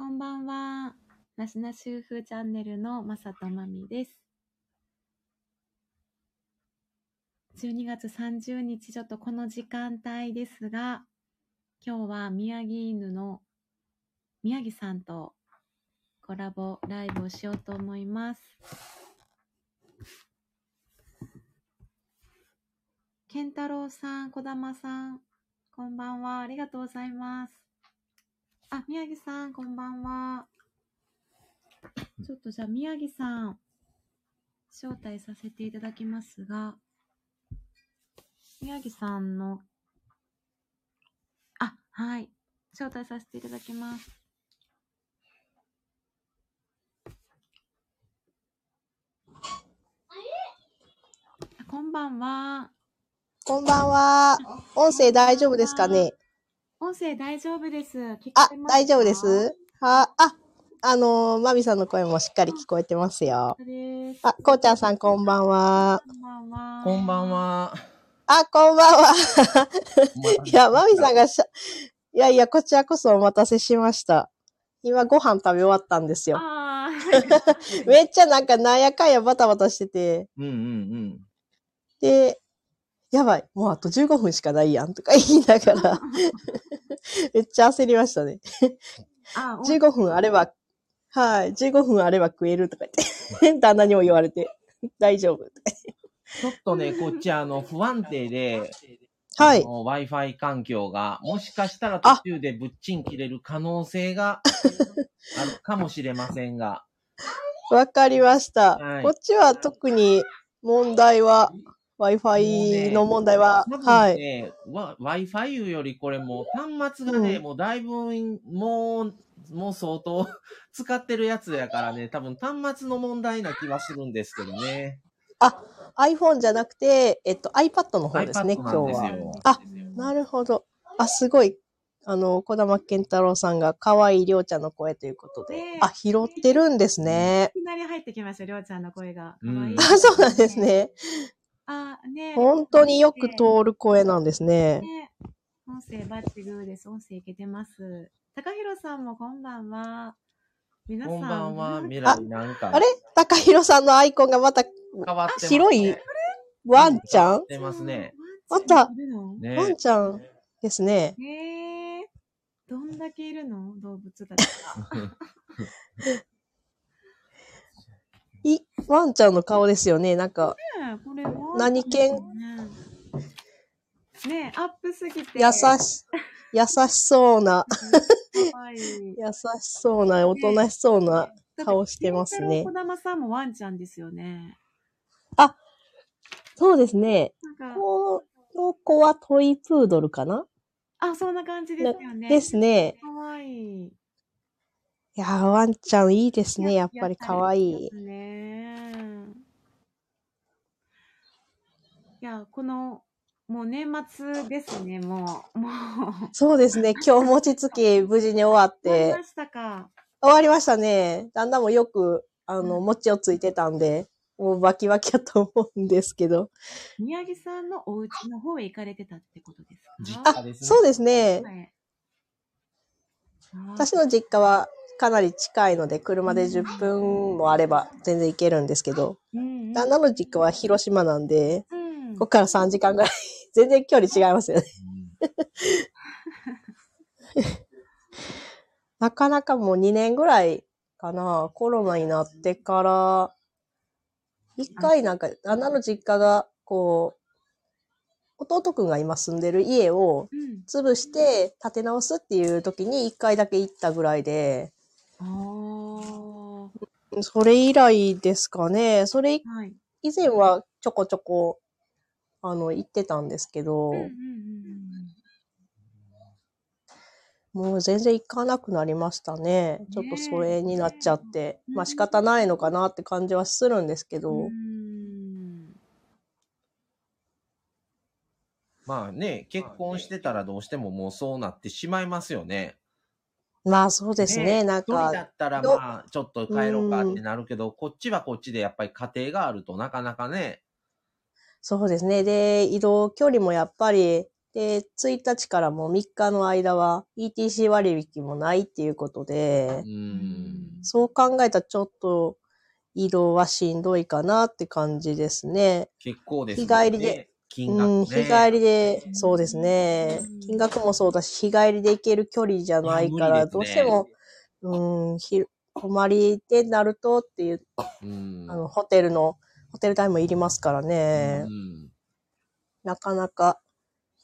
こんばんは。なしなし夫婦チャンネルのまさとまみです。12月30日、ちょっとこの時間帯ですが、今日は宮城犬の宮城さんとコラボライブをしようと思います。健太郎さん、小玉さん、こんばんは。ありがとうございます。あ、宮城さん、こんばんは。ちょっとじゃあ、宮城さん、招待させていただきますが、宮城さんの、あ、はい。招待させていただきます。あこんばんは。こんばんは。音声大丈夫ですかね？音声大丈夫です。聞こあえます、か？大丈夫ですは、あ、あのー、まみさんの声もしっかり聞こえてますよ。あ、こうちゃんさんこんばんは。こんばんは。こんばん。は。あ、こんばんは。いや、まみさんがしゃ、いやいや、こちらこそお待たせしました。今ご飯食べ終わったんですよ。めっちゃなんかなんやかんやバタバタしてて、うんうんで、やばい、もうあと15分しかないやんとか言いながら、めっちゃ焦りましたね。あ、お15分あれば、はい、15分あれば食えるとか言って、旦那にも言われて、大丈夫。ちょっとね、こっちあの、不安定で、はい。Wi-Fi 環境が、もしかしたら途中でぶっちん切れる可能性があるかもしれませんが、わかりました。はい。こっちは特に問題は、Wi-Fi ねの問題は、多分はい。ね、わ Wi-Fi よりこれもう端末がね、うんもうだいぶ、もう、もう相当 使ってるやつやからね、多分端末の問題な気はするんですけどね。あ、iPhone じゃなくて、えっと、iPad の方ですね、iPad 今日は。あなるほど。あ、すごい。あの、小玉健太郎さんが可愛いりょうちゃんの声ということで。あ、拾ってるんですね。いきなり入ってきました、りょうちゃんの声が。うん可愛いあ、そうなんです。ね。あ、ね本当によく通る声なんですね。ね音声バッチグーです。音声いけてます。高弘さんもこんばんは。皆さん。こんばんは、未あ来なんか。あれ？高弘さんのアイコンがまた変わってます、ね。白い？ワンちゃん？出ますね。ワンちゃんいるの？ねワンちゃんですね。へえどんだけいるの？動物たちが。い、ワンちゃんの顔ですよね。なんか、ねえこれ何犬？ねアップすぎて。優し、優しそうな、いい。優しそうな、おとなしそうな顔してますね小。玉さんもワンちゃんですよね。そうですね。この子はトイプードルかな？あ、そんな感じですよね。ですね。かわいい。いやー、ワンちゃんいいですね。やっぱり可愛いですね。いや、この、もう年末ですね、もう。もう。そうですね。今日餅つき無事に終わっ終わりてま。したか。終わりましたね。旦那もよく、あの、餅をついてたんで、もうバキバキやと思うんですけど。宮城さんのお家の方へ行かれてたってことです実か家ですね。そうですね。はい私の実家はかなり近いので、車で10分もあれば全然行けるんですけど、旦那の実家は広島なんで、うん。ここから3時間ぐらい、全然距離違いますよね。なかなかもう2年ぐらいかな、コロナになってから、一回なんか、旦那の実家が、こう、弟くんが今住んでる家をうん。潰して建て直すっていう時に一回だけ行ったぐらいで。それ以来ですかね。それはい。以前はちょこちょこ、あの、行ってたんですけど、うんうんうんもう全然行かなくなりましたね。ちょっと疎遠になっちゃって。まあ仕方ないのかなって感じはするんですけど。まあね、結婚してたらどうしてももうそうなってしまいますよね。まあそうですね。なん一人だか、ったらどまあ、ちょっと帰ろうかってなるけど、こっちはこっちでやっぱり家庭があるとなかなかね。そうですね。で、移動距離もやっぱりで、1日からもう3日の間は ETC 割引もないっていうことでう、ん。そう考えたらちょっと移動はしんどいかなって感じですね。結構ですね。日帰りで。金額、ね。うん、日帰りで、そうですね。金額もそうだし、日帰りで行ける距離じゃないから、ねどうしても、うん、ひ泊まりでなるとっていう、うん。あの、ホテルの、ホテル代もいりますからね。うんなかなか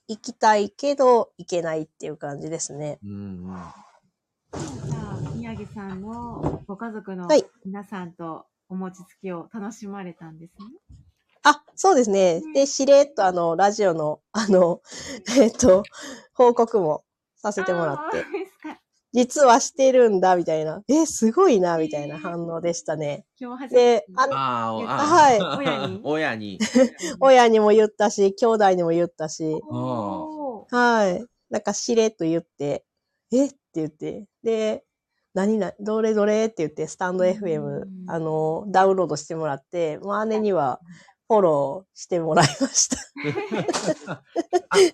行きたいけど行けないっていう感じですね。うんうん。じゃあ、宮城さんのご家族のはい皆さんとお餅つきを楽しまれたんですね。あ、そうですね。うん。で、しれっとあの、ラジオの、あの、えっと、報告もさせてもらっあーて、ですか実はしてるんだ、みたいな。え、すごいな、みたいな反応でしたね。今日初めでて、ああーあ、はい。親に。親に。親にも言ったし、兄弟にも言ったし、おー。はい。なんかしれっと言って、え？って言って、で、何な、どれどれ？って言って、スタンド FM うん、あの、ダウンロードしてもらって、もう姉にはフォローしてもらいました。あ、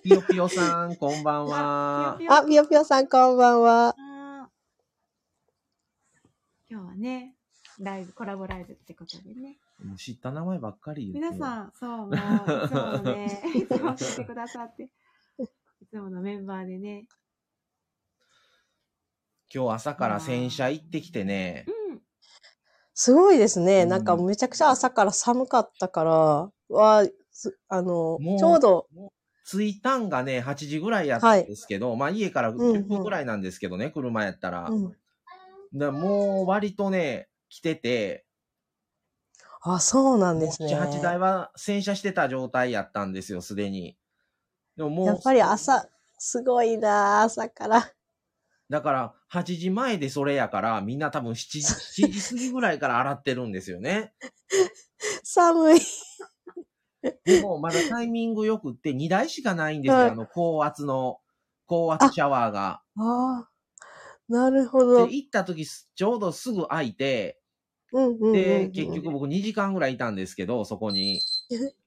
ぴよぴよさん、こんばんは。あ、ぴよぴよさんこんばんは。今日はね、ライブ、コラボライブってことでね。もう知った名前ばっかり言って皆さん、そう、もう、いつものね、いつも来てくださって、いつものメンバーでね。今日朝から洗車行ってきてねう、ん。すごいですね。うんなんかめちゃくちゃ朝から寒かったから、わすあのちょうど、着いたんがね、8時ぐらいやったんですけど、まあ家からうんうん10分ぐらいなんですけどね、車やったら。うん。でもう割とね、来てて、あ、そうなんですね。7、8台は洗車してた状態やったんですよ、すでに。でももう、やっぱり朝、すごいな朝から。だから、8時前でそれやから、みんな多分7時、7時過ぎぐらいから洗ってるんですよね。寒い。でも、まだタイミングよくって、2台しかないんですよ、はいあの、高圧の、高圧シャワーが。ああ、なるほど。で、行った時、すちょうどすぐ空いて、うんうんうんうんで、結局僕2時間ぐらいいたんですけど、そこに。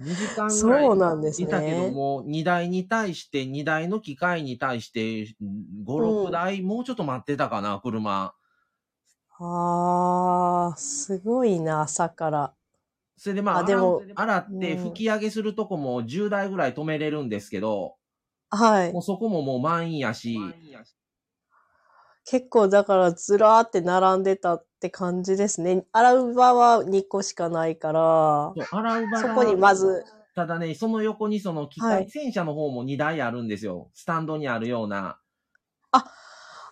2時間ぐらいそうなんですね。いたけども、2台に対して、2台の機械に対して、5、6台、もうちょっと待ってたかな、車。ああ、すごいな、朝から。それでまあ、あでも洗ってうん吹き上げするとこも10台ぐらい止めれるんですけど、はいもう。そこももう満員やし、結構だからずらーって並んでたって感じですね。洗う場は2個しかないから、そう洗う場がそこにまず、ただね、その横にその機械、はい戦車の方も2台あるんですよ。スタンドにあるような。あ、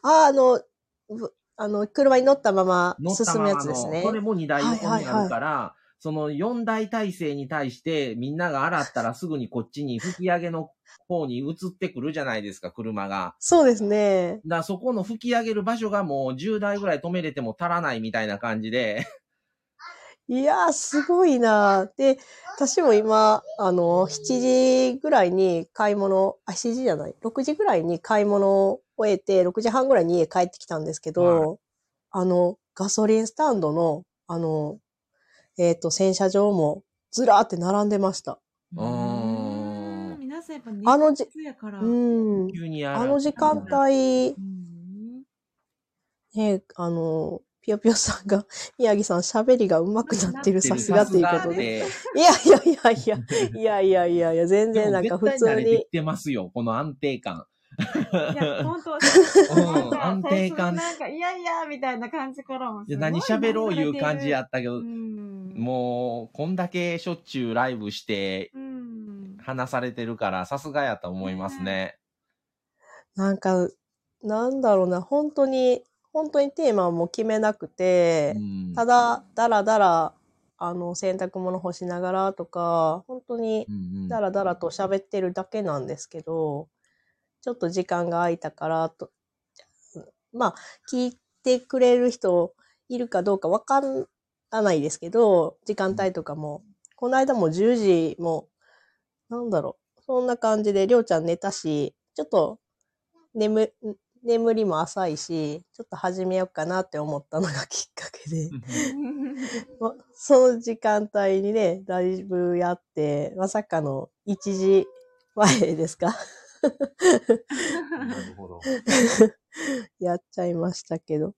あの、ぶあの、車に乗ったまま進むやつですねそ。れも2台横にはいはいはいあるから、その4台体制に対してみんなが洗ったらすぐにこっちに吹き上げの方に移ってくるじゃないですか、車が。そうですね。だそこの吹き上げる場所がもう10台ぐらい止めれても足らないみたいな感じで、いやー、すごいなで、私も今、あの、7時ぐらいに買い物、あ、7時じゃない、6時ぐらいに買い物を終えて、6時半ぐらいに家帰ってきたんですけど、あの、ガソリンスタンドの、あの、えっ、と、洗車場もずらーって並んでました。うーんん皆さんやっぱあのじ熱やから。うん。急に洗あの時間帯、うんね、あの、ぴよぴよさんが、宮城さん喋りが上手くなってる、さすがということで。で。いやいやいやいや、いやいやいやいや、全然なんか普通に絶対慣れてき。てますよ、この安定感。いや、本当 うん安定感なんか、いやいや、みたいな感じからもすごい。何喋ろういう感じやったけど、うん。もう、こんだけしょっちゅうライブしてうん。話されてるから、さすがやと思いますね。なんか、なんだろうな、本当に、本当にテーマも決めなくて、うんただ、だらだら、あの、洗濯物干しながらとか、本当にだらだらと喋ってるだけなんですけど、ちょっと時間が空いたからと、まあ、聞いてくれる人いるかどうかわからないですけど、時間帯とかも、この間も10時も、なんだろう、そんな感じで、りょうちゃん寝たし、ちょっと、眠、眠りも浅いし、ちょっと始めようかなって思ったのがきっかけで。まその時間帯にね、ライブやって、まさかの1時前ですか？なるほど。やっちゃいましたけど。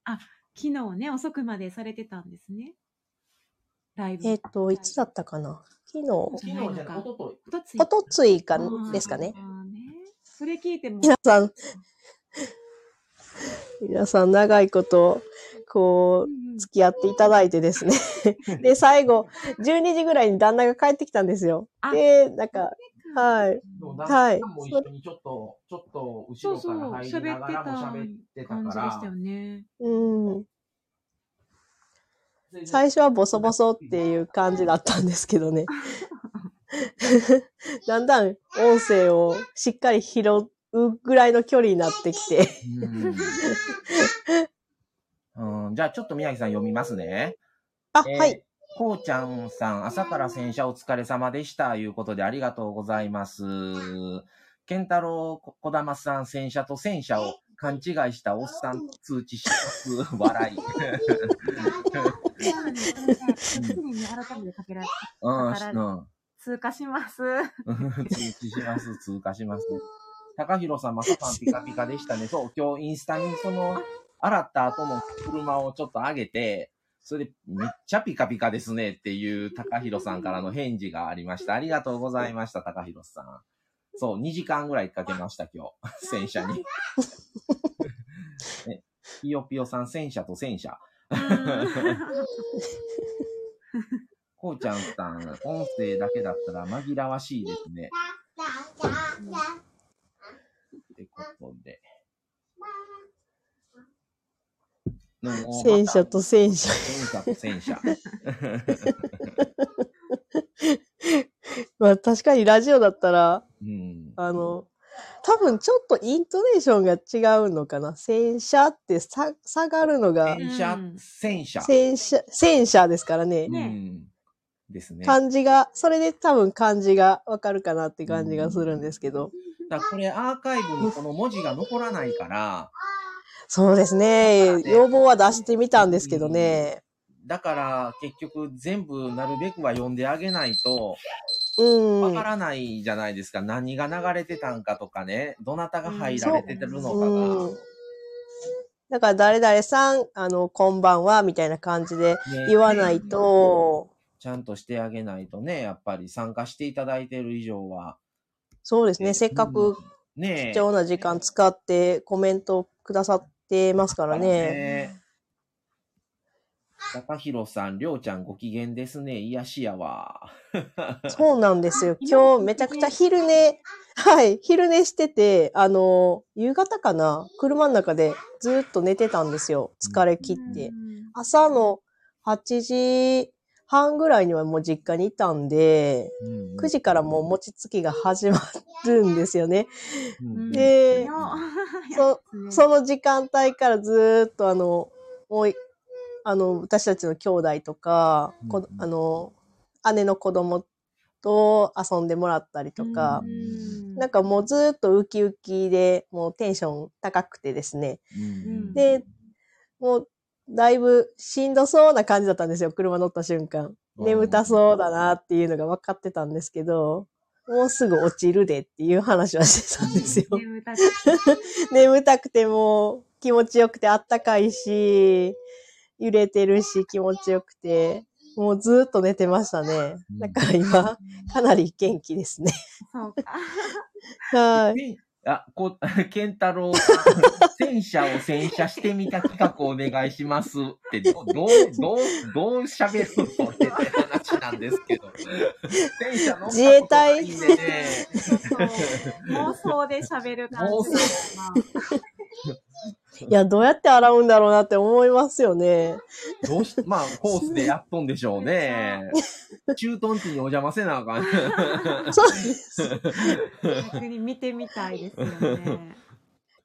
昨日ね、遅くまでされてたんですね。ライブ。えっ、と、いつだったかな？昨日、昨日じゃない、おととい。おとついおとついかですかね。それ聞いても、皆さん、皆さん長いこと、こう、付き合っていただいてですね。で、最後、12時ぐらいに旦那が帰ってきたんですよ。あで、なんか、はい。はいも一緒にちょっと、ちょっと後ろそうそう、から入り喋ってながらも喋ってたから感じでしたよ、ね。うん。最初はボソボソっていう感じだったんですけどね。だんだん音声をしっかり拾うぐらいの距離になってきて。うん、うんじゃあちょっと宮城さん読みますね。あ、えーはい。。こうちゃんさん、朝から洗車お疲れ様でした。いうことでありがとうございます。健太郎、ここだまさん、洗車と洗車を勘違いしたおっさん通知します。笑い。すぐに改めてかけられうん、うん。通過します。通知します、通過します。高弘さん、まさかんピカピカでしたね。そう、今日インスタにその、洗った後の車をちょっと上げて、それでめっちゃピカピカですねっていう高弘さんからの返事がありました。ありがとうございました、高弘さん。そう、2時間ぐらいかけました、今日。洗車に。ねピヨピヨさん、洗車と洗車。こうちゃんさん、音声だけだったら紛らわしいですね。ってことで。戦車と戦車。戦車と戦車。まあ確かにラジオだったら、うん。あの、多分ちょっとイントネーションが違うのかな。戦車ってさ下がるのが、戦車うん、戦車。戦車、戦車ですからね。うん。ですね。漢字が、それで多分漢字がわかるかなって感じがするんですけど。だからこれアーカイブにこの文字が残らないから、そうですね。要望は出してみたんですけどね。だから結局全部なるべくは読んであげないと、うん。わからないじゃないですか。何が流れてたんかとかね。どなたが入られてるのかが。うんだから誰々さん、あの、こんばんは、みたいな感じでね言わないと、ちゃんとしてあげないとね、やっぱり参加していただいてる以上は。そうですね。せっかく。貴重な時間使ってコメントくださってますからね。ね高弘さん、りょうちゃんご機嫌ですね。癒しやわ。そうなんですよ。今日めちゃくちゃ昼寝、はい、昼寝してて、あの、夕方かな車の中でずっと寝てたんですよ。疲れ切って。朝の8時半ぐらいにはもう実家にいたんで、9時からもう餅つきが始まるんですよね。うんでそその時間帯からずーっとあの、もう、あの、私たちの兄弟とか、こうんあの、姉の子供と遊んでもらったりとか、なんかもうずーっとウキウキで、もうテンション高くてですね。うん。で、もう、だいぶしんどそうな感じだったんですよ、車乗った瞬間。眠たそうだなっていうのが分かってたんですけど、もうすぐ落ちるでっていう話はしてたんですよ。眠たく 眠たくても気持ちよくてあったかいし、揺れてるし気持ちよくて、もうずーっと寝てましたね。だから今、かなり元気ですね。そうか。はい。あ、こ、ケンタロウさん、戦車を洗車してみた企画お願いします。って、どどう、どう、どう喋るのって話なんですけど。戦車の自衛隊。ちょっと妄想で喋る感じだな。いや、どうやって洗うんだろうなって思いますよね。どうし、まあ、コースでやっとんでしょうね。駐屯地にお邪魔せなあかん。そうです。逆に見てみたいですよね。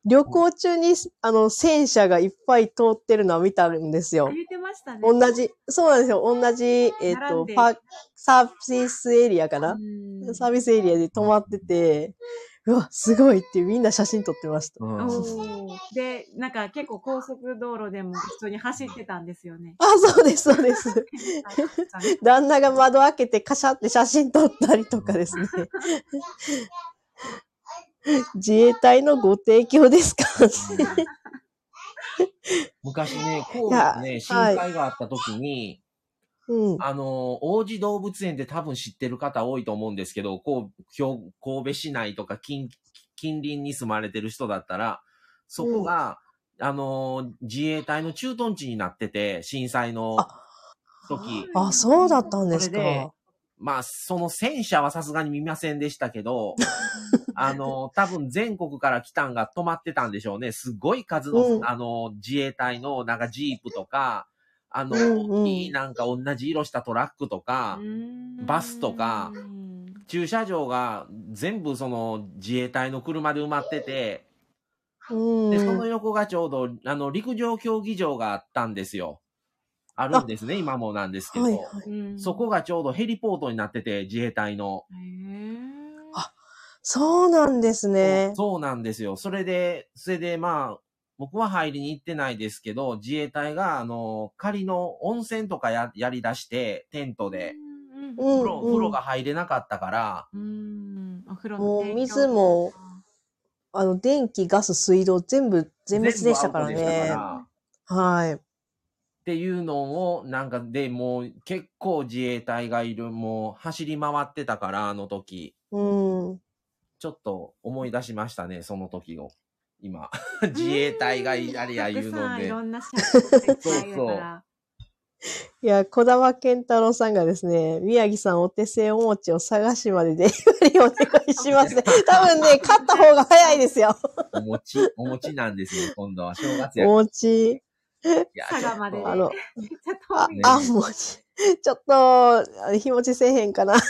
旅行中に、あの、戦車がいっぱい通ってるのは見たんですよ。言ってましたね。同じ、そうなんですよ。同じ、えっ、と、並んでパサービスエリアかな、うんサービスエリアで止まってて、うわ、すごいってみんな写真撮ってました。うんで、なんか結構高速道路でも普通に走ってたんですよね。あ、そうです、そうです。旦那が窓開けてカシャって写真撮ったりとかですね。自衛隊のご提供ですか？昔ね、神戸ね、震はい災があった時に、うん。あの、王子動物園で多分知ってる方多いと思うんですけど、こう兵神戸市内とか近近隣に住まれてる人だったら、そこが、あの、自衛隊の駐屯地になってて、震災の時。あ、そうだったんですか。まあ、その戦車はさすがに見ませんでしたけど、あの、多分全国から来たんが止まってたんでしょうね。すごい数の、うんあの、自衛隊のなんかジープとか、あの、うんうんなんか同じ色したトラックとか、バスとか駐車場が全部その自衛隊の車で埋まってて、うん。で、その横がちょうど、あの、陸上競技場があったんですよ。あるんですね、今もなんですけど。はいはい。うんそこがちょうどヘリポートになってて、自衛隊の。あそうなんですね。そうなんですよ。それで、それでまあ、僕は入りに行ってないですけど、自衛隊が、あの、仮の温泉とかややり出して、テントで、うん風呂、風呂が入れなかったから、うんお風呂のもう水もあの、電気、ガス、水道、全部、全滅でしたからねらはい。っていうのを、なんか、で、もう結構自衛隊がいる、もう走り回ってたから、あの時。うん。ちょっと思い出しましたね、その時を。今。自衛隊がいあれや言うのでい。ろんな社会がいや、小玉健太郎さんがですね、宮城さんお手製お餅を探しまでデリバリーお願いしますね。多分ね、買った方が早いですよ。お餅、お餅なんですよ、今度は。正月やお餅。佐賀までねちょっあの、あ遠い。、あん餅。ちょっと、あ日持ちせえへんかな。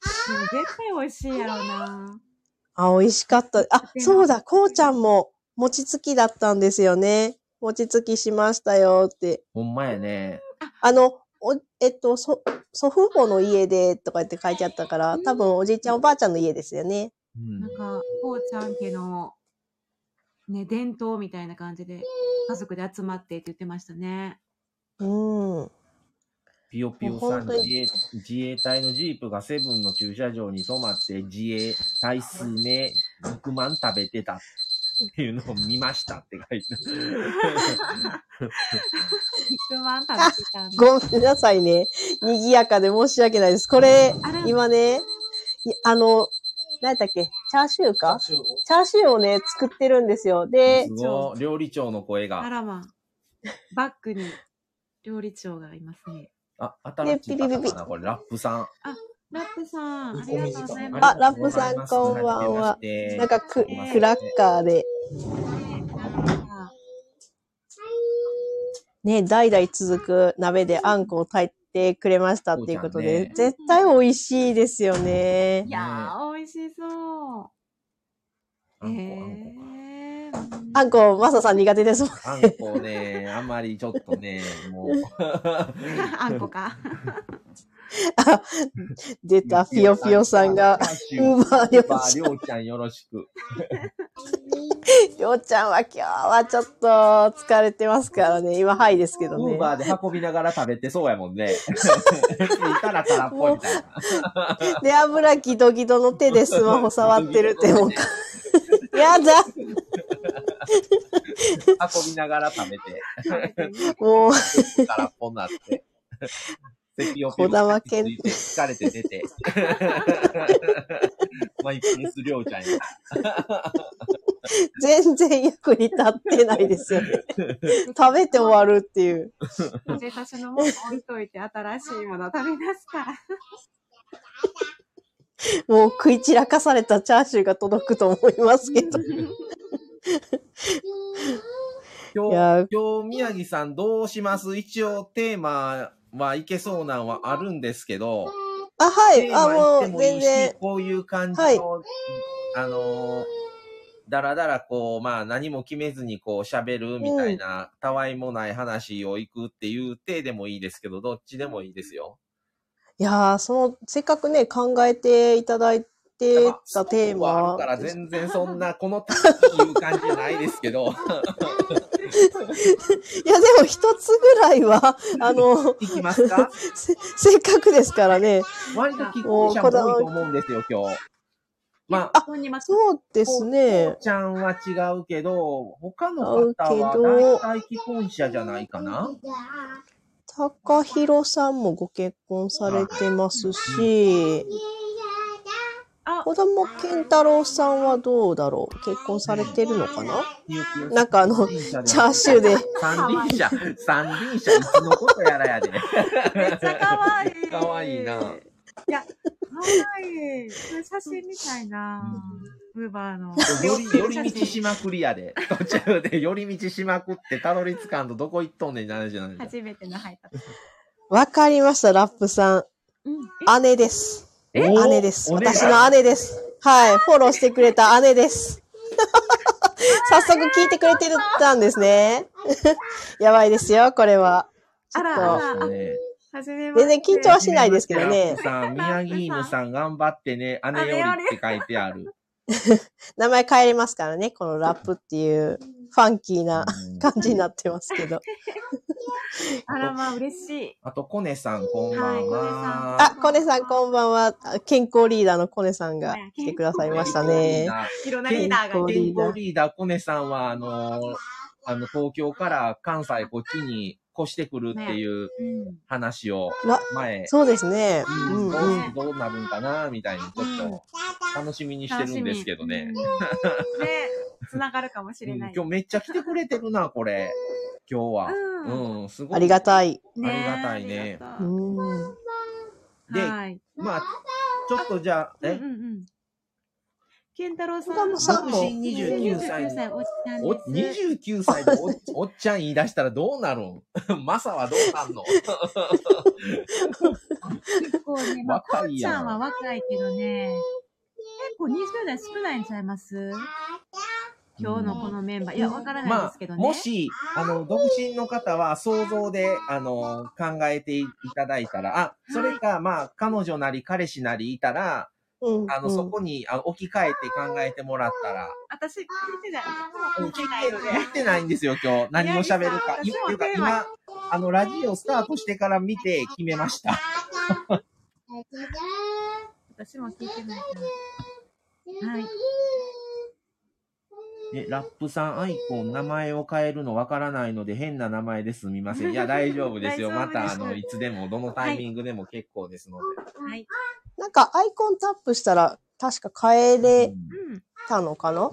絶対美味しいやろうな。あ、美味しかった。あ、そうだ、こうちゃんも餅つきだったんですよね。餅つきしましたよって。とほんまやね。あの、お、えっと、そ、祖父母の家でとかって書いてあったから、多分おじいちゃんおばあちゃんの家ですよね。うんなんか、こうちゃん家の、ね、伝統みたいな感じで、家族で集まってって言ってましたね。うん。ピヨピヨさん自衛、自衛隊のジープがセブンの駐車場に止まって自衛隊数名6万食べてたっていうのを見ましたって書いて100万食べてたんだ。ごめんなさいね。賑やかで申し訳ないです。これあら、今ね、いあの、何だっけ？チャーシューか？チャーシューをね、作ってるんですよ。です、ごい。料理長の声あが。らま。バックに料理長がいますね。あ、新しい方でピピピかなこれ、ラップさん。ラップさん、ありがとうございます。あラップさんこんばんは。ななんかクえークラッカーで、あね、代々続く鍋であんこを炊いてくれましたっていうことで、じゃん絶対美味しいですよね。い。やー、美味しそう。あんこ、あんこえー、あんこ、マサさん苦手ですもん。あんこね、あんまりちょっとね、もう。あんこか。あ、出た、ピヨピヨさんが、ウーバーりょうバーちりょうちゃんよろしく。りょうちゃんは今日はちょっと疲れてますからね。今、はいですけどね。ウーバーで運びながら食べてそうやもんね。いたら空っぽみたいな。で、油ギトギトの手でスマホ触ってるってもうか、やだ運びながら食べて、もう、空っぽになって。咳を小玉健ついて疲れて出て。マイペースりょうちゃん。や。全然役に立ってないですよね。食べて終わるっていう。で、私のもの置いといて新しいもの食べ出すから。もう食い散らかされたチャーシューが届くと思いますけど。今日、今日宮城さんどうします？一応テーマはいけそうなんはあるんですけど、あ、はい。あ、もう全然。こういう感じの、はいあのー、だらだらこう、まあ何も決めずにこう喋るみたいな、たわいもない話を行くっていう体でもいいですけど、どっちでもいいですよ。いやー、その、せっかくね、考えていただいてたテーマ。あるから全然そんな、このっていう感じじゃないですけど、いや、でも一つぐらいは、あの、いきますか？せせっかくですからね。割と聞く者も多いと思うんですよ、今日。まあ、ここにまつそうですね。ちゃんは違うけど、他の方はど大体既婚者じゃないかな。高弘さんもご結婚されてますし、あ、子供健太郎さんはどうだろう？結婚されてるのかな？なんかあの、チャーシューで。三輪車、三輪車いつのことやらやで。めっちゃ可愛い。可愛いないや、可愛い。これ写真みたいな。ウーバーの。より、寄り道しまくりやで。途中で寄り道しまくってたどり着かんとどこ行っとんねんじゃない初めての配達。わかりました、ラップさうん。ん。姉です。え？姉です。私の姉です。はい。フォローしてくれた姉です。早速聞いてくれてたんですね。やばいですよ、これは。ちょあらっとあらそうねはじめまして。全然緊張はしないですけどね。さん、宮城犬さん頑張ってね、姉よりって書いてある。名前変えれますからね、このラップっていうファンキーなうん感じになってますけど。あらまあ嬉しい。あと、コネさん、こんばんは。あ、コネさんこんばんは。健康リーダーのコネさんが来てくださいましたね。いろんなリーダーがい健る。康リーダー、コネさんは、あのーあの、東京から関西こっちに越してくるっていううん。話をら前、そうですね。ううんんどうん。うどうなるんかな、みたいにちょっと楽しみにしてるんですけどね。うん。ね、繋がるかもしれない。今日めっちゃ来てくれてるな、これ。今日は。うんうん、すごい。ありがたい。ねありがたいねうありがたいん。ではい。まあ、ちょっとじゃあ、え？うんうんうん。健太郎さん。健太郎さんも独身29歳29歳、おっちゃんおです。29歳でお おっちゃん言い出したらどうなるんマサはどうなんの？結構ね、まあ、こ若いやんっちゃんは若いけどね、結構20代少ないんちゃいます？今日のこのメンバー。いや、わからないでますあ、けどね。もし、あの、独身の方は想像で、あの、考えていただいたら、あ、それか、まあ、彼女なり彼氏なりいたら、うん。あの、うんそこにあ置き換えて考えてもらったら、私聞いてない。うん聞いてないので。て聞いてないんですよ、今日。何を喋るか。い宮城さんっていうか、私もテーマ今、あの、ラジオスタートしてから見て決めました。私も聞いてない。はい。え、ラップさん、アイコン、名前を変えるのわからないので変な名前ですみません。いや、大丈夫ですよ。大丈夫また、あの、いつでも、どのタイミングでも結構ですので。はい。なんかアイコンタップしたら確か変えれうん。たのかな？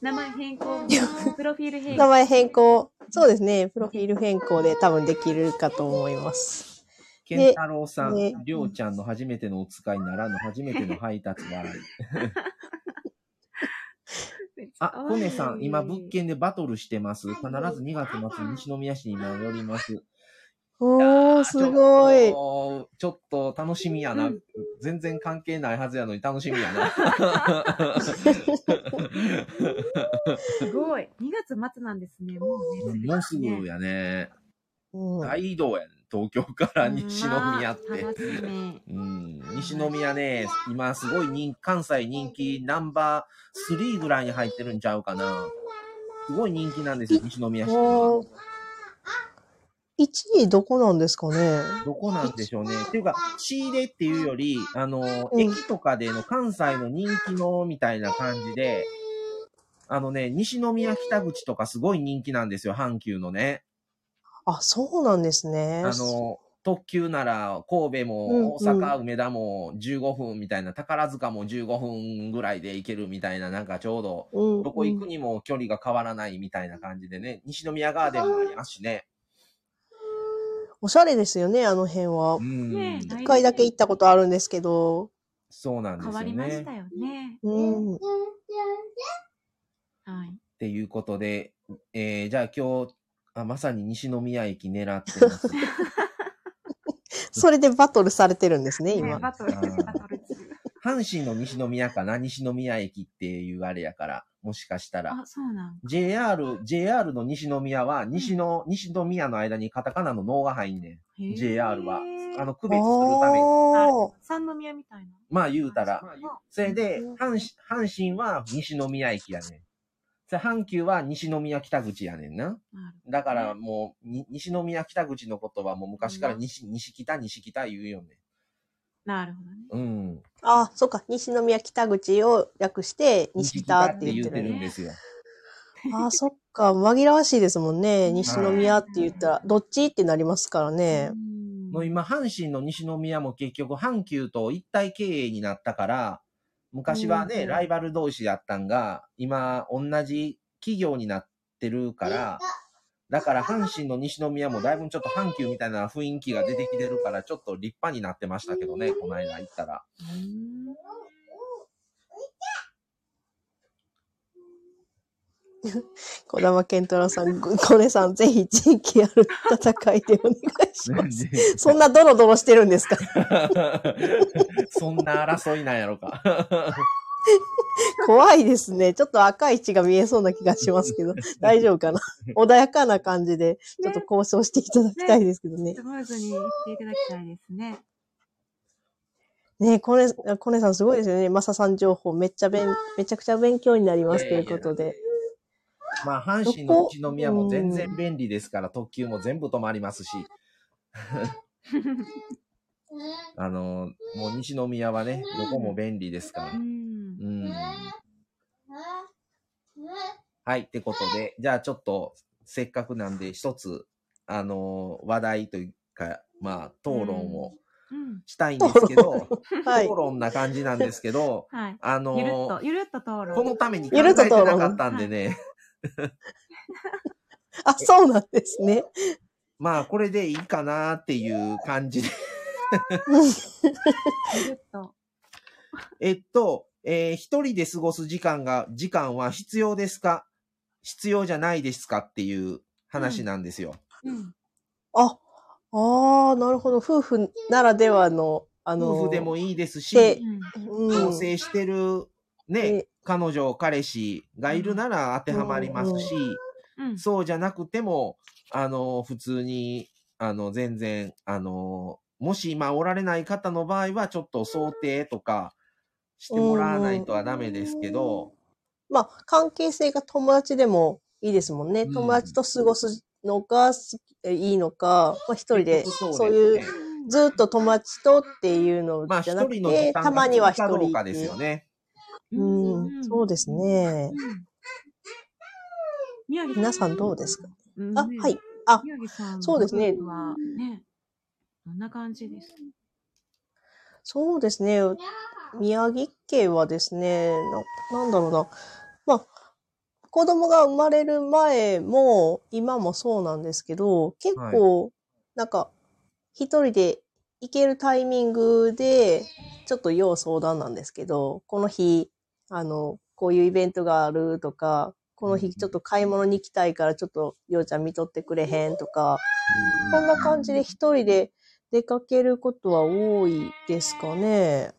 名前変更、プロフィール変更。名前変更。そうですね。プロフィール変更で多分できるかと思います。ケンタロウさんね、りょうちゃんの初めてのお使いならぬ初めての配達笑い。あ、コネさん、今物件でバトルしてます。必ず2月末に西宮市に今寄ります。おー、すごい。ちょっと楽しみやな。うん全然関係ないはずやのに楽しみやな。すごい。2月末なんですね。もうね。もうすぐやね。うん大移動やね。東京から西宮って。うん、西宮ね、今すごい人関西人気ナンバー3ぐらいに入ってるんちゃうかな。すごい人気なんですよ、西宮市は。おー1位どこなんですかね？どこなんでしょうね。っていうか、仕入れっていうより、あの、うん駅とかでの関西の人気のみたいな感じで、あのね、西宮北口とかすごい人気なんですよ、阪急のね。あ、そうなんですね。あの、特急なら神戸うんも大うん阪、梅田も15分みたいな、宝塚も15分ぐらいで行けるみたいな、なんかちょうど、うん、どこ行くにも距離が変わらないみたいな感じでね、西宮ガーデンもありますしね。おしゃれですよね、あの辺はう。ん。ね一回だけ行ったことあるんですけど。そうなんですよ変わりましね。たよね。うん。はい。っていうことで、えー、じゃあ今日、あまさに西宮駅狙ってます。それでバトルされてるんですね、ね今。バトル、バトル中。阪神の西宮かな？西宮駅っていうあれやから、もしかしたら。あ、そうなん。JR、JR の西宮は、西の、西宮の間にカタカナの脳が入んねへーん。JR は。あの、区別するために。おー。三宮みたいな。まあ言うたら。あそれで、阪神、阪神は西宮駅やねん。それ阪急は西宮北口やねんな。なるだからもう、に西宮北口のことはもう昔から西、西北、西北言うよね。なるほどね。うん。あ、そっか。西宮北口を略して、西北って言ってるんですよ。あ、そっか。紛らわしいですもんね。西宮って言ったら、どっちってなりますからね。うんもう今、阪神の西宮も結局、阪急と一体経営になったから、昔はね、うんライバル同士だったんが、今、同じ企業になってるから、だから阪神の西宮もだいぶちょっと阪急みたいな雰囲気が出てきてるから、ちょっと立派になってましたけどね、この間行ったら。うん小玉健太郎さん、ご小根さん、ぜひ地域ある戦いでお願いします。そんなドロドロしてるんですか？そんな争いなんやろか。怖いですね。ちょっと赤い血が見えそうな気がしますけど、大丈夫かな？穏やかな感じで、ちょっと交渉していただきたいですけどね。スムーズにしていただきたいですね。ねコネ、コネさんすごいですよね。マサさん情報めっちゃ勉、めちゃくちゃ勉強になりますということで。まあ、阪神の西宮も全然便利ですから、特急も全部止まりますし。あの、もう西宮はね、どこも便利ですからう。んう。ん。はい、ってことで、じゃあちょっと、せっかくなんで、一つ、あの、話題というか、まあ、討論をうん。したいんですけど、はい討。論な感じなんですけど、はい。あのゆるっと、ゆるっと討論。このために考えてなかったんでね、あ、そうなんですね。まあ、これでいいかなっていう感じで。えっと、えー一人で過ごす時間が、時間は必要ですか？必要じゃないですかっていう話なんですよ。うん。あ、ああ、なるほど。夫婦ならではの、あの、夫婦でもいいですし、でうん。してるねえ、彼女、彼氏がいるなら当てはまりますし、うん。そうじゃなくても、あの、普通に、あの、全然、あの、もし今おられない方の場合は、ちょっと想定とかしてもらわないとはダメですけど、まあ、関係性が友達でもいいですもんね。うん友達と過ごすのがいいのか、まあ、一人で、そういう、ずっと友達とっていうのじゃなくて、間たまには一人うかですよね。うん、そうですね。皆さんどうですかうんあ、はい。あ、そうですね、どんな感じですそうですね。宮城家はですね、な、なんだろうな。まあ、子供が生まれる前も、今もそうなんですけど、結構、なんか、一人で行けるタイミングで、ちょっと要相談なんですけど、この日、あの、こういうイベントがあるとか、この日ちょっと買い物に行きたいからちょっと、ようちゃん見とってくれへんとか、こんな感じで一人で出かけることは多いですかね。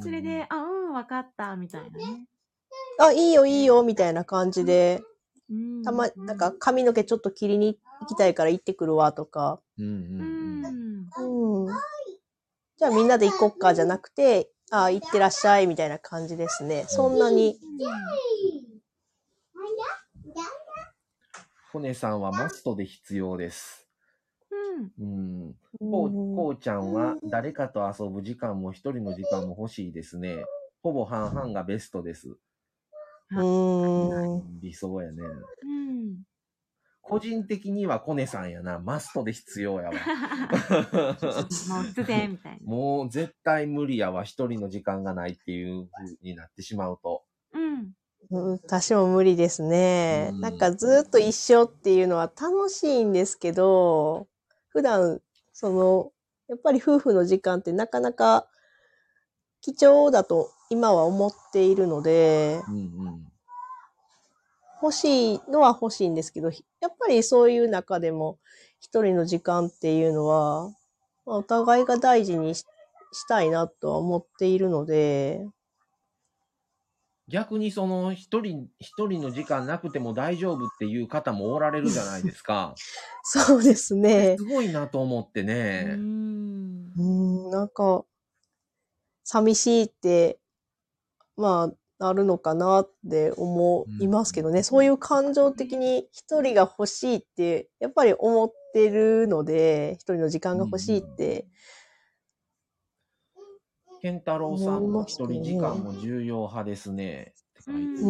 それで、あ、うん、わかった、みたいなね。あ、いいよいいよ、みたいな感じで、うんたま、なんか、髪の毛ちょっと切りに行きたいから行ってくるわとか、うんううんうんん。うん。じゃあみんなで行こっかじゃなくて、あ、行ってらっしゃい、みたいな感じですね。そんなに、骨さんはマストで必要です。うん。こう、こうちゃんは誰かと遊ぶ時間も一人の時間も欲しいですね。ほぼ半々がベストです。うん。理想やね。うん。個人的にはコネさんやな。マストで必要やわ。もう必然みたいな。もう絶対無理やわ。一人の時間がないっていう風になってしまうと。うん。うん私も無理ですね。うんなんかずっと一緒っていうのは楽しいんですけど、普段、その、やっぱり夫婦の時間ってなかなか貴重だと今は思っているので、うんうん。欲しいのは欲しいんですけど、やっぱりそういう中でも一人の時間っていうのは、まあお互いが大事にししたいなとは思っているので、逆にその一人、一人の時間なくても大丈夫っていう方もおられるじゃないですか。そうですねす。ごいなと思ってうね。んう。ん、なんか、寂しいって、まあ、なるのかなって思いますけどね。そういう感情的に一人が欲しいって、やっぱり思ってるので、一人の時間が欲しいって。健太郎さんの一人時間も重要派ですね。っん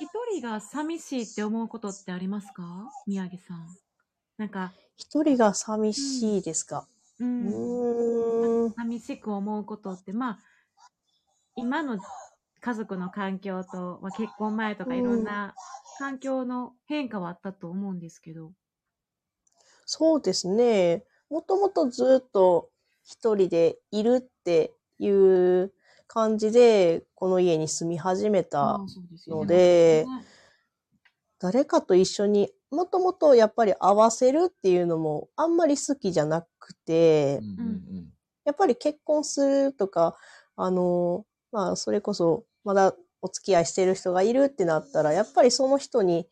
一人が寂しいって思うことってありますか？宮城さん。なんか、一人が寂しいですか？う、うんーん。寂しく思うことって、まあ、今の家族の環境と、まあ、結婚前とかうんいろんな環境の変化はあったと思うんですけど。そうですね。もともとずっと一人でいるっていう感じで、この家に住み始めたので誰かと一緒に、もともとやっぱり合わせるっていうのもあんまり好きじゃなくて、やっぱり結婚するとか、あの、まあ、それこそ、まだお付き合いしてる人がいるってなったら、やっぱりその人に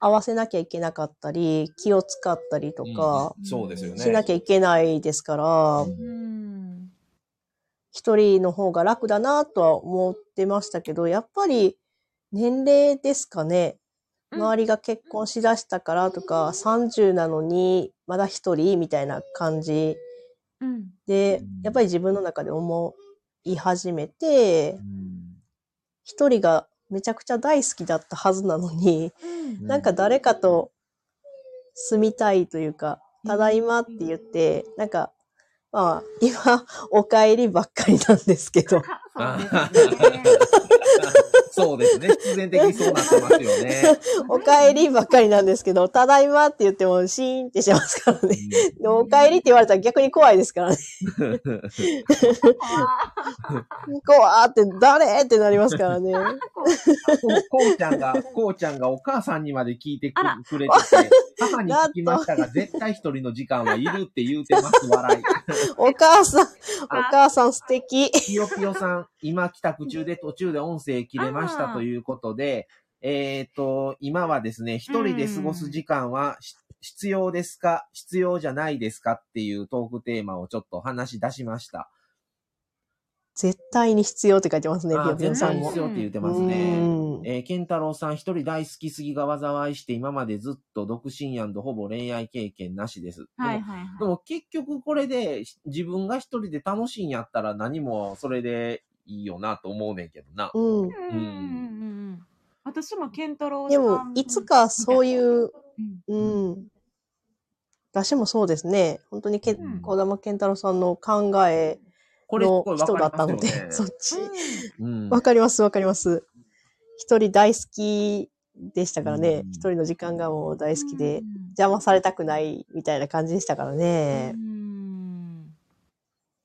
合わせなきゃいけなかったり、気を使ったりとかうんそうですよね。しなきゃいけないですから、うんうん。一人の方が楽だなとは思ってましたけど、やっぱり年齢ですかね。うん周りが結婚しだしたからとか、30なのにまだ一人みたいな感じうん。でうん、やっぱり自分の中で思い始めてう、ん一人がめちゃくちゃ大好きだったはずなのに、うんなんか誰かと住みたいというか、ただいまって言って、なんか、まあ、今、お帰りばっかりなんですけど、そうですね。そうですね。必然的にそうなってますよね。お帰りばっかりなんですけど、ただいまって言ってもシーンってしますからね。でもお帰りって言われたら逆に怖いですからね。怖ーって誰ってなりますからね。こうちゃんが、こうちゃんがお母さんにまで聞いてくれてて、母に聞きましたが、絶対一人の時間はいるって言うてます、笑い。お母さん、お母さん素敵。ぴよぴよさん、今帰宅中で途中で音声切れましたということで、えっ、と、今はですね、一人で過ごす時間はし必要ですか必要じゃないですかっていうトークテーマをちょっと話し出しました。絶対に必要って書いてますね、あーぴよぴよさんも必。要って言ってますうね。んえー、ケンタロウさん一人大好きすぎが災いして今までずっと独身やんとほぼ恋愛経験なしです。はいはいはい。でも結局これでし自分が一人で楽しいんやったら何もそれでいいよなと思うねんけどな。うん。うんうんうんうん。私もケンタロウさん。でも、いつかそういう、うん。うん。私もそうですね。本当にけ、うん小玉健太郎さんの考えこの人だったかりますよねので。そっち。うんわかります、わかります。一人大好きでしたからねう。ん一人の時間がもう大好きで、うん邪魔されたくないみたいな感じでしたからね。うん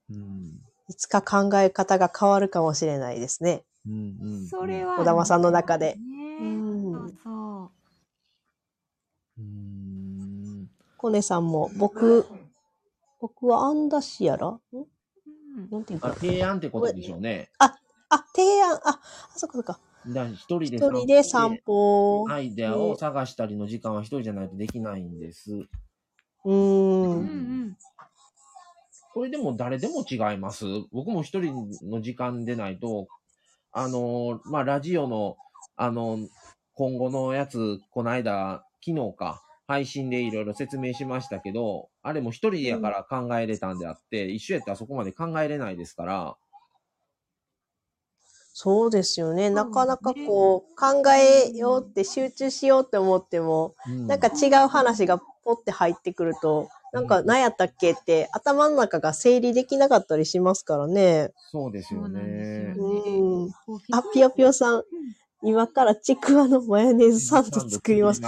うんいつか考え方が変わるかもしれないですね。うんうんそれは。小玉さんの中でね。うんそうそう。うんコネさんも、僕、僕はアンダシアラ？んうんなんていうか提案ってことでしょうね。あ、提案、あ、あそっかそっか。一人で一人で散歩。アイデアを探したりの時間は一人じゃないとできないんです。うー。うんうんんこれでも誰でも違います。僕も一人の時間でないと、あの、まあ、ラジオの、あの、今後のやつ、この間、昨日か、配信でいろいろ説明しましたけど、あれも一人やから考えれたんであって、一緒やったらそこまで考えれないですから、そうですよね。ん。なかなかこう、考えようって集中しようって思っても、うん。なんか違う話がポって入ってくると、なんか何やったっけって頭の中が整理できなかったりしますからね。そうですよねよ。うん。あ、ぴよぴよさん、今からちくわのマヨネーズサンド作ります。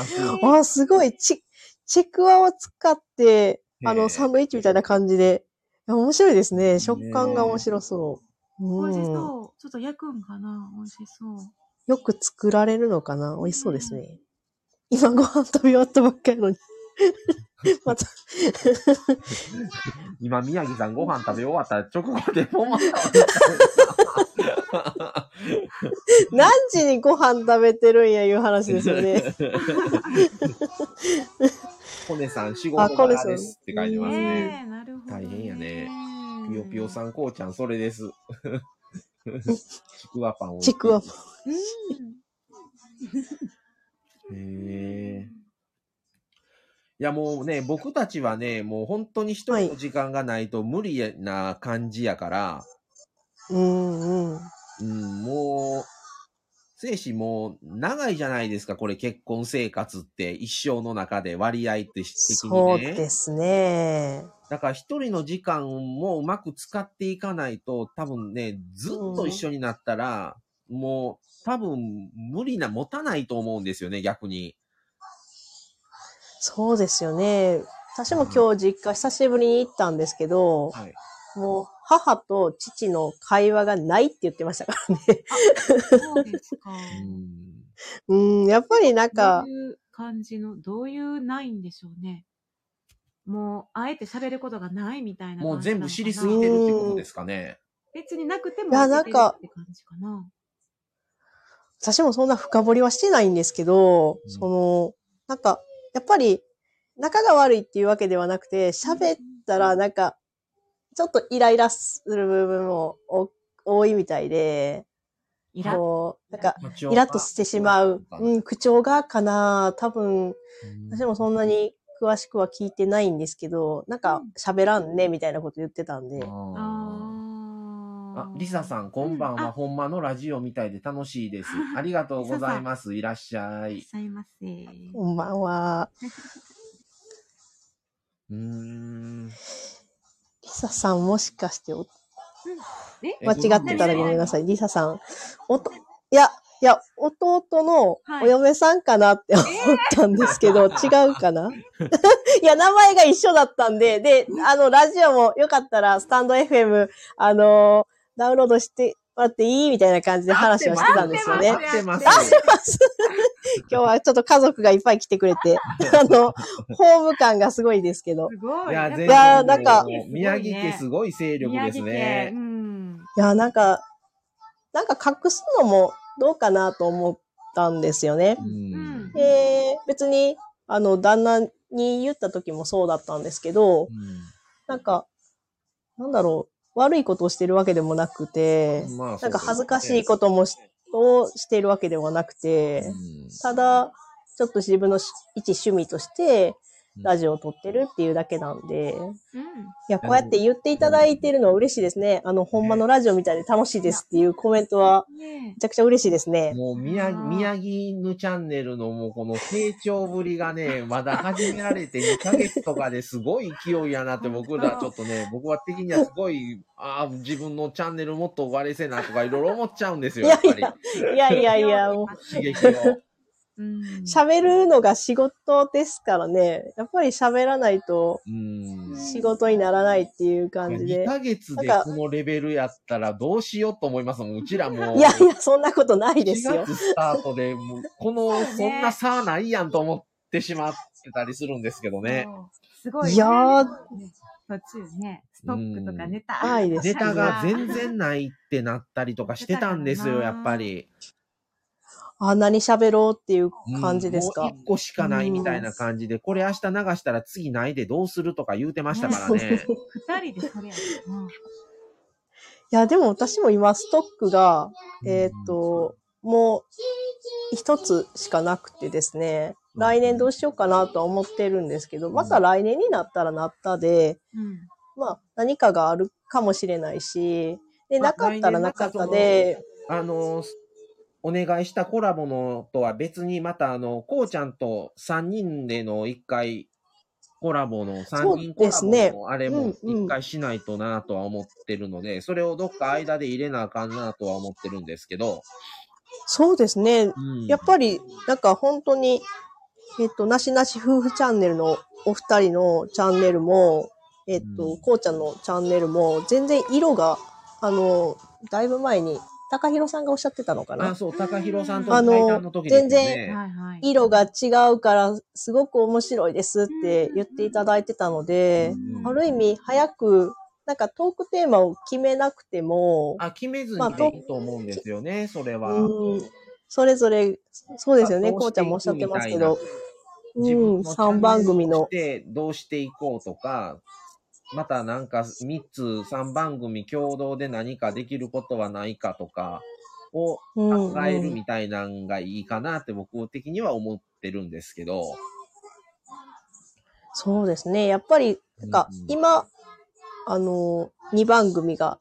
あ、すごい。ち、ちくわを使って、あの、サンドイッチみたいな感じで。面白いですね。ね食感が面白そう。美味しうん。そう。ちょっと焼くんかな？美味しそう。よく作られるのかな？美味しそうですね。今ご飯食べ終わったばっかりのに。また、今、宮城さんご飯食べ終わった直後でもうまた何時にご飯食べてるんやいう話ですよね。コネさん仕事あコネさん柄ですって書いてますね。ねえ、なるほど、大変やね。うんぴよぴよさん、こうちゃん、それです。ちくわパンを。ちくわ。うん。へえ。いやもうね、僕たちはね、もう本当に一人の時間がないと無理な感じやから、うんうん。うん、もう、精子もう長いじゃないですか、これ結婚生活って一生の中で割合って的にそうね。ですね。だから一人の時間もうまく使っていかないと、多分ね、ずっと一緒になったら、もう多分無理な、持たないと思うんですよね、逆に。そうですよね。私も今日実家久しぶりに行ったんですけど、はい。もう母と父の会話がないって言ってましたからね。そうですか。うん。うん、やっぱりなんかどう、いう感じの、どういうないんでしょうね。もう、あえて喋ることがないみたいなもう全部知りすぎてるってことですかね。別になくてもいやなんかって感じかな。私もそんな深掘りはしてないんですけど、うんその、なんか、やっぱり、仲が悪いっていうわけではなくて、喋ったらなんか、ちょっとイライラする部分もお多いみたいで、イラ？ッこう、なんか、イラッとしてしまう。がうん、口調がかな。多分、うん。私もそんなに詳しくは聞いてないんですけど、なんか喋らんね、みたいなこと言ってたんで。あああ、リサさん、こんばんは。うんあほんまのラジオみたいで楽しいです。ありがとうございます。いらっしゃいいらっ。しゃいませ。こんばんは。うーん。リサさんもしかしておえ？間違ってたらごめんなさい。リサさん。おと、いや、いや、弟のはいお嫁さんかなって思ったんですけど、違うかな？いや、名前が一緒だったんで、で、あの、ラジオもよかったら、スタンド FM、あのダウンロードしてもらっていい？みたいな感じで話をしてたんですよね。合ってます。合ってます。今日はちょっと家族がいっぱい来てくれて、あの、ホーム感がすごいですけど。すごい。いや、なんか宮城家すごい勢力ですねう。ん。いや、なんか、なんか隠すのもどうかなと思ったんですよねう。。うんん。で、別に、あの、旦那に言った時もそうだったんですけど、なんか、なんだろう、悪いことをしてるわけでもなくて、うんまあなんか恥ずかしいこともしをしているわけではなくて、うんただ、ちょっと自分のし一趣味として、うんラジオを撮ってるっていうだけなんで、いうん。や、こうやって言っていただいてるのは嬉しいですね。あの、ほんまのラジオみたいで楽しいですっていうコメントは、ねめちゃくちゃ嬉しいですね。もう宮、宮城ぬチャンネルのもうこの成長ぶりがね、まだ始められて2ヶ月とかですごい勢いやなって僕らちょっとね、僕は的にはすごい、ああ、自分のチャンネルもっと割れせなとかいろいろ思っちゃうんですよ、やっぱり。いやいやいや、もう、刺激を。うん。喋るのが仕事ですからね。やっぱり喋らないとうん。仕事にならないっていう感じ2で。ヶ月でこのレベルやったらどうしようと思いますもん。うちらもう。いやいや、そんなことないです4よ。月スタートで、もうこの、そんな差ないやんと思ってしまってたりするんですけどね。すごいね。いや途中ね、ストックとかネタ。ないですネタが全然ないってなったりとかしてたんですよ、やっぱり。あ、何喋ろうっていう感じですか？もう。一個しかないみたいな感じで、これ明日流したら次ないでどうするとか言うてましたからね。二人でそれやったな。いや、でも私も今ストックが、えーっと、もう一つしかなくてですね、来年どうしようかなとは思ってるんですけど、また来年になったらなったで、うん。まあ何かがあるかもしれないし、で、まあなかったらなかったで、あの、お願いしたコラボのとは別に、またあの、こうちゃんと3人での一回、コラボの3人コラボのあれもうんうん一回しないとなとは思ってるので、それをどっか間で入れなあかんなとは思ってるんですけど、そうですね。うん。やっぱり、なんか本当に、えっと、なしなし夫婦チャンネルのお二人のチャンネルも、えっうと、ん。こうちゃんのチャンネルも、全然色が、あの、だいぶ前に、高弘さんがおっしゃってたのかあ、なそう、高弘さんとあの対談の時ね。はいはい。色が違うから、すごく面白いですって言っていただいてたので、うん。ある意味、早く、なんかトークテーマを決めなくても、あ、決めずまあにでいいと思うんですよね、それは。うん、それぞれ、そうですよね、まあこうちゃんもおっしゃってますけど、うん、自分のチャン3ネル番組のとし、てどうしていこうとか、またなんか3つ、3番組共同で何かできることはないかとかをうん考えるみたいなんがいいかなって僕的には思ってるんですけど、そうですね。やっぱり、なんかうんうん今、あの、2番組が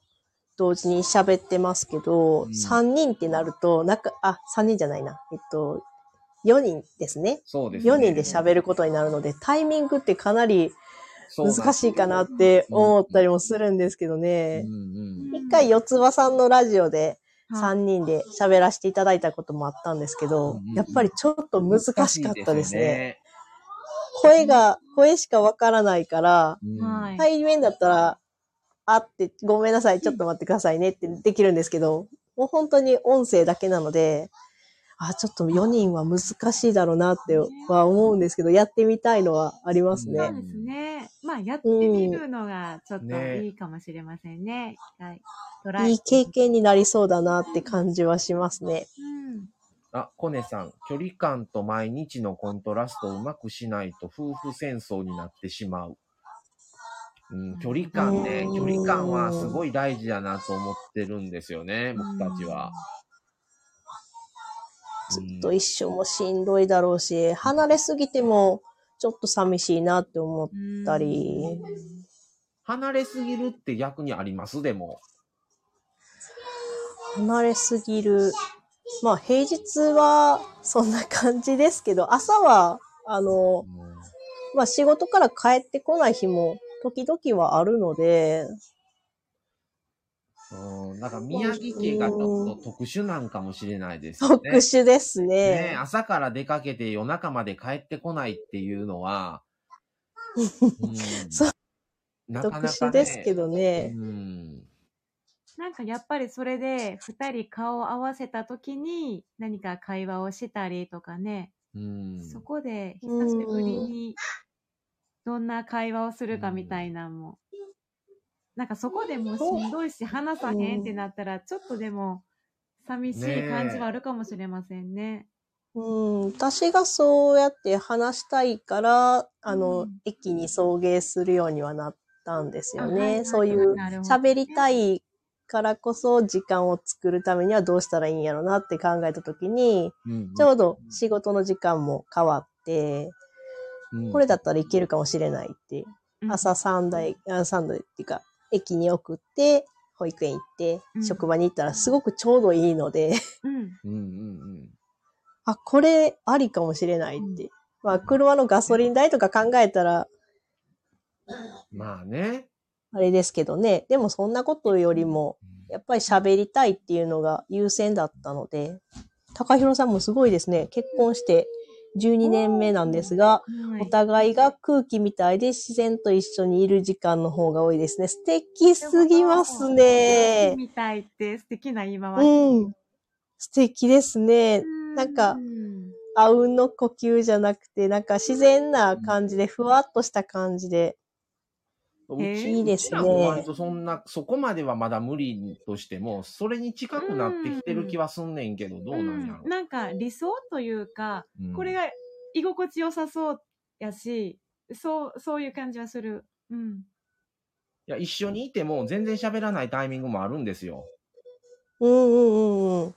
同時に喋ってますけど、うん3人ってなると、なんか、あ、3人じゃないな。えっと、4人ですね。そうですね。4人で喋ることになるので、タイミングってかなり難しいかなって思ったりもするんですけどうね。んうん。一回、四つ葉さんのラジオではい3人で喋らせていただいたこともあったんですけどやっぱりちょっと難しかったですね。ね。声が、声しかわからないから、対面だったら、あって、ごめんなさい、ちょっと待ってくださいねってできるんですけど、もう本当に音声だけなので、あ、ちょっと4人は難しいだろうなっては思うんですけど、やってみたいのはありますそうね。ですね。まあ、やってみるのがちょっとねいいかもしれませんね。一回トライいい経験になりそうだなって感じはしますね。うん。あ、コネさん、距離感と毎日のコントラストをうまくしないと夫婦戦争になってしまう。うん、距離感ね、うん距離感はすごい大事だなと思ってるんですよね、僕たちは。ずっと一緒もしんどいだろうし、離れすぎてもちょっと寂しいなって思っうんたり、離れすぎるって逆にあります？でも。離れすぎる。まあ平日はそんな感じですけど、朝は、あの、まあ仕事から帰ってこない日も時々はあるので、うん、なんか宮城家がちょっと特殊なんかもしれないですよね。特殊ですね。ね。朝から出かけて夜中まで帰ってこないっていうのは、うん。そう。なかなか、ね、特殊ですけどね。うん。なんかやっぱりそれで二人顔を合わせた時に何か会話をしたりとかね、うん。そこで久しぶりにどんな会話をするかみたいなのも、なんかそこでもうしんどいし話さへんってなったらちょっとでも寂しい感じはあるかもしれませんね。うん、私がそうやって話したいから、あの、うん。駅に送迎するようにはなったんですよあはいはいね。そういう喋りたいからこそ時間を作るためにはどうしたらいいんやろなって考えたときに、うんちょうど仕事の時間も変わって、うん。これだったらいけるかもしれないって、うん。朝3台、あ3台っていうか、駅に送って、保育園行ってう、ん職場に行ったらすごくちょうどいいので、うん。うんうんあ、これありかもしれないって。まあ、車のガソリン代とか考えたら、うん。まあね。あれですけどね。でもそんなことよりも、やっぱり喋りたいっていうのが優先だったので、高弘さんもすごいですね。結婚して12年目なんですが、はいお互いが空気みたいで自然と一緒にいる時間の方が多いですね。素敵すぎますね。みたいって素敵な言い回うし。ん。素敵ですね。うなんかうんあうんの呼吸じゃなくて、なんか自然な感じで、ふわっとした感じで。うちいいですね割とそんな、そこまではまだ無理としても、それに近くなってきてる気はすんねんけど、どうなんやろうん。なんか理想というか、うんこれが居心地良さそうやし、そう、そういう感じはする。うん。いや、一緒にいても全然喋らないタイミングもあるんですよ。うんうんうんうん。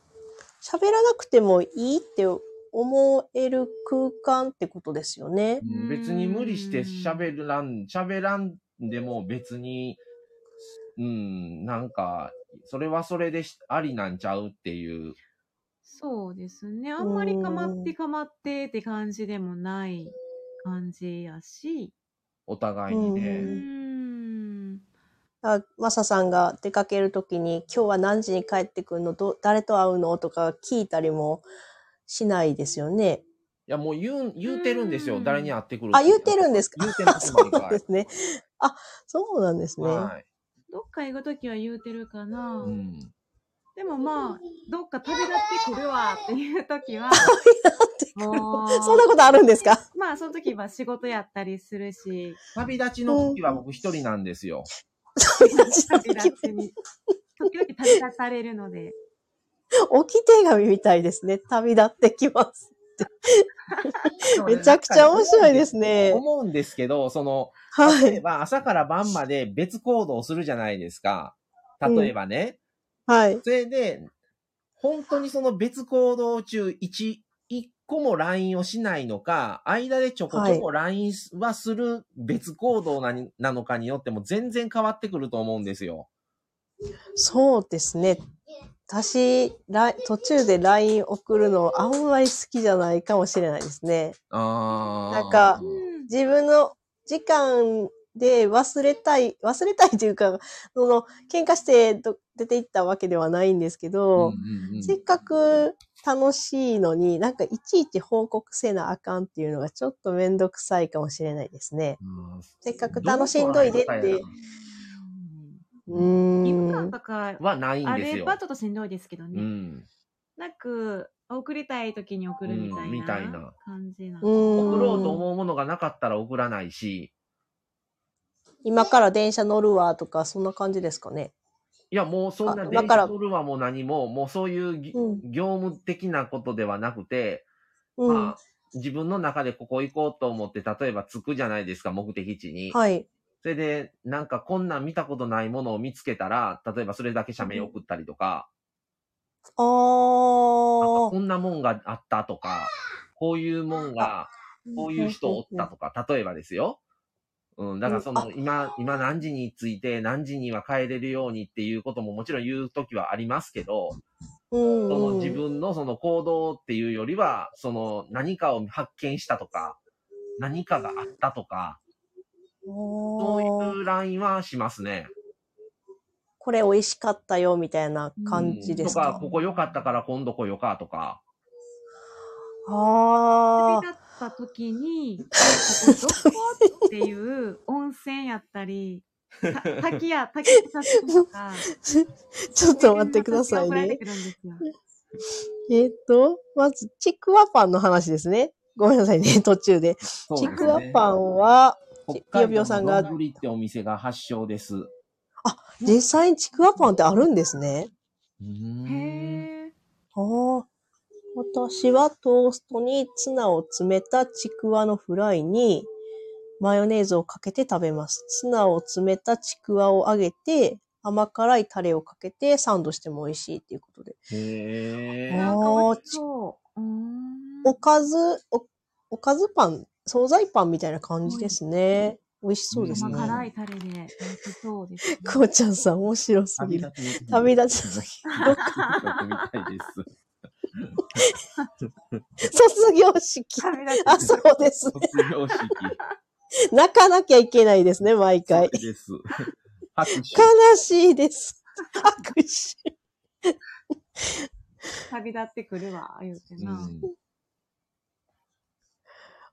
喋らなくてもいいって思える空間ってことですよね。うん別に無理して喋らん、喋らんでも別に、うん、なんか、それはそれでしありなんちゃうっていう。そうですね。あんまりかまってかまってって感じでもない感じやし。お互いにうね。ん。あマサさんが出かけるときに、今日は何時に帰ってくるの？ど誰と会うの？とか聞いたりもしないですよね。いや、もう言う、言うてるんですよ。うん誰に会ってくるあ、言うてるんですか？言うてます そうですね。あ、そうなんですね。はい。どっか行くときは言うてるかな。うん。でもまあ、どっか旅立ってくるわっていうときは、もう、そんなことあるんですか？まあ、その時は仕事やったりするし、旅立ちの時は僕一人なんですよ。旅立ちに、時々旅立たれるので、置き手紙みたいですね。旅立ってきます。めちゃくちゃ面白いですね。思うんですけど、その、はい。例えば朝から晩まで別行動するじゃないですか。例えばね。はい。それで、本当にその別行動中1、1個も LINE をしないのか、間でちょこちょこ LINE はする別行動なになのかによっても全然変わってくると思うんですよ。そうですね。私、途中で LINE 送るのあんまり好きじゃないかもしれないですね。あーなんかうん自分の時間で忘れたい、忘れたいというか、その、喧嘩してど出て行ったわけではないんですけど、うんうんうんせっかく楽しいのに、なんかいちいち報告せなあかんっていうのがちょっとめんどくさいかもしれないですね。うんせっかく楽しんどいでって。義務感ん。とかはないんあですよ。ればちょっとしんどいですけどうね。ん。なく、送りたい時に送るみたいうんみたいなな感じなんうでん。送ろうと思うものがなかったら送らないし、今から電車乗るわとか、そんな感じですかね。いや、もうそんなあ電だから車乗るわも何も、もうそういうぎ、うん業務的なことではなくて、うん。まあ、自分の中でここ行こうと思って、例えば着くじゃないですか、目的地に。はい。それで、なんかこんなん見たことないものを見つけたら、例えばそれだけ写メ送ったりとか、あなんかーこ。んなもんがあったとか、こういうもんが、こういう人おったとか、例えばですよ。うん、だからそうんの、今、今何時に着いて、何時には帰れるようにっていうことももちろん言うときはありますけど、うんそのうん自分のその行動っていうよりは、その何かを発見したとか、何かがあったとか、そういうラインはしますね。これ美味しかったよ、みたいな感じですか？とか、ここ良かったから今度来ようかとか。あ旅立った時に、ここどこ？っていう温泉やったり、た滝や、滝とか、あ。ちょっと待ってくださいね。えーっと、まず、ちくわパンの話ですね。ごめんなさいね、途中で。ちくわパンは、北海道ぴよぴよさんがの丼ってお店が発祥です。う実際にちくわパンってあるんですね。ーん。ああ。私はトーストにツナを詰めたちくわのフライにマヨネーズをかけて食べます。ツナを詰めたちくわを揚げて甘辛いタレをかけてサンドしても美味しいっていうことで。へーなんか美味しそう。うーんおかず、おおかずパン、惣菜パンみたいな感じですね。美味しそうですね。甘辛いタレで美味しそうです、ね。こうちゃんさん面白すぎる。旅立ちち。みたいです。卒業式。あ、そうですね。卒業式。泣かなきゃいけないですね、毎回。です。悲しいです。拍手。旅立ってくるわ、言うてな。うん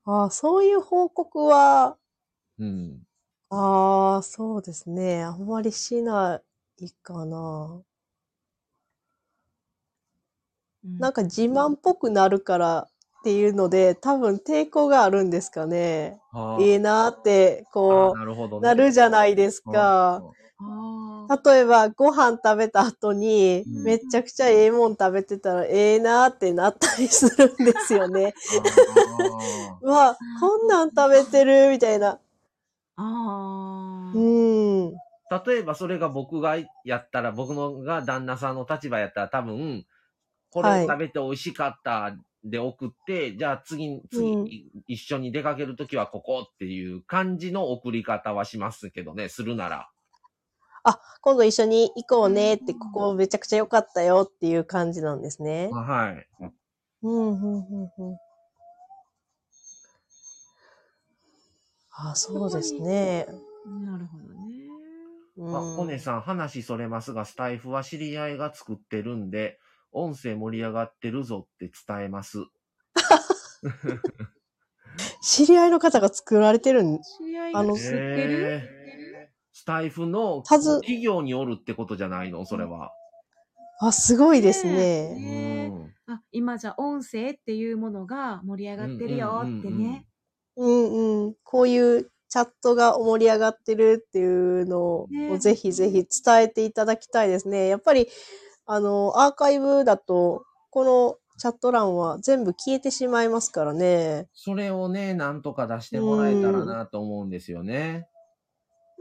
ああ、そういう報告は、うん。ああ、そうですね。あんまりしないかな。うんなんか自慢っぽくなるからっていうので、多分抵抗があるんですかね。あいいなって、あこう、ね。なるじゃないですか。例えば、ご飯食べた後に、うんめちゃくちゃええもん食べてたら、ええなってなったりするんですよね。あ うわ、こんなん食べてる、みたいな。ああ。うん。ー例えばそれが僕がやったら、僕のが旦那さんの立場やったら多分、これはい食べて美味しかったで送って、じゃあ次、次、うん一緒に出かけるときはここっていう感じの送り方はしますけどね、するなら。あ、今度一緒に行こうねって、ここめちゃくちゃ良かったよっていう感じなんですね。はい。うん、うん、うん、うん。あ、そうですね。なるほどね。うんあ、コネさん、話それますが、スタイフは知り合いが作ってるんで、音声盛り上がってるぞって伝えます。知り合いの方が作られてるん、知り合いあのが知ってる？タイフの企業におるってことじゃないの？それは。あ、すごいですねね。ねうんあ、今じゃ音声っていうものが盛り上がってるよってね。うんうん。こういうチャットが盛り上がってるっていうのをねぜひぜひ伝えていただきたいですね。やっぱり、あの、アーカイブだと、このチャット欄は全部消えてしまいますからね。それをね、なんとか出してもらえたらなと思うんですよね。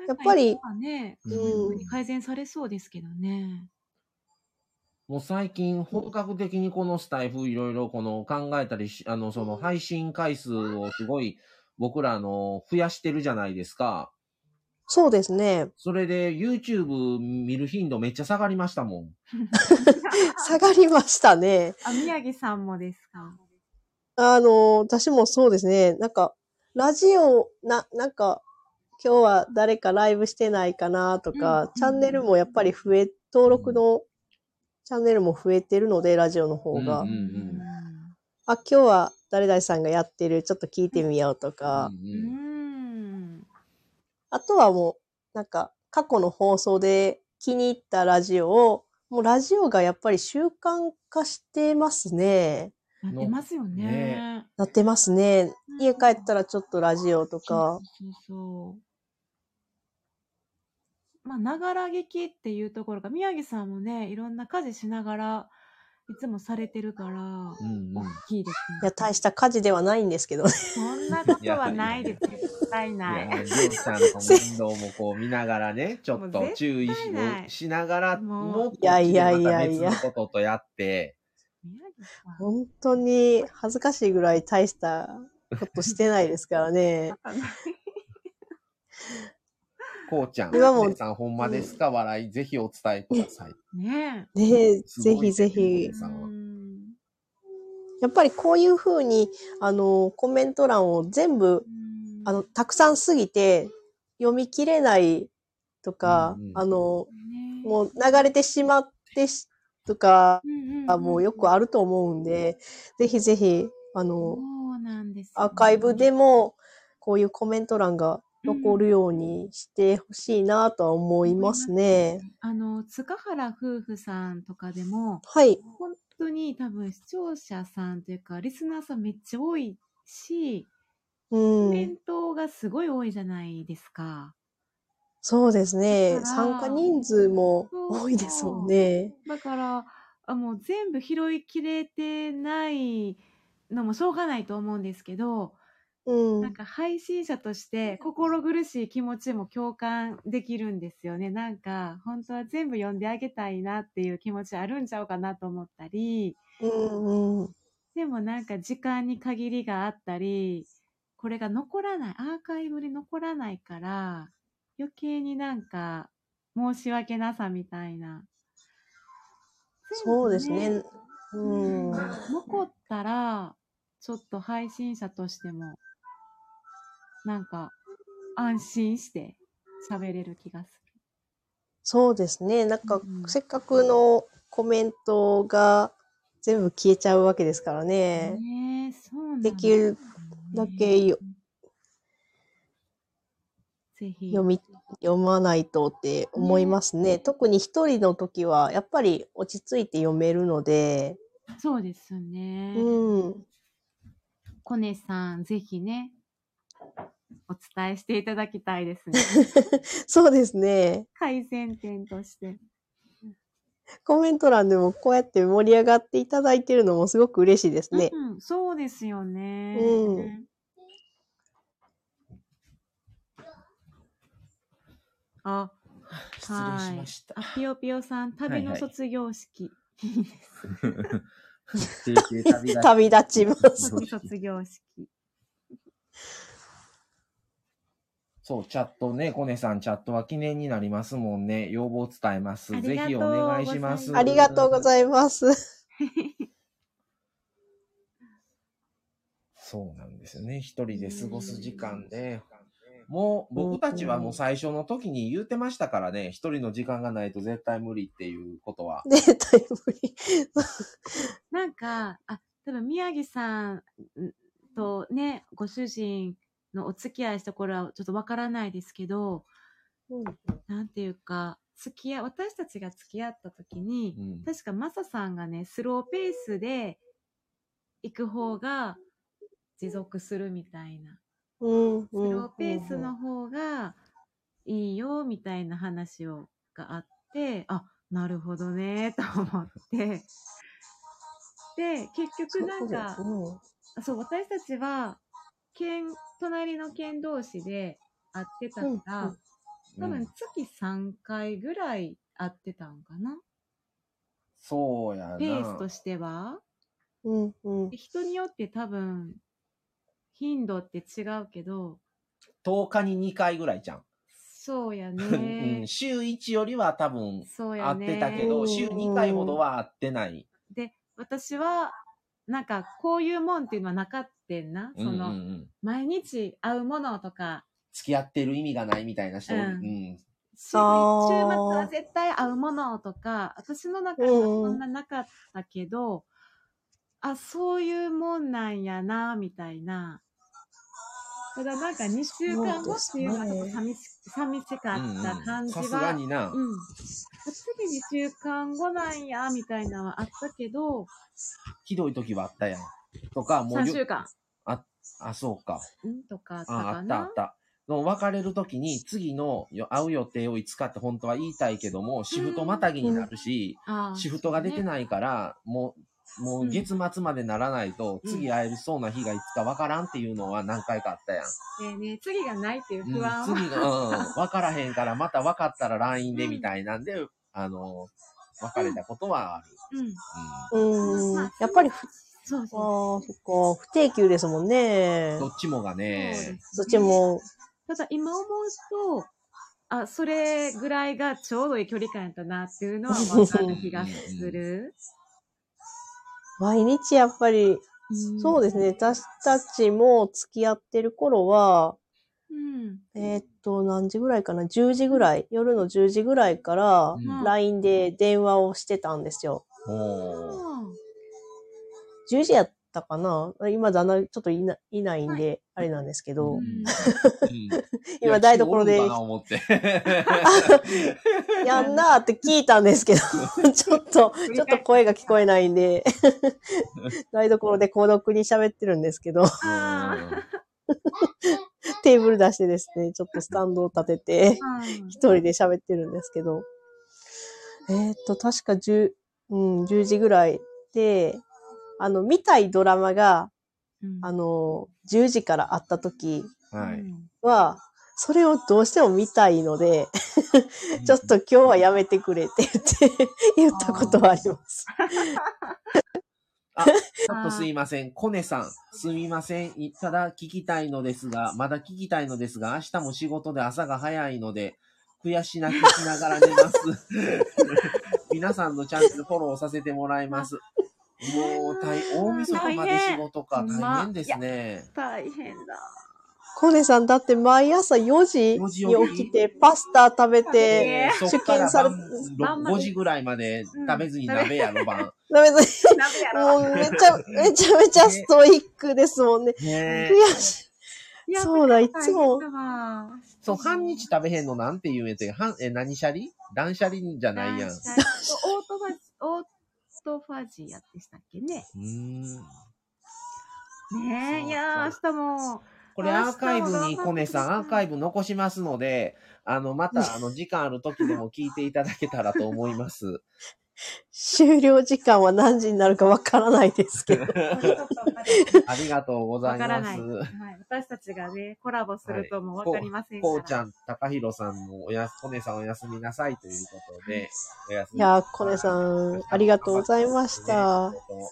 やっぱりね、うん改善されそうですけどね。もう最近本格的にこのスタイフいろいろこの考えたりし、あの、その配信回数をすごい僕らあの増やしてるじゃないですか。そうですね。それで YouTube 見る頻度めっちゃ下がりましたもん。下がりましたね。あ、宮城さんもですか？あの、私もそうですね。なんか、ラジオ、な、なんか、今日は誰かライブしてないかなとか、うんチャンネルもやっぱり増え、登録のチャンネルも増えてるので、ラジオの方が。うんうんあ、今日は誰々さんがやってる、ちょっと聞いてみようとか、うんううんん。あとはもう、なんか、過去の放送で気に入ったラジオを、もうラジオがやっぱり習慣化してますね。なってますよね。ねなってますね。家帰ったらちょっとラジオとか。そうそうそう。まあ、ながら聞きっていうところが、宮城さんもね、いろんな家事しながら、いつもされてるから、うんうん大きいですいや、大した家事ではないんですけどね。そんなことはないです。絶対いない。や、りょうちゃんの面倒もこう見ながらね、ちょっと注意しないしながら、もうもういやいやいやいや別のこととやって、宮城さん。本当に恥ずかしいぐらい大したことしてないですからね。こうちゃん、今も。皆さんほんまですか？笑い、ぜひお伝えください。ねねえ、ぜひぜひ。やっぱりこういう風に、あの、コメント欄を全部、あの、たくさんすぎて読み切れないとか、うんうん。あの、ねもう流れてしまってし、とか、もうよくあると思うんで、ぜひぜひ、あその、うなんですよ。アーカイブでも、こういうコメント欄が残るようにしてほしいなとは思いますね。あの、塚原夫婦さんとかでも、はい。本当に多分視聴者さんというか、リスナーさんめっちゃ多いし、うコメん。ントがすごい多いじゃないですか。そうですねだ。から参加人数も多いですもんね。だから、あもう全部拾いきれてないのもしょうがないと思うんですけど、うんなん。か配信者として心苦しい気持ちも共感できるんですよね。なんか本当は全部読んであげたいなっていう気持ちあるんちゃうかなと思ったり、うんうん。でもなんか時間に限りがあったり、これが残らない、アーカイブに残らないから、余計になんか申し訳なさみたいな。そうですね。うん。残ったら、ちょっと配信者としても、なんか安心して喋れる気がすそうですね。なんかうん、せっかくのコメントが全部消えちゃうわけですからる。ね。ねえ、そうなんできるだけよぜひ。読み、読まないとって思いますね。特に一人の時は、やっぱり落ち着いて読めるので、そうですね。うん。コネさん、ぜひね、お伝えしていただきたいですね。そうですね。改善点として。コメント欄でもこうやって盛り上がっていただいてるのもすごく嬉しいですね。うん、そうですよね。うんあ、失礼しました。あ、ぴよぴよさん、旅のはい卒業式。定型旅立ち旅立ちます。旅卒業式。そう、チャットね、コネさん、チャットは記念になりますもんね。要望伝えます。ぜひお願いします。ありがとうごいざいます。そうなんですよね。一人で過ごす時間で。もう、僕たちはもう最初の時に言ってましたからね。一人の時間がないと絶対無理っていうことは。で、タイムリなんか、あ、多分宮城さんとね、ご主人のお付き合いした頃はちょっとわからないですけど、うんなんていうか、付き合い、私たちが付き合った時にう、ん。確かマサさんがね、スローペースで行く方が持続するみたいな。うん。スローペースの方がいいよみたいな話をがあって、あ、なるほどね、と思って。で、結局なんか、あそう、私たちは、県、隣の県同士で会ってたから、うんうん多分月3回ぐらい会ってたんかな？そうやな。ペースとしては。うんうんで。人によって多分、頻度って違うけど、10日に2回ぐらいじゃん。そうや うねん、。週1よりは多分そうやね。会ってたけど、週2回ほどは会ってない。で、私は、なんか、こういうもんっていうのはなかってんな。そうんうんうの、ん。毎日会うものとか、付き合ってる意味がないみたいな人、うんうん。週週末は絶対会うものとか、私の中ではそんななかったけど、あ、そういうもんなんやな、みたいな。ただなんか2週間後っていうのはちょっと寂し寂しかった感じは、さすがにな。うん。次2週間後なんや、みたいなのはあったけど、ひどい時はあったやん。とか、もう3よ週間、あ、そうか。ん？とかあったあ、かあったあなっ。た。の別れる時に次のよ会う予定をいつかって本当は言いたいけども、シフトまたぎになるし、シフトが出てないから、もう、もう月末までならないと、うん次会えるそうな日がいつかわからんっていうのは何回かあったやん。でね、次がないっていううん、不安は、次が、うん、わからへんから、また分かったら LINE でみたいなんで、あの、別れたことはある。うん。うん。やっぱり、ふそうああ、そう。そっか。不定休ですもんねど。っちもがねどっちも。ただ今思うと、あ、それぐらいがちょうどいい距離感やったなっていうのは分かる気がする。毎日やっぱり、そうですね。私たちも付き合ってる頃は、うん。えーっと、何時ぐらいかな ?10 時ぐらい、夜の10時ぐらいからう、ん LINE で電話をしてたんですよ。も10時やったかな？今旦那ちょっといないないんで、あれなんですけうど、んうん。うん。今台所で。いやんかな思って。やんなーって聞いたんですけど、ちょっと、ちょっと声が聞こえないんで、台所で孤独に喋ってるんですけど、あテーブル出してですね、ちょっとスタンドを立てて、うん一人で喋ってるんですけど、えーっと、確か10、うん、10時ぐらいで、あの、見たいドラマが、うんあの、10時からあった時はは、それをどうしても見たいので、ちょっと今日はやめてくれって言って、言ったことはあります。あ、ちょっとすいません。コネさん、すみません。いただ聞きたいのですが、まだ聞きたいのですが、明日も仕事で朝が早いので、悔し泣きしながら寝ます。皆さんのチャンネルフォローさせてもらいます。もう、大、大晦日まで仕事か、大変大変ですね。大変。だ。コネさん、だって毎朝4時4時に起きて、パスタ食べて、出勤され晩晩まで。5時ぐらいまで食べずに鍋やろ、晩。鍋やろ。もうめちゃ、めちゃめちゃストイックですもんね。ね。悔しい。そうだいつも。そう、半日食べへんのなんて言うんやつ半、え、何シャリ？断捨離じゃないやん。うオートファジ、オートファジアでしたっけね。ーん。ねえ、いやー、明日も、これアーカイブにコネさん、アーカイブ残しますので、あの、また、あの、時間ある時でも聞いていただけたらと思います。終了時間は何時になるかわからないですけど。ありがとうございますわからない。。はい、私たちがね、コラボするともわかりませんから。こうちゃん、高弘さんもおやす、コネさんおやすみなさいということで、おやすみいやー、コネさん、ありがとうございました。ありがとうご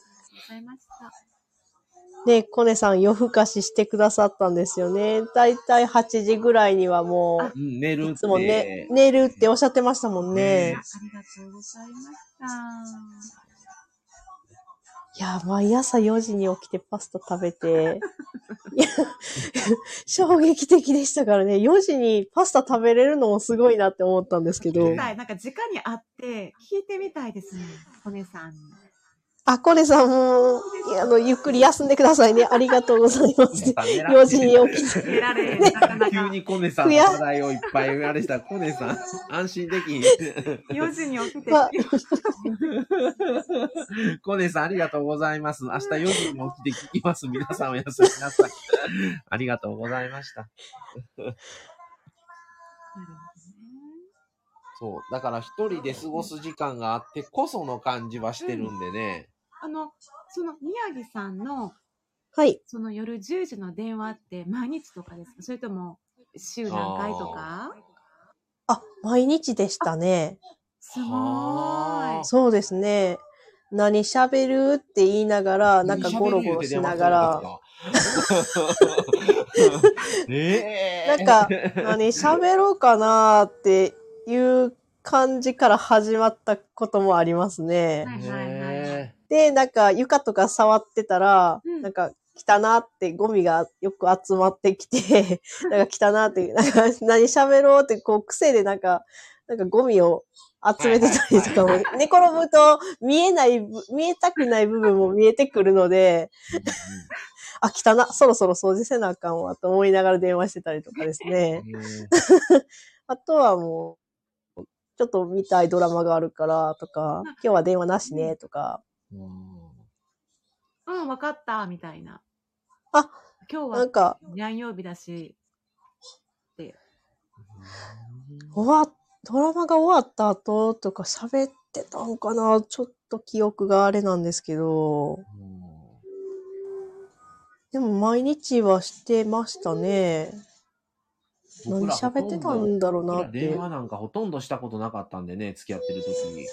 ざいました。ね、コネさん夜更かししてくださったんですよね。だいたい8時ぐらいにはもうん、寝るう、って。いつもね、寝るっておっしゃってましたもんあね。りがとうございました。いや、毎朝4時に起きてパスタ食べて、いや衝撃的でしたからね。4時にパスタ食べれるのもすごいなって思ったんですけど聞き。たい。なんか直に会って聞いてみたいですね。コネさんに。あ、コネさんも、あの、ゆっくり休んでくださいね。ありがとうございます。4時に起きて。急にコネさんの話題をいっぱいあれした。コネさん、安心できん。4時に起きて。まあコネさん、ありがとうございます。明日4時に起きて聞きます。皆さんおやすみなさい。ありがとうございました。そう。だから一人で過ごす時間があってこその感じはしてるんでね。あの、その宮城さんの、はい。その夜10時の電話って毎日とかですか？それとも週何回とか？あ、毎日でしたね。すごーい。はあそうですね。何喋るって言いながら、なんかゴロゴロしながら、え？え なんか、何喋ろうかなっていう感じから始まったこともありますね。はいはいで、なんか床とか触ってたら、うん。なんか汚なってゴミがよく集まってきて、なんか汚なって、なんか何喋ろうってこう癖でなんか、なんかゴミを集めてたりとかも、はい寝転ぶと見えないぶ、見えたくない部分も見えてくるので、あ、汚な、そろそろ掃除せなあかんわと思いながら電話してたりとかですね。あとはもう、ちょっと見たいドラマがあるからとか、今日は電話なしねとか、うん、わかった、みたいな。あ、今日はなんか、何曜日だし、って。終わ、ドラマが終わった後とか喋ってたんかなちょっと記憶があれなんですけど、でも毎日はしてましたね。何喋ってたんだろうなって電話なんかほとんどしたことなかったんでね、付き合ってる時に。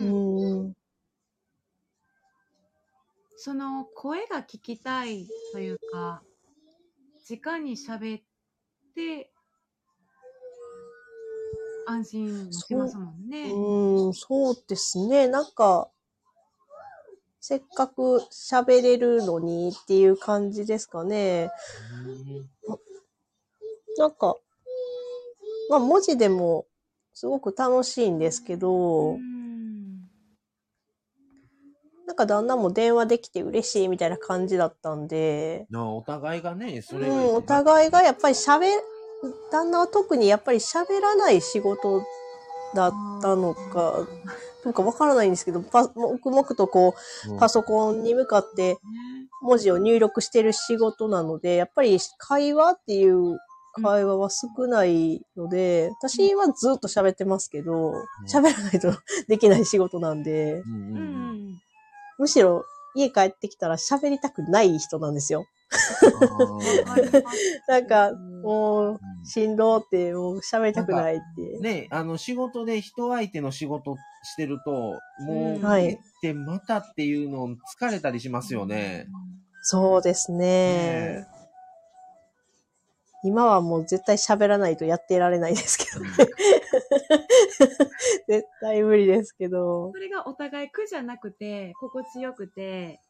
ううん。ん。その声が聞きたいというか、直に喋って、安心もしますもんね。うん、そうですね。なんか、せっかく喋れるのにっていう感じですかね。なんか、まあ文字でもすごく楽しいんですけど、うんなんか旦那も電話できて嬉しいみたいな感じだったんで、なあお互いがね、それうん、お互いがやっぱり喋、旦那は特にやっぱり喋らない仕事だったのか、なんかわからないんですけど、パ黙々とこう、パソコンに向かってね文字を入力してる仕事なので、やっぱり会話っていう会話は少ないので、私はずっと喋ってますけど、喋らないとできない仕事なんで、うんうんううんん。むしろ家帰ってきたら喋りたくない人なんですよ。なんか、うんもう、しんどって、もう喋りたくないって。ね、あの、仕事で人相手の仕事してると、もうはい行ってまたっていうの疲れたりしますよね。そうですね。今はもう絶対喋らないとやってられないですけどね。絶対無理ですけどそ。れがお互い苦じゃなくて、心地よくて、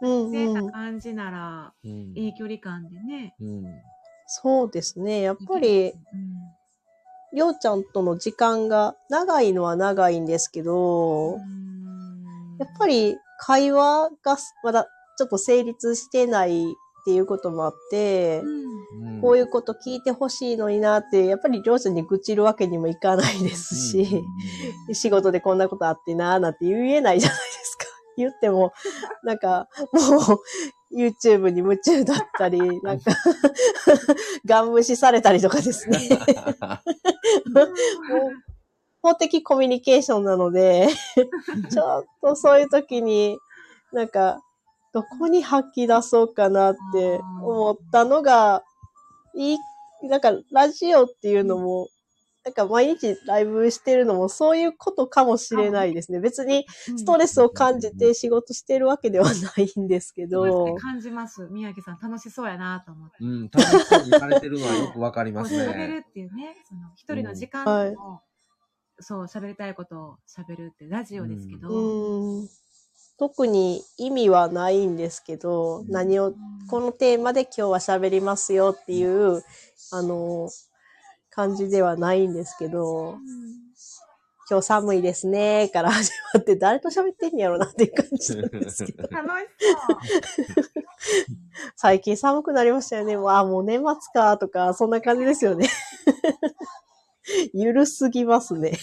うんう。なん感じなら、うんいい距離感でね。うんそうですね。やっぱり、うんりょうちゃんとの時間が長いのは長いんですけど、やっぱり会話がまだちょっと成立してないっていうこともあって、うんこういうこと聞いてほしいのになって、やっぱりりょうちゃんに愚痴るわけにもいかないですし、仕事でこんなことあってなーなんて言えないじゃないですか。言っても、なんか、もう、YouTube に夢中だったり、なんか、ガン無視されたりとかですね。法的コミュニケーションなので、ちょっとそういう時に、なんか、どこに吐き出そうかなって思ったのが、いい、なんか、ラジオっていうのも、なんか毎日ライブしてるのもそういうことかもしれないですね。別にストレスを感じて仕事してるわけではないんですけど、感じます。宮城さん楽しそうやなと思って。うん、楽しそうにされてるのはよくわかりますこう喋るね。っていうね、その一人の時間でも、そう、喋りたいことを喋るってラジオですけど。うん、特に意味はないんですけど、何を、このテーマで今日は喋りますよっていう、あの、感じではないんですけど、今日寒いですねから始まって誰と喋ってんやろなっていう感じなんですけど。楽しそう。最近寒くなりましたよね。わあ、もう年末かとか、そんな感じですよね。ゆるすぎますね。いいで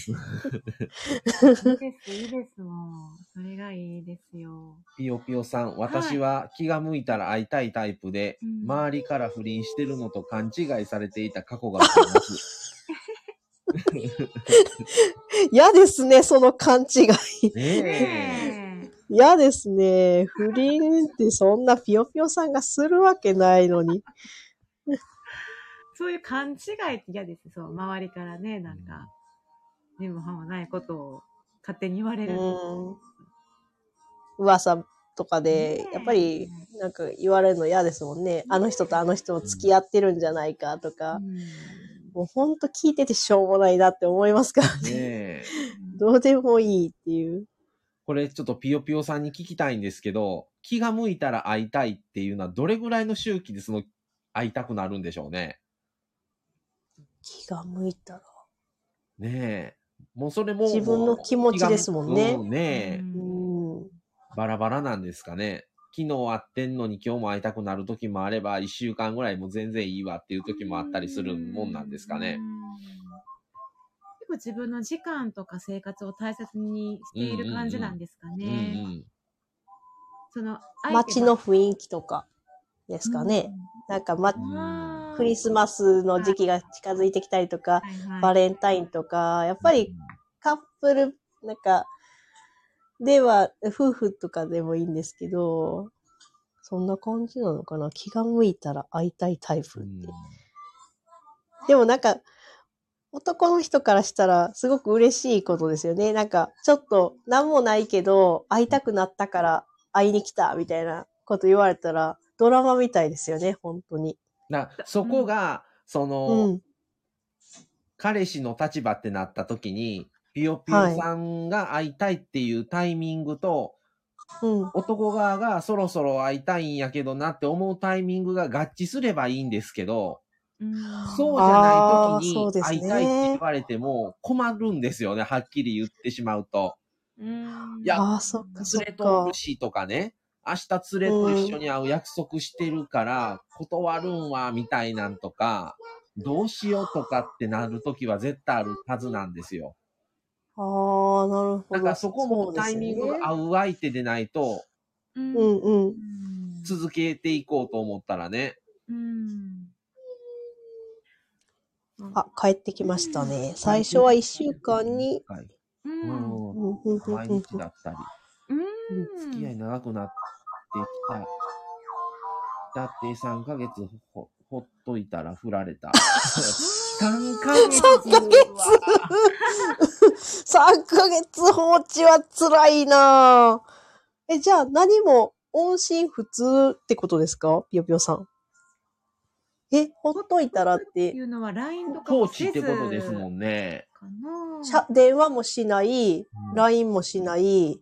す、いいですもん。それがいいですよ。ピヨピヨさん、私は気が向いたら会いたいタイプで、うん周りから不倫してるのと勘違いされていた過去があります。嫌ですね、その勘違い。ねえ。ねえ。嫌ですね。不倫ってそんなぴよぴよさんがするわけないのに。そういう勘違いって嫌です。そう、周りからね、なんか、根も葉もないことを勝手に言われうる。ん。噂とかでやっぱり、なんか言われるの嫌ですもんね。あの人とあの人付き合ってるんじゃないかとか。もうほんと聞いててしょうもないなって思いますからね。どうでもいいっていう。これちょっとピヨピヨさんに聞きたいんですけど、気が向いたら会いたいっていうのはどれぐらいの周期でその会いたくなるんでしょうね。気が向いたら。ねえ。もうそれも。自分の気持ちですもんねうんねえ。うん。バラバラなんですかね。昨日会ってんのに今日も会いたくなる時もあれば、一週間ぐらいも全然いいわっていう時もあったりするもんなんですかねう。ん。結構自分の時間とか生活を大切にしている感じなんですかうんうね。ん。その街の雰囲気とかですかね。。なんか、ま、うんクリスマスの時期が近づいてきたりとか、はいはいバレンタインとか、やっぱりカップル、なんか、では、夫婦とかでもいいんですけど、そんな感じなのかな？気が向いたら会いたいタイプって。でもなんか、男の人からしたらすごく嬉しいことですよね。なんか、ちょっと何もないけど、会いたくなったから会いに来たみたいなこと言われたら、ドラマみたいですよね、本当に。だそこが、その、うん。彼氏の立場ってなった時に、ピヨピヨさんが会いたいっていうタイミングと、うん。男側がそろそろ会いたいんやけどなって思うタイミングが合致すればいいんですけど、うんそうじゃない時に会いたいって言われても困るんですよね、はっきり言ってしまうと。うんいやああ、そっか、そっ連れとかる。しとかね、明日連れと一緒に会う約束してるから、断るんわ、みたいなんとか、どうしようとかってなる時は絶対あるはずなんですよ。ああ、なるほど。だからそこもタイミングが合う相手でないと、うんうん続けていこうと思ったらね。うんあ、帰ってきましたね。最初は一週間に、はい。ううんん。うんうんうん毎うん日だったり、うん付き合い長くなってきた。だって3ヶ月ほほっといたら振られた。3ヶ月。3ヶ3ヶ月放置は辛いなぁえ、じゃあ何も音信不通ってことですか？ぴよぴよさん。え、ほっといたらっっててい、うのは LINE とか放置ってことですもんね。かなしゃ電話もしない、LINE もしない。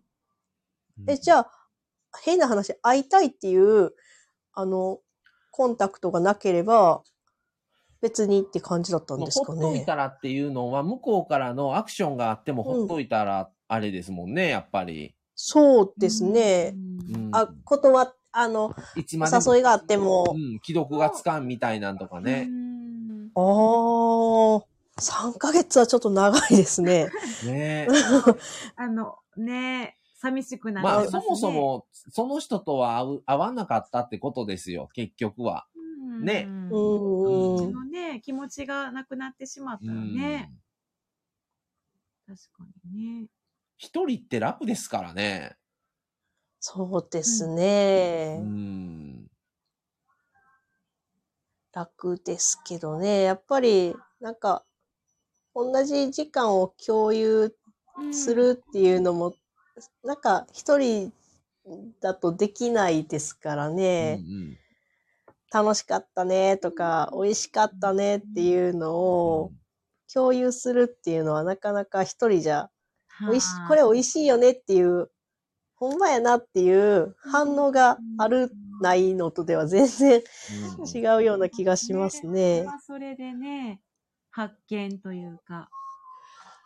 え、じゃあ、変な話、会いたいっていう、あの、コンタクトがなければ、別にって感じだったんですかね。ほっといたらっていうのは、向こうからのアクションがあってもほっといたら、あれですもんね、やっぱり。そうですね。うんあ、断っ、あの、誘いがあってもう、ん、既読がつかんみたいなんとかね。うんああ、3ヶ月はちょっと長いですね。ね あの、ね寂しくなりまあ、ますね。そもそも、その人とは会う、会わなかったってことですよ、結局は。うん、ねうん。のね、気持ちがなくなってしまったらね、確かにね。一人って楽ですからね。そうですうね。ん。楽ですけどね。やっぱり、なんか、同じ時間を共有うんするっていうのも、なんか一人だとできないですからね。うん楽しかったねとか、美味しかったねっていうのうんを共有するっていうのはなかなか一人じゃ、はあ美味し、これ美味しいよねっていう、ほんまやなっていう反応がある、ないのとでは全然うん違うような気がしますね。まあそれでね、発見というか。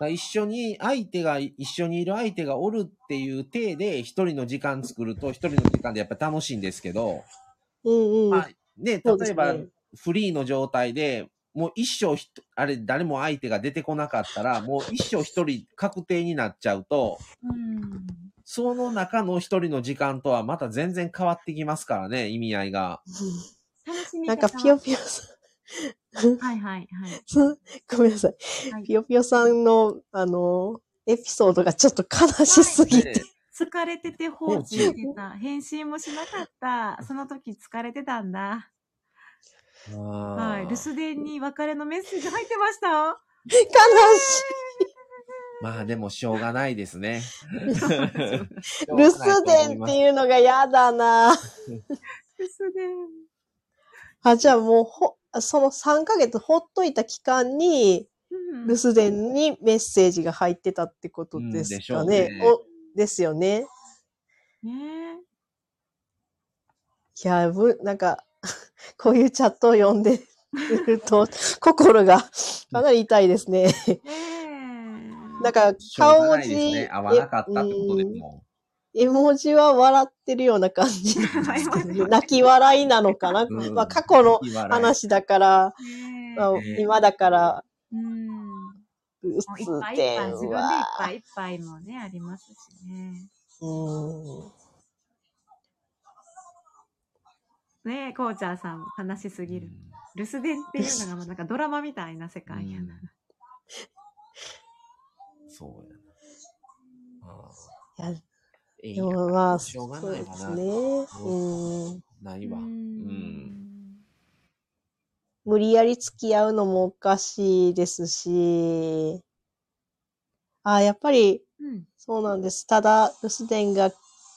一緒に、相手が、一緒にいる相手がおるっていう体で一人の時間作ると一人の時間でやっぱ楽しいんですけど、うんうん。まあ、で例えば、フリーの状態で、もう一生あれ、誰も相手が出てこなかったら、もう一生一人確定になっちゃうと、うん。その中の一人の時間とはまた全然変わってきますからね、意味合いが。楽しみ方なんかぴよぴよさん、はいはいはい。ごめんなさい。はいぴよぴよさんの、あの、エピソードがちょっと悲しすぎて。ね疲れてて放置してた。返信もしなかった。その時疲れてたんだ。は。はい留守電に別れのメッセージ入ってました悲しまあでもしょうがないですね。留守電っていうのが嫌だな。ですね。あ、じゃあもう、ほ、その3ヶ月ほっといた期間に、うん留守電にメッセージが入ってたってことですかね。うんねおですよね。ねいや、ぶ、なんか、こういうチャットを読んでると、心がかなり痛いですね。なんか、顔文字、ね。合わなかったってことでえも。絵文字は笑ってるような感じなんですけど、泣き笑いなのかな、うんまあ過去の話だから、ねまあえ今だから、うん。留もういっ守ぱいいっぱい、電自分でいっは、ぱいいっぱいもね、ありますしね。うん。ねえ、こうちゃんさん、悲しすぎる。留守電っていうのがもうなんかドラマみたいな世界やな。そうやな。あいや、あええでもまあ、しょうがそうないわな。ですね。うん。ないわ。ううん。ん。無理やり付き合うのもおかしいですし、あやっぱり、うん。そうなんです。ただ、留守電が、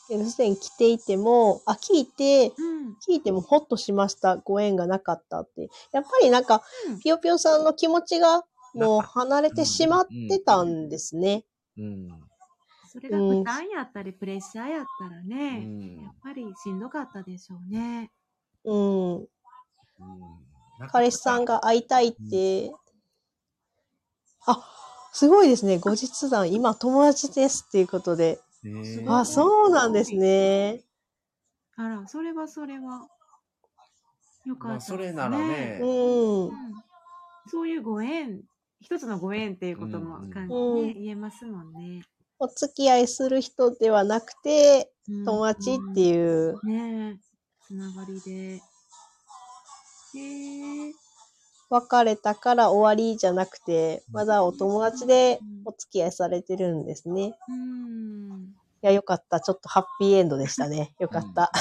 留守電来ていても、あ、聞いて、うん。聞いてもホッとしました。ご縁がなかったって。やっぱりなんか、うんぴよぴよさんの気持ちがもう離れてしまってたんですね。うん。それが負担やったり、プレッシャーやったらうね、んやっぱりしんどかったでしょうね。うん。うん彼氏さんが会いたいって、あ、すごいですね。後日談、今友達ですっていうことで。あ、そうなんですね。あら、それはそれは。よかったまあ、です、それならねう、うんん。そういうご縁、一つのご縁っていうこともうん感じ、うんね言えますもんね。お付き合いする人ではなくて、うん友達っていう。ねえ、つながりで。へえ別れたから終わりじゃなくて、まだお友達でお付き合いされてるんですね。いうん。や、よかった。ちょっとハッピーエンドでしたね。よかった。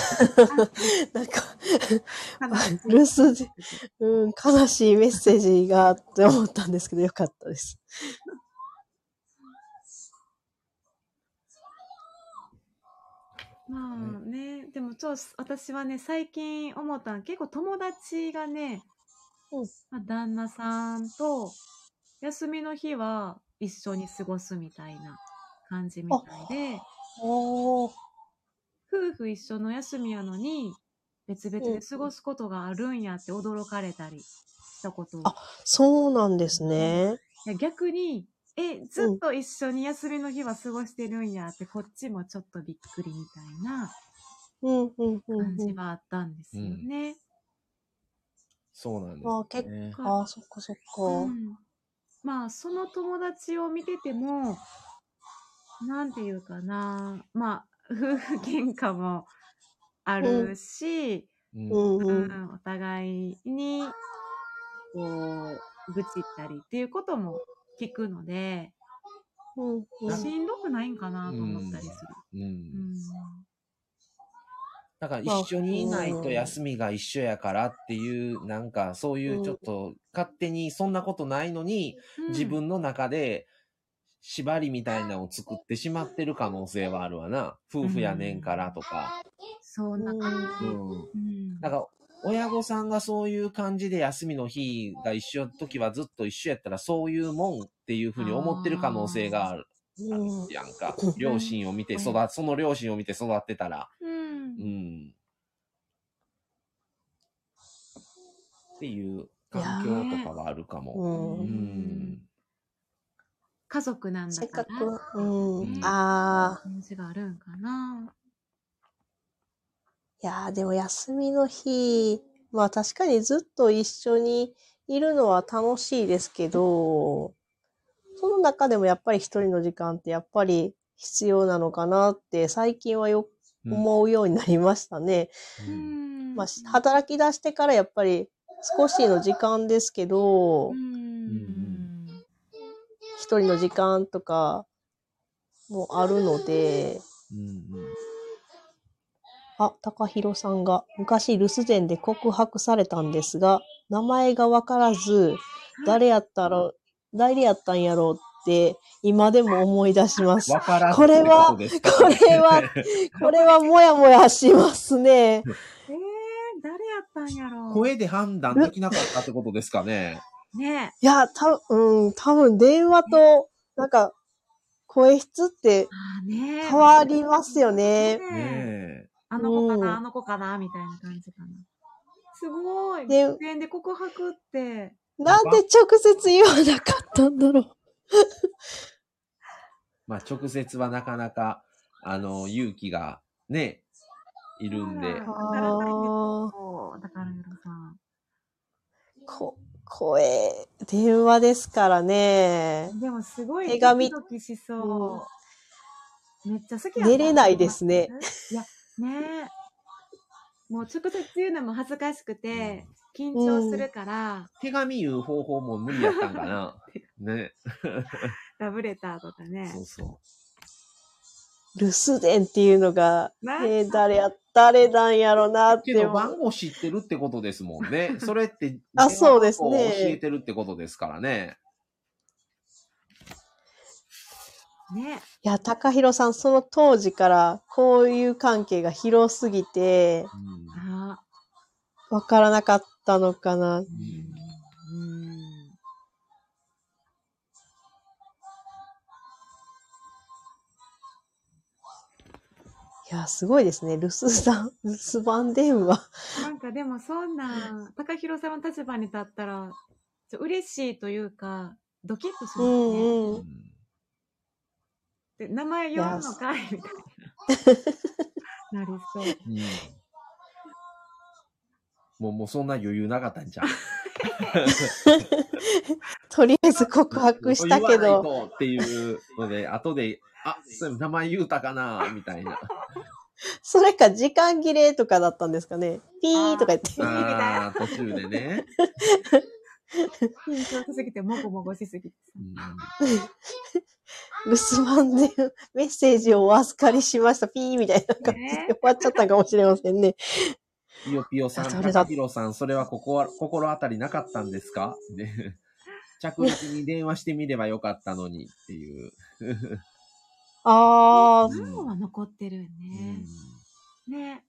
なんか、留守で、うん、悲しいメッセージがって思ったんですけど、よかったです。まあね、でもちょっと私はね、最近思ったの結構友達がね、うん。まあ、旦那さんと休みの日は一緒に過ごすみたいな感じみたいで、おー。夫婦一緒の休みやのに別々で過ごすことがあるんやって驚かれたりしたこと。をあそうなんですね。いや逆に、え、ずっと一緒に休みの日は過ごしてるんやって、こっちもちょっとびっくりみたいなうん、うん、うん感じうん。はあったんですよね。そうなんです、ね。あ結ねああ、そっかそっか。うんまあ、その友達を見てても、なんていうかな、まあ、夫婦喧嘩もあるし、うんうん、ううん。んお互いに、こう、愚痴ったりっていうことも聞くので、うん、うん。しんどくないんかなと思ったりする。うんうんだから一緒にいないと休みが一緒やからっていう、なんかそういうちょっと勝手にそんなことないのに、うん自分の中で縛りみたいなのを作ってしまってる可能性はあるわな。夫婦やねんからとか。そんな感じ。うん。うんだから親御さんがそういう感じで休みの日が一緒の時はずっと一緒やったらそういうもんっていうふうに思ってる可能性がある。うんやんか。両親を見て育っ、その両親を見て育ってたら。うんうん。っていう環境とかはあるかも。うんうん。家族なんだせっか。からく、うん。うんああ。感じがあるんかな。いやーでも休みの日、まあ確かにずっと一緒にいるのは楽しいですけど、その中でもやっぱり一人の時間ってやっぱり必要なのかなって最近はようん思うようになりましたね。うん。まあ働き出してからやっぱり少しの時間ですけど、うん。一人の時間とかもあるので、うんあ、高弘さんが昔留守電で告白されたんですが、名前がわからず、誰やったら、誰やったんやろうって、今でも思い出します。わからんこれは これはこれはもやもやしますね。えー、誰やったんやろう？声で判断できなかったってことですかね？ねいや、た、うん、多分電話と、なんか、声質って変わりますよね。ねねえ。あの子かな、うんあの子かなみたいな感じかな。すごい。で実演で告白って。なんで直接言わなかったんだろう。まあ、直接はなかなか、あの、勇気がね、いるんで。ああだから、さん。こ、声、電話ですからね。でもすごい手紙ドキドキしそう。めっちゃ好きや寝れないですね。いや、ねえ。もう直接言うのも恥ずかしくて、緊張するから、手紙言う方法も無理やったんかな。ね。ラブレターとかねそ。うそ留守電っていうのが、なえー誰や、誰なんやろなっう。けてど、番号知ってるってことですもんね。それって、あそうですね電話番号を教えてるってことですからね。ねいや、高弘さん、その当時から、こういう関係が広すぎて、うんあわからなかったのかな。うん。うんいや、すごいですね。留守番、留守番電話。なんかでもそんな、高弘さんの立場に立ったら、嬉しいというか、ドキッとしますね。うんううん。んで名前呼ぶのかいみたいな。なりそう。うんもう、もうそんな余裕なかったんじゃん。とりあえず告白したけ言わないど、とっていうので、後で、あ、それ名前言うたかなみたいな。それか時間切れとかだったんですかね。ピーとか言って。ああ、途中でね。緊張しすぎて、もごもごしすぎて。うん 留守番でメッセージをお預かりしました。ピーみたいな感じでね終わっちゃったかもしれませんね。ピヨピヨさん、それだ高弘さん、それはここは心当たりなかったんですか？で 着陸に電話してみればよかったのにっていう。あー、番号は残ってるねん。ね。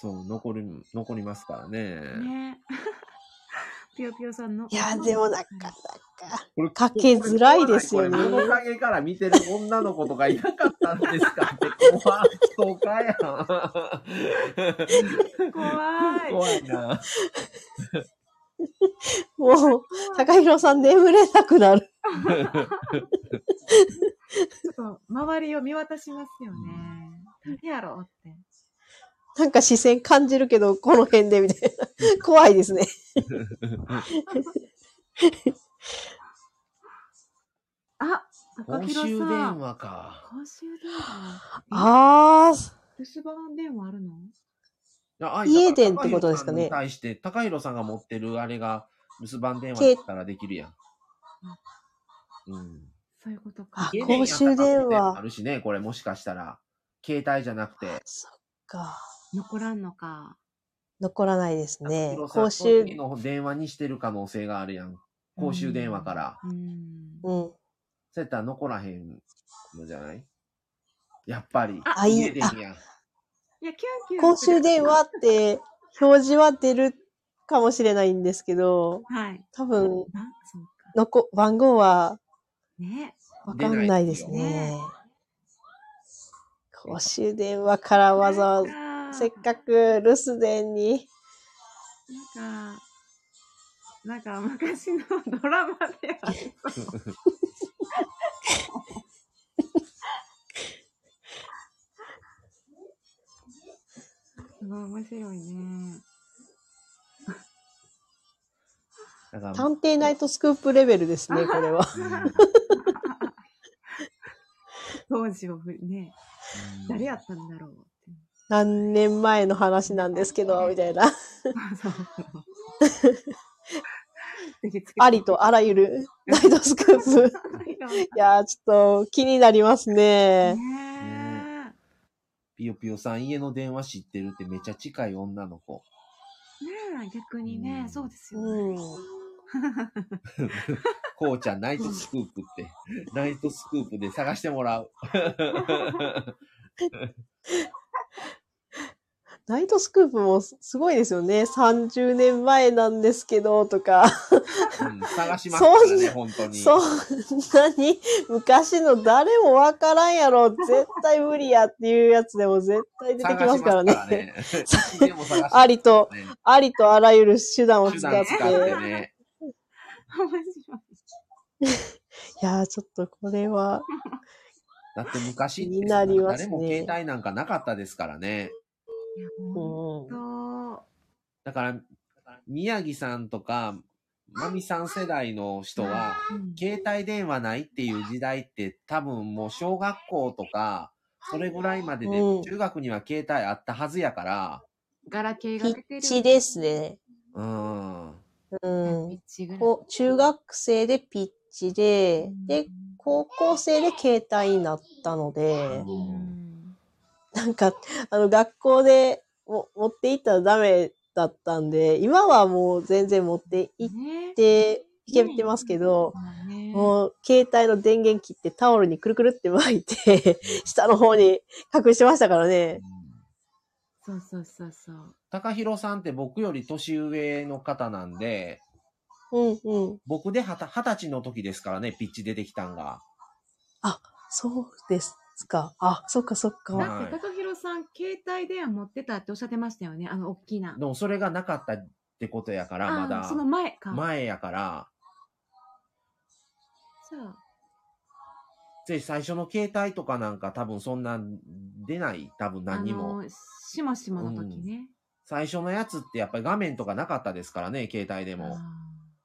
そう、残り、残りますからね。ね。ぴよぴよさんの。いや、でもなかなか。これかけづらいですよねこれ物陰から見てる女の子とかいなかったんですかって、怖い人かやん。怖い。怖いな。もう、高弘さん眠れなくなる。ちょっと周りを見渡しますよね。誰やろうって。なんか視線感じるけど、この辺でみたいな。怖いですね。あ、高公弘さん。衆電話か。公衆電話。あー、留守番電話あるの？あ家電ってことですかね対して、高弘さんが持ってるあれが、留守番電話だったらできるやん。うん。そういうことあか。公衆電話あるしね、これもしかしたら。携帯じゃなくて。そっか。残らんのか。残らないですね。公衆、の電話にしてる可能性があるやん。公衆電話から。うん。うん。そうやったら残らへんのじゃない？やっぱり。あいい。公衆電話って表示は出るかもしれないんですけど、はい。多分、な、そうか。のこ、番号はね。わかんないですね。公衆電話からわざわざ、せっかく留守電に、なんか、なんか昔のドラマでありそう。すごい面白いね。探偵ナイトスクープレベルですね、これは。うん当時をね、うん誰やったんだろう。何年前の話なんですけど、みたいな。ありとあらゆるナイトスクープ。いやー、ちょっと気になりますね。ねピヨピヨさん、家の電話知ってるってめっちゃ近い女の子。え。ねえ、逆にね、うんそうですうよね。ん。こうちゃん、ナイトスクープって、ナイトスクープで探してもらう。ナイトスクープもすすごいですよね。30年前なんですけど、とか。うん、探しますからね、本当に。そんなに昔の誰もわからんやろ。絶対無理やっていうやつでも絶対出てきますからね。らね。ありと、ねありとあらゆる手段を手使って。ってね。い。いやー、ちょっとこれは、だって昔気になりますね誰も携帯なんかなかったですからね。う。ほん。だから、宮城さんとか、まみさん世代の人は、うん。携帯電話ないっていう時代って多分もう小学校とか、それぐらいまでで、うん。中学には携帯あったはずやから、ガラケーがピ出てる。ッチですね。うん。うピん中学生でピッチで、で、高校生で携帯になったので、うん なんか、あの、学校でも持って行ったらダメだったんで、今はもう全然持って行っねて、いけてますけど、もう、携帯の電源切ってタオルにくるくるって巻いて、下の方に隠してましたからね。そうそうそうそう。高弘さんって僕より年上の方なんで、うんうん。僕ではた二十歳の時ですからね、ピッチ出てきたんが。そうですか。あ、そっかそっか。はいだって、高弘さん、携帯電話持ってたっておっしゃってましたよね？あの、大きな。でもそれがなかったってことやから、まだそ。の前か。前やから、じゃあ、で、最初の携帯とかなんか多分そんな出ない、多分何にも。あのしもしもの時ね。最初のやつってやっぱり画面とかなかったですからね、携帯ででも。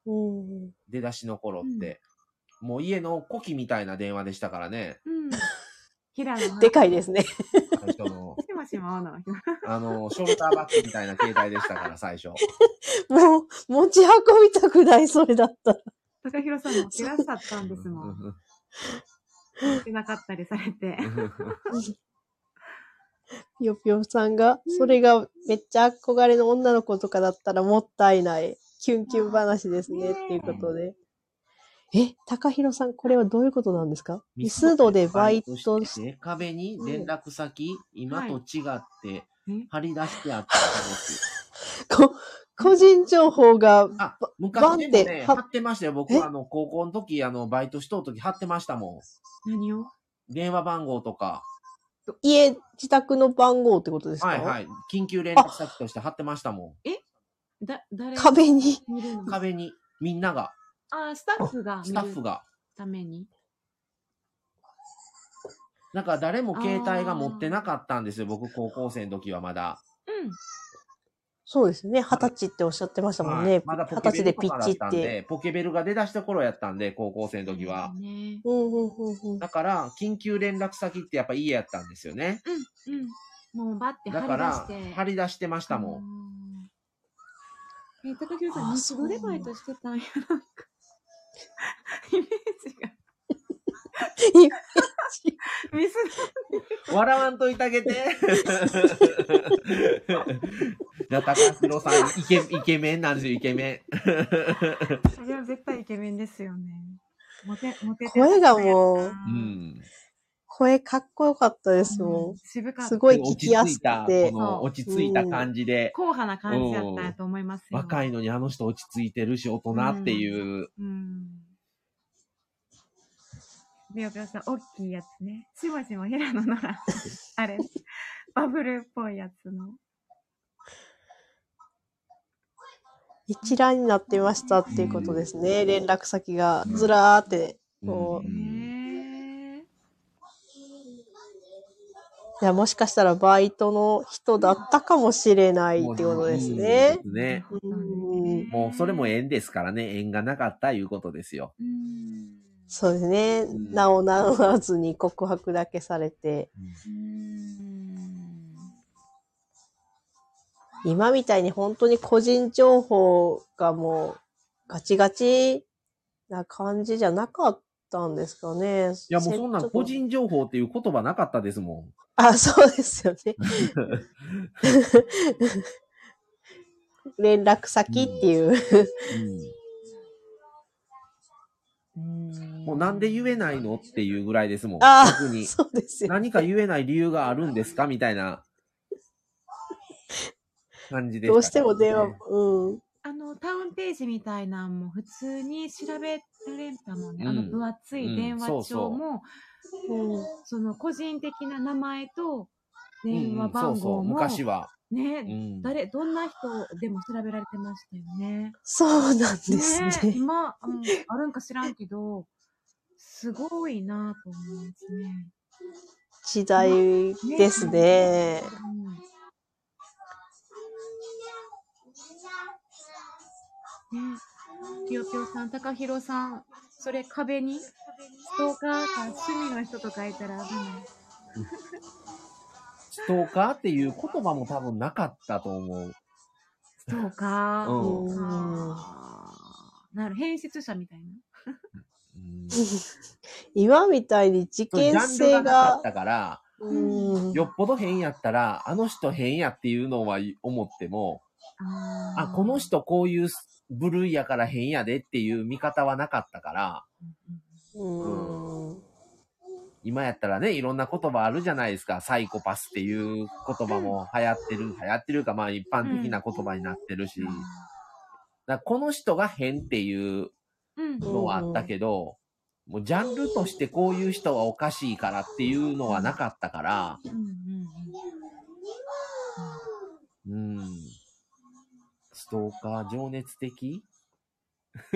うん。出だしの頃って。もう家の古希みたいな電話でしたからね、うん。平野のでかいですね。最初の。し。あの、ショルダーバッグみたいな携帯でしたから、最初。もう、持ち運びたくない、それだったら。高弘さんもいらっしゃったんですもん。持ってなかったりされて。ぴよぴよさんが、それがめっちゃ憧れの女の子とかだったらもったいない。キュンキュン話ですね、っていうことで。え、高弘さん、これはどういうことなんですか？ミスドでバイトしして壁に連絡先、今と違ってえ？貼り出してあったんです。こ個人情報が、あ、バ昔でもね、貼ってましたよ。僕。あの、高校の時、あの、バイトしとう時貼ってましたも何を？ん。電話番号とか。家、自宅の番号ってことですか？はいはい。緊急連絡先として貼ってましたもだ、誰？が壁に？壁に、みんなが、あ、スタッフがスタッフが。ために。なんか誰も携帯が持ってなかったんですよ。僕、高校生の時はまだ。うん。そうですね。二十歳っておっしゃってましたもんはねい。まだ二ポケベル十歳でピッとかだったんチって。で、ポケベルが出だした頃やったんで、高校生の時は。ね。うんうんうんうん。だから、緊急連絡先ってやっぱ家やったんですよね。うん、うん。もうバッてだから張り出して。、張り出してましたもん。ん。え、高弘さん、あミスドでバイトしてたんや、なんか。イメージが。ミス笑わんといてあげて。じゃあ、高弘さん、イケ、イケメンなんですよ、イケメン。ド。いや、絶対イケメンですよね。モテ、モテて声がもうう。ん。声かっこよかったですもん。渋かった。すごい聞落ちきやす着いた、くてこ。の落ち着いた感じで、硬派な感じだったと思いますよ。若いのにあの人落ち着いてるし、大人っていう。うん。ビオビオさん、大きいやつね。しもしも平野ノラ。あれ、バブルっぽいやつの。一覧になってましたっていうことですね。連絡先がずらーって。こううんへえ。いや、もしかしたらバイトの人だったかもしれないってことですね。うんね。うんもうそれも縁ですからね、縁がなかったいうことですよ。うん。そうですね。ん名を名乗らずに告白だけされて、うん。今みたいに本当に個人情報がもうガチガチな感じじゃなかったんですかね。いや、もうそんなん個人情報っていう言葉なかったですもん。あ、そうですよね。連絡先っていう。うんもうなんで言えないのっていうぐらいですもん。あに。そうですよ。何か言えない理由があるんですかみたいな感じでした、どうしても電話、うん。あの、タウンページみたいなんも普通に調べられたもんね。うんあの、分厚い電話うんそうそう帳も、うんその個人的な名前とうんうん電話番そうそう、号も、昔は。ね、うん誰、どんな人でも調べられてましたよね。そうなんですね。ね今、うん、あるんか知らんけど、すごいなと思いますね。時代ですね。うん。ねぴよぴよさん、たかひろさん、それ壁に、ストーカーか趣味の人とかいたら危ない。ストーカーっていう言葉も多分なかったと思う。ストーカー。うんなる、変質者みたいな。うん今みたいに事件性がなかがっ、たから、うんよっぽど変やったら、あの人変やっていうのは思っても、あ、この人こういう部類やから変やでっていう見方はなかったから、うん今やったらね、いろんな言葉あるじゃないですか。サイコパスっていう言葉も流行ってる、流行ってるか、まあ一般的な言葉になってるし、だこの人が変っていううん。のはあったけど、もうジャンルとしてこういう人はおかしいからっていうのはなかったから。うん。ストーカー情熱的？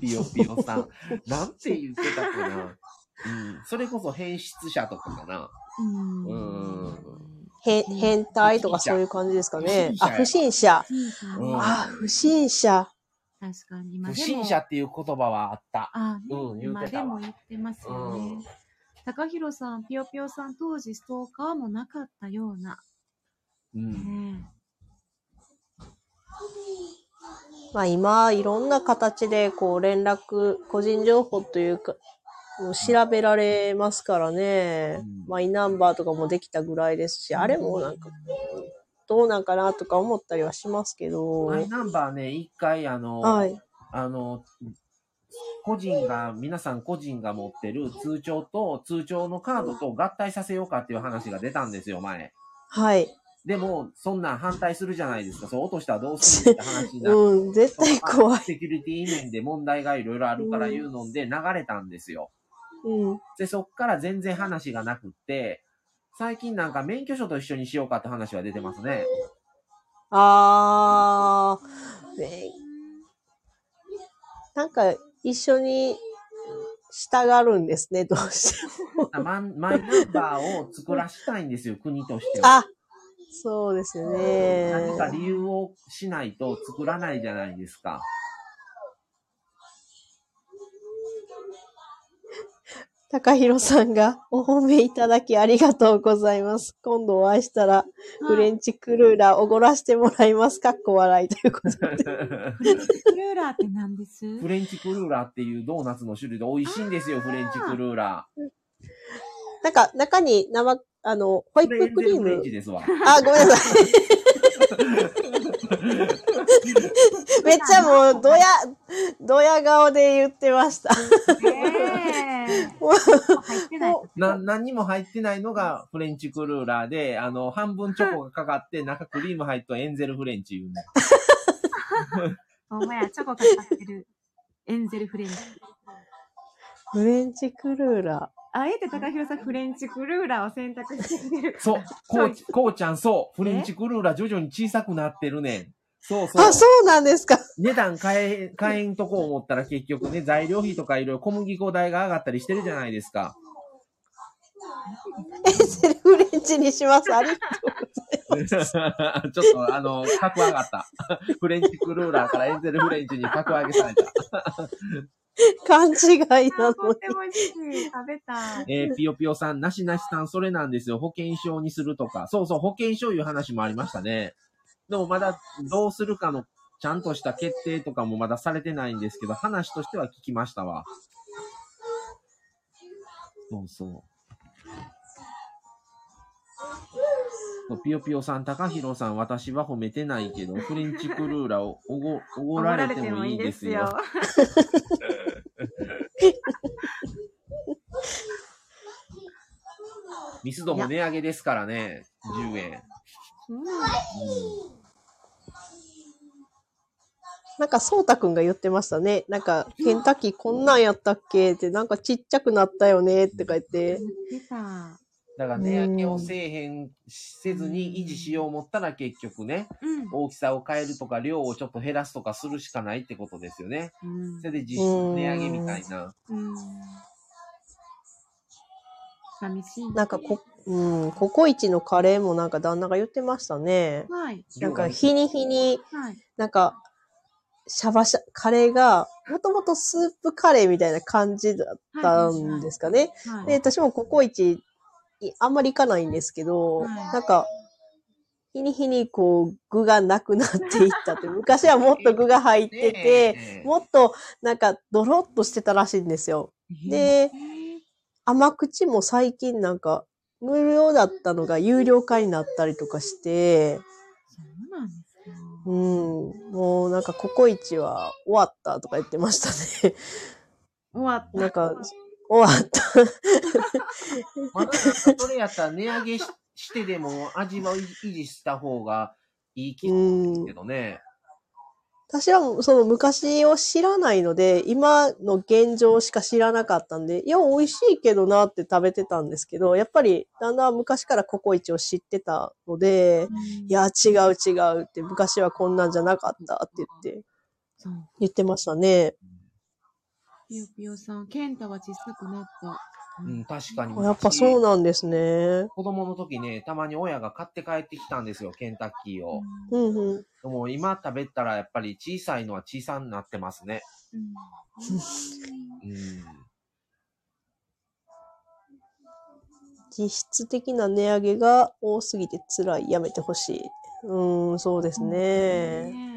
ピヨピヨさん。なんて言ってたかな。うん。それこそ変質者とかかな。うん変態とかそういう感じですかね。あ、不不審者。あ、不審者。確かに今不でも審者っていう言葉はあった。あ、ねうん言てたわでも言ってますよね。うん高弘さん、ぴよぴよさん、当時ストーカーもなかったような。うん。ねまあ今、いろんな形でこう連絡、個人情報というか、もう調べられますからね。うんマイナンバーとかもできたぐらいですし、あれもなんか、どうなんかなとか思ったりはしますけど。マイナンバーね、一回あの、はい。あの、個人が、皆さん個人が持ってる通帳と通帳のカードと合体させようかっていう話が出たんですよ、前。はい。でも、そんなん反対するじゃないですか。そう落としたらどうするって話になって。うん、絶対怖い。セキュリティ面で問題がいろいろあるから言うので流れたんですよ。うん。で、そっから全然話がなくって、最近なんか免許証と一緒にしようかって話が出てますね。あー、ねなんか一緒に従うんですね、どうしても。マイナンバーを作らしたいんですよ、国としては。あ、そうですよね。何か理由をしないと作らないじゃないですか。高弘さんがお褒めいただきありがとうございます。今度お会いしたら、フレンチクルーラーおごらしてもらいます。かっこ笑いということで。フレンチクルーラーって何です？フレンチクルーラーっていうドーナツの種類で美味しいんですよ、フレンチクルーラなんか、中に生、あの、ホイップクリーム。チですわ。あ、ごめんなさい。めっちゃもう、どや、どや顔で言ってました。ええもう入ってない。な、何にも入ってないのがフレンチクルーラーで、あの、半分チョコがかかって、中クリーム入ったエンゼルフレンチ言うね。お前や、チョコかかってる。エンゼルフレンチ。フレンチクルーラあえて高弘さん、フレンチクルーラーを選択してきてる。そう、こう、こうちゃんそう、フレンチクルーラー徐々に小さくなってるねん。そうー。そうあ、。そうなんですか。値段変え、変えんとこ思ったら結局ね、材料費とかいろいろ小麦粉代が上がったりしてるじゃないですか。エンゼルフレンチにします？ありがとう。ちょっと、あの、格上がった。フレンチクルーラーからエンゼルフレンチに格上げされた。勘違いなのに。とっても美味しい。食べたい。えー、ぴよぴよさん、なしなしさん、それなんですよ。保険証にするとか。そうそう、保険証いう話もありましたね。でもまだ、どうするかの、ちゃんとした決定とかもまだされてないんですけど、話としては聞きましたわ。そうそう。ぴよぴよさん、高弘さん、私は褒めてないけど、フレンチクルーラーをおご、おごられてもいいですよ。ミスドも値上げですからね、10円。なんだなんか、そうたくんが言ってましたね。なんか、ケンタッキーこんなんやったっけって、なんかちっちゃくなったよねって書いて。言ってた。だから値上げをせえへん、せずに維持しよう思ったら結局ね、うん。大きさを変えるとか量をちょっと減らすとかするしかないってことですよね。うんそれで実質値上げみたいな。うん。寂しい。なんかこ、うん、ココイチのカレーもなんか旦那が言ってましたね。はい。なんか、日に日に、はい。なんか、シャバシャ、カレーが、もともとスープカレーみたいな感じだったんですかね。はい。で、私もココイチ、いあんまり行かないんですけど、はいなんか、日に日にこう、具がなくなっていったって、昔はもっと具が入ってて、もっとなんかドロッとしてたらしいんですよ。でえー甘口も最近なんか、無料だったのが有料化になったりとかして、そうなんですか。うん、もうなんかココイチは終わったとか言ってましたね。終わった。なんか、終わった。まそれやったら値上げししてでも味は維持した方がいい気がするんですけどね。私はその昔を知らないので、今の現状しか知らなかったんで、いや、美味しいけどなって食べてたんですけど、やっぱりだんだん昔からココイチを知ってたので、うんいや、違う違うって、昔はこんなんじゃなかったって言って。言ってましたね。ぴよぴよさん、ケンタは小さくなった。うん、確かに。やっぱそうなんですね。子供の時ね、たまに親が買って帰ってきたんですよ、ケンタッキーを。うんうん。でも今食べたらやっぱり小さいのは小さになってますね。うんうん。実質的な値上げが多すぎて辛い。やめてほしい。うーん、そうですね。ね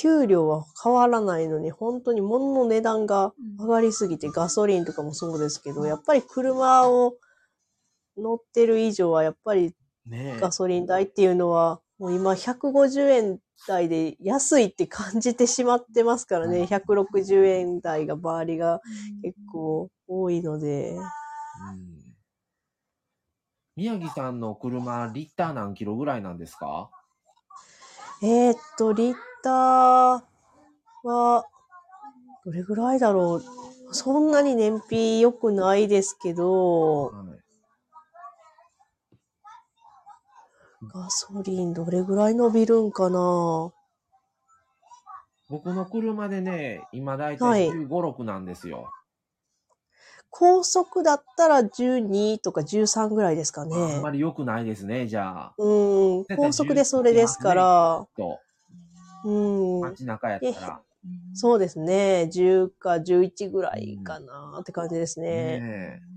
給料は変わらないのに、本当に物の値段がうん上がりすぎて、ガソリンとかもそうですけど、やっぱり車を乗ってる以上は、やっぱり。ガソリン代っていうのは、もう今150円台で安いって感じてしまってますからね。160円台が周りが結構多いので。うん宮城さんの車、リッター何キロぐらいなんですか？えー、っと、リッターは、どれぐらいだろう？そんなに燃費良くないですけど、はいガソリンどれぐらい伸びるんかな？僕の車でね、今だいはいたい15、6なんですよ。高速だったら12とか13ぐらいですかあんねま。り良くないですね、じゃあ。うん、高速でそれですから、と、うん、街中やったら。そうですね。10か11ぐらいかなって感じですね。ねえ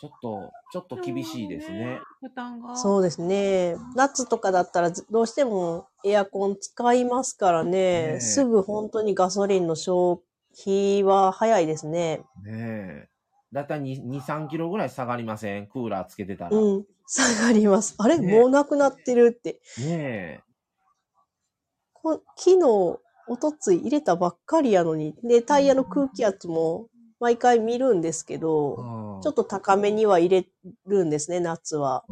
ちょっと、ちょっと厳しいですね。。負担が。そうですね。夏とかだったらずどうしてもエアコン使いますからね、ねえすぐ本当にガソリンの消費は早いですね。ねえ。だいたい2、2 3キロぐらい下がりません？クーラーつけてたら。ねうん。下がります。あれ、ねもうなくなってるって。え。こ昨日、おとつい入れたばっかりやのに。で、タイヤの空気圧も毎回見るんですけど、ちょっと高めには入れるんですね、夏は。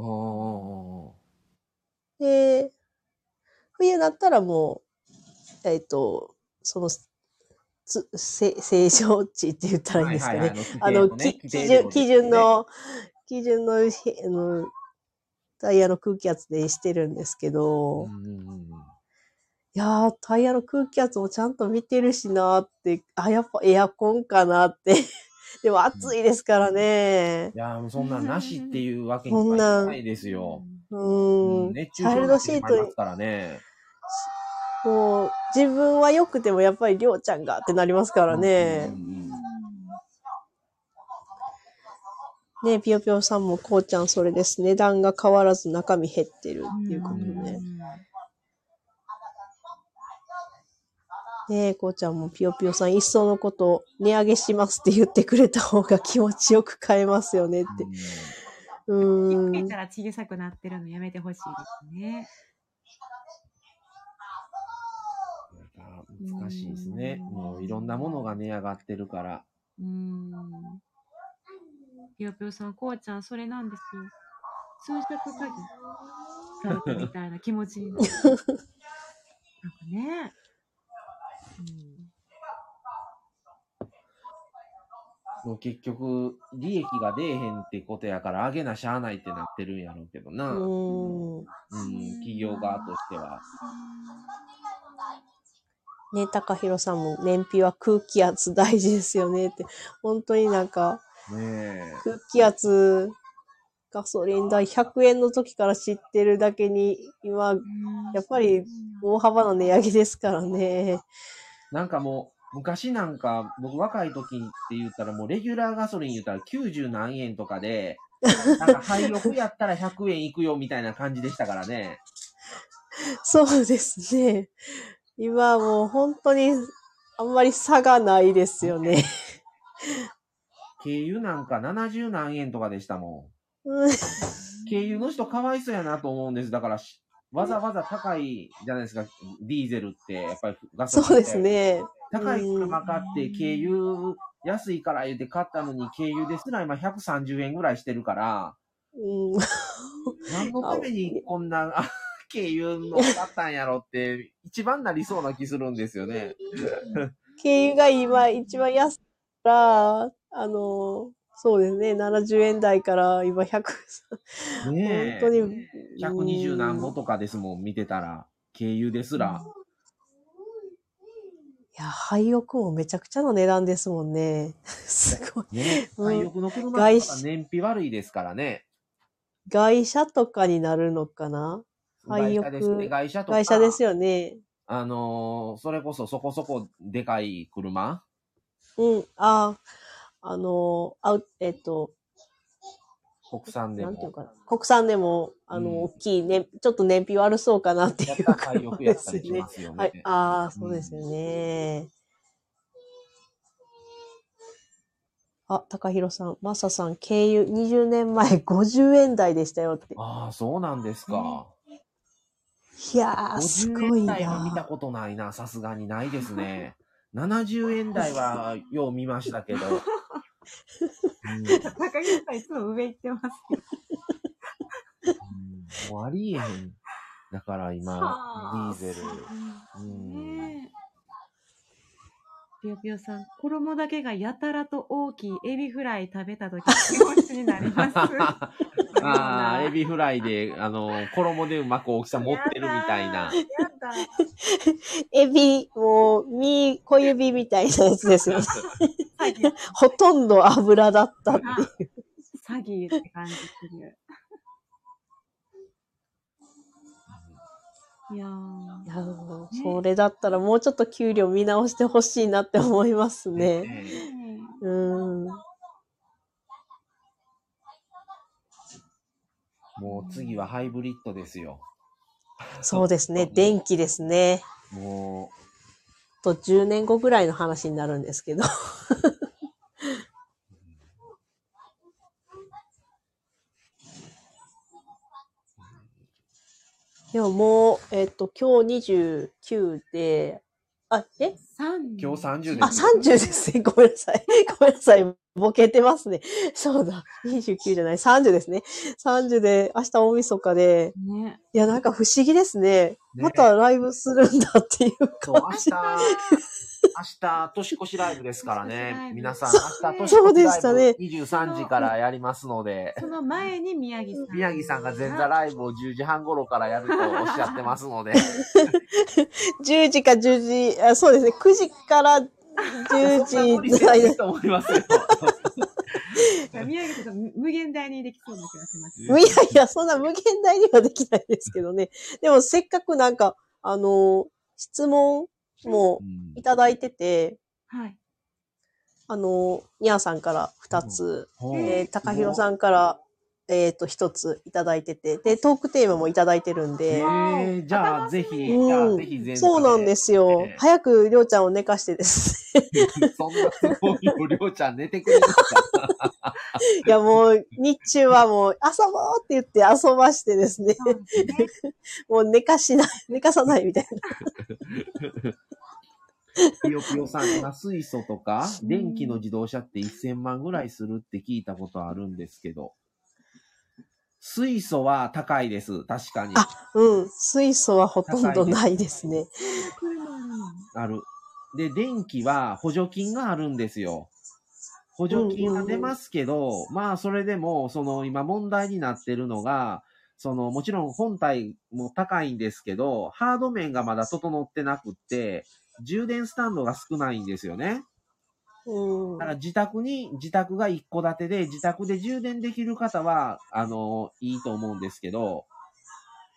で、冬だったらもう、えっ、と、その、つせ正常値って言ったらいいんですかね。あの、き基準、基準、の、基準の、へあの、タイヤの空気圧でしてるんですけど、うんうんうんいやー、タイヤの空気圧もちゃんと見てるしなーって、あ、やっぱエアコンかなって。でも暑いですからねい。やー、もうそんなんなしっていうわけにはいかないですよ。ううんん。熱中チャイルド症なんてシートいっぱいいますからね。もう、自分は良くてもやっぱりりょうちゃんがってなりますからねう。んねぴよぴよさんもこうちゃんそれです。値段が変わらず中身減ってるっていうことね。ねえ、こうちゃんもぴよぴよさん、いっそのこと、値上げしますって言ってくれた方が気持ちよく買えますよねって。うーん気づけた。ら小さくなってるのやめてほしいですね。難しいですね。うんもういろんなものが値上がってるから。うーん。ぴよぴよさん、こうちゃん、それなんですよ。数尺詐欺されたみたいな気持ちになる。なんかね。うん。もう結局、利益が出えへんってことやから、上げなしゃあないってなってるんやろうけどな。ううん、ん。企業側としては。ね、高弘さんも燃費は空気圧大事ですよねって。本当になんか、ねえ。空気圧、ガソリン代100円の時から知ってるだけに、今、やっぱり大幅な値上げですからね。なんかもう、昔なんか、僕若い時って言ったらもうレギュラーガソリン言ったら90何円とかで、なんか廃屋やったら100円いくよみたいな感じでしたからね。そうですね。今はもう本当にあんまり差がないですよね。軽油なんか70何円とかでしたもうんん。軽油の人かわいそうやなと思うんです。だからし、わざわざ高いじゃないですか、ディーゼルって、やっぱりガソリン。そうですね。高い車買って、軽油安いから言って買ったのに、軽油ですら今130円ぐらいしてるから、うん、何のためにこんな、あ軽油の買ったんやろって、一番なりそうな気するんですよね。軽油が今一番安いから、あの、そうですね、70円台から今100、ねえ。本当に。120何ぼうんとかですもん、見てたら。軽油ですら。いや、廃屋もめちゃくちゃの値段ですもんね。すごい。ねうん廃屋の車と外か燃費悪いですからね。外車とかになるのかな？廃屋外車ですね。外車とか。外車ですよね。あのーそれこそそこそこでかい車うん、あ、あの、あうえっと、国産でも。なんていうかな。国産でも、あの、うん大きいね、ちょっと燃費悪そうかなっていうですね。はい。ああ、そうですよね。あ、高弘さん、マサさん、軽油20年前50円台でしたよって。ああ、そうなんですか。いやー、すご50い円台は見たな。ことないな。さすがにないですね。70円台はよう見ましたけど。うん 高木さんいつも上行ってますけど。うんもうありえへん。だから今、ディーゼル。ううんねえ。ぴよぴよさん、衣だけがやたらと大きいエビフライ食べたとき 気持ちになります。ああ、エビフライで、あの、衣でうまく大きさ持ってるみたいな。やだ。エビ、もう、身、小指みたいなやつですよね。詐欺、ほとんど油だったっていう。詐欺って感じする。いやーいやそれだったらもうちょっと給料見直してほしいなって思いますね。ねうん。もう次はハイブリッドですよ。そうですね。電気ですね。もと10年後ぐらいの話になるんですけど。でももう、えっと、今日29で、あ、え？今日30です。あ、30ですね。ごめんなさい。ごめんなさい。ボケてますね。そうだ。29じゃない。30ですね。30で、明日大晦日で、ね。いや、なんか不思議ですね。ねまたライブするんだっていうそう、明感日、じ。明日、年越しライブですからね。ブ皆さん、そう明日、年そうで越しライブしたね23時からやりますので、その前に宮城さん。宮城さんが前座ライブを10時半頃からやるとおっしゃってますので、10時か10時、あそうですね。9時から10 そんな無理時の間せずいい。と思いますよ。宮城さん無無限大にできそうな気がします。いやいや、そんな無限大にはできないですけどね。でもせっかくなんか、あの、質問もいただいてて、はい。あの、ニャーさんから2つ、うんえー、高弘さんから、えっ、と、1ついただいてて、で、トークテーマもいただいてるんえで、ー、じゃあ、ぜひ、うん。じゃあ、ぜひそうなんですよ。ええ。早くりょうちゃんを寝かしてですね。そんなすごいよ、りょうちゃん寝てくれるか。いや、もう、日中はもう、遊ぼうって言って遊ばしてですね。もう寝かしない、寝かさないみたいな。ぴよぴよさんが水素とか、電気の自動車って1000万ぐらいするって聞いたことあるんですけど、水素は高いです。確かに。あうん。水素はほとんどないですね。車ある。で、電気は補助金があるんですよ。補助金が出ますけど、まあそれでも、その今問題になってるのが、そのもちろん本体も高いんですけど、ハード面がまだ整ってなくって、充電スタンドが少ないんですよね。うんだから自宅に、自宅が一戸建てで、自宅で充電できる方は、あの、いいと思うんですけど、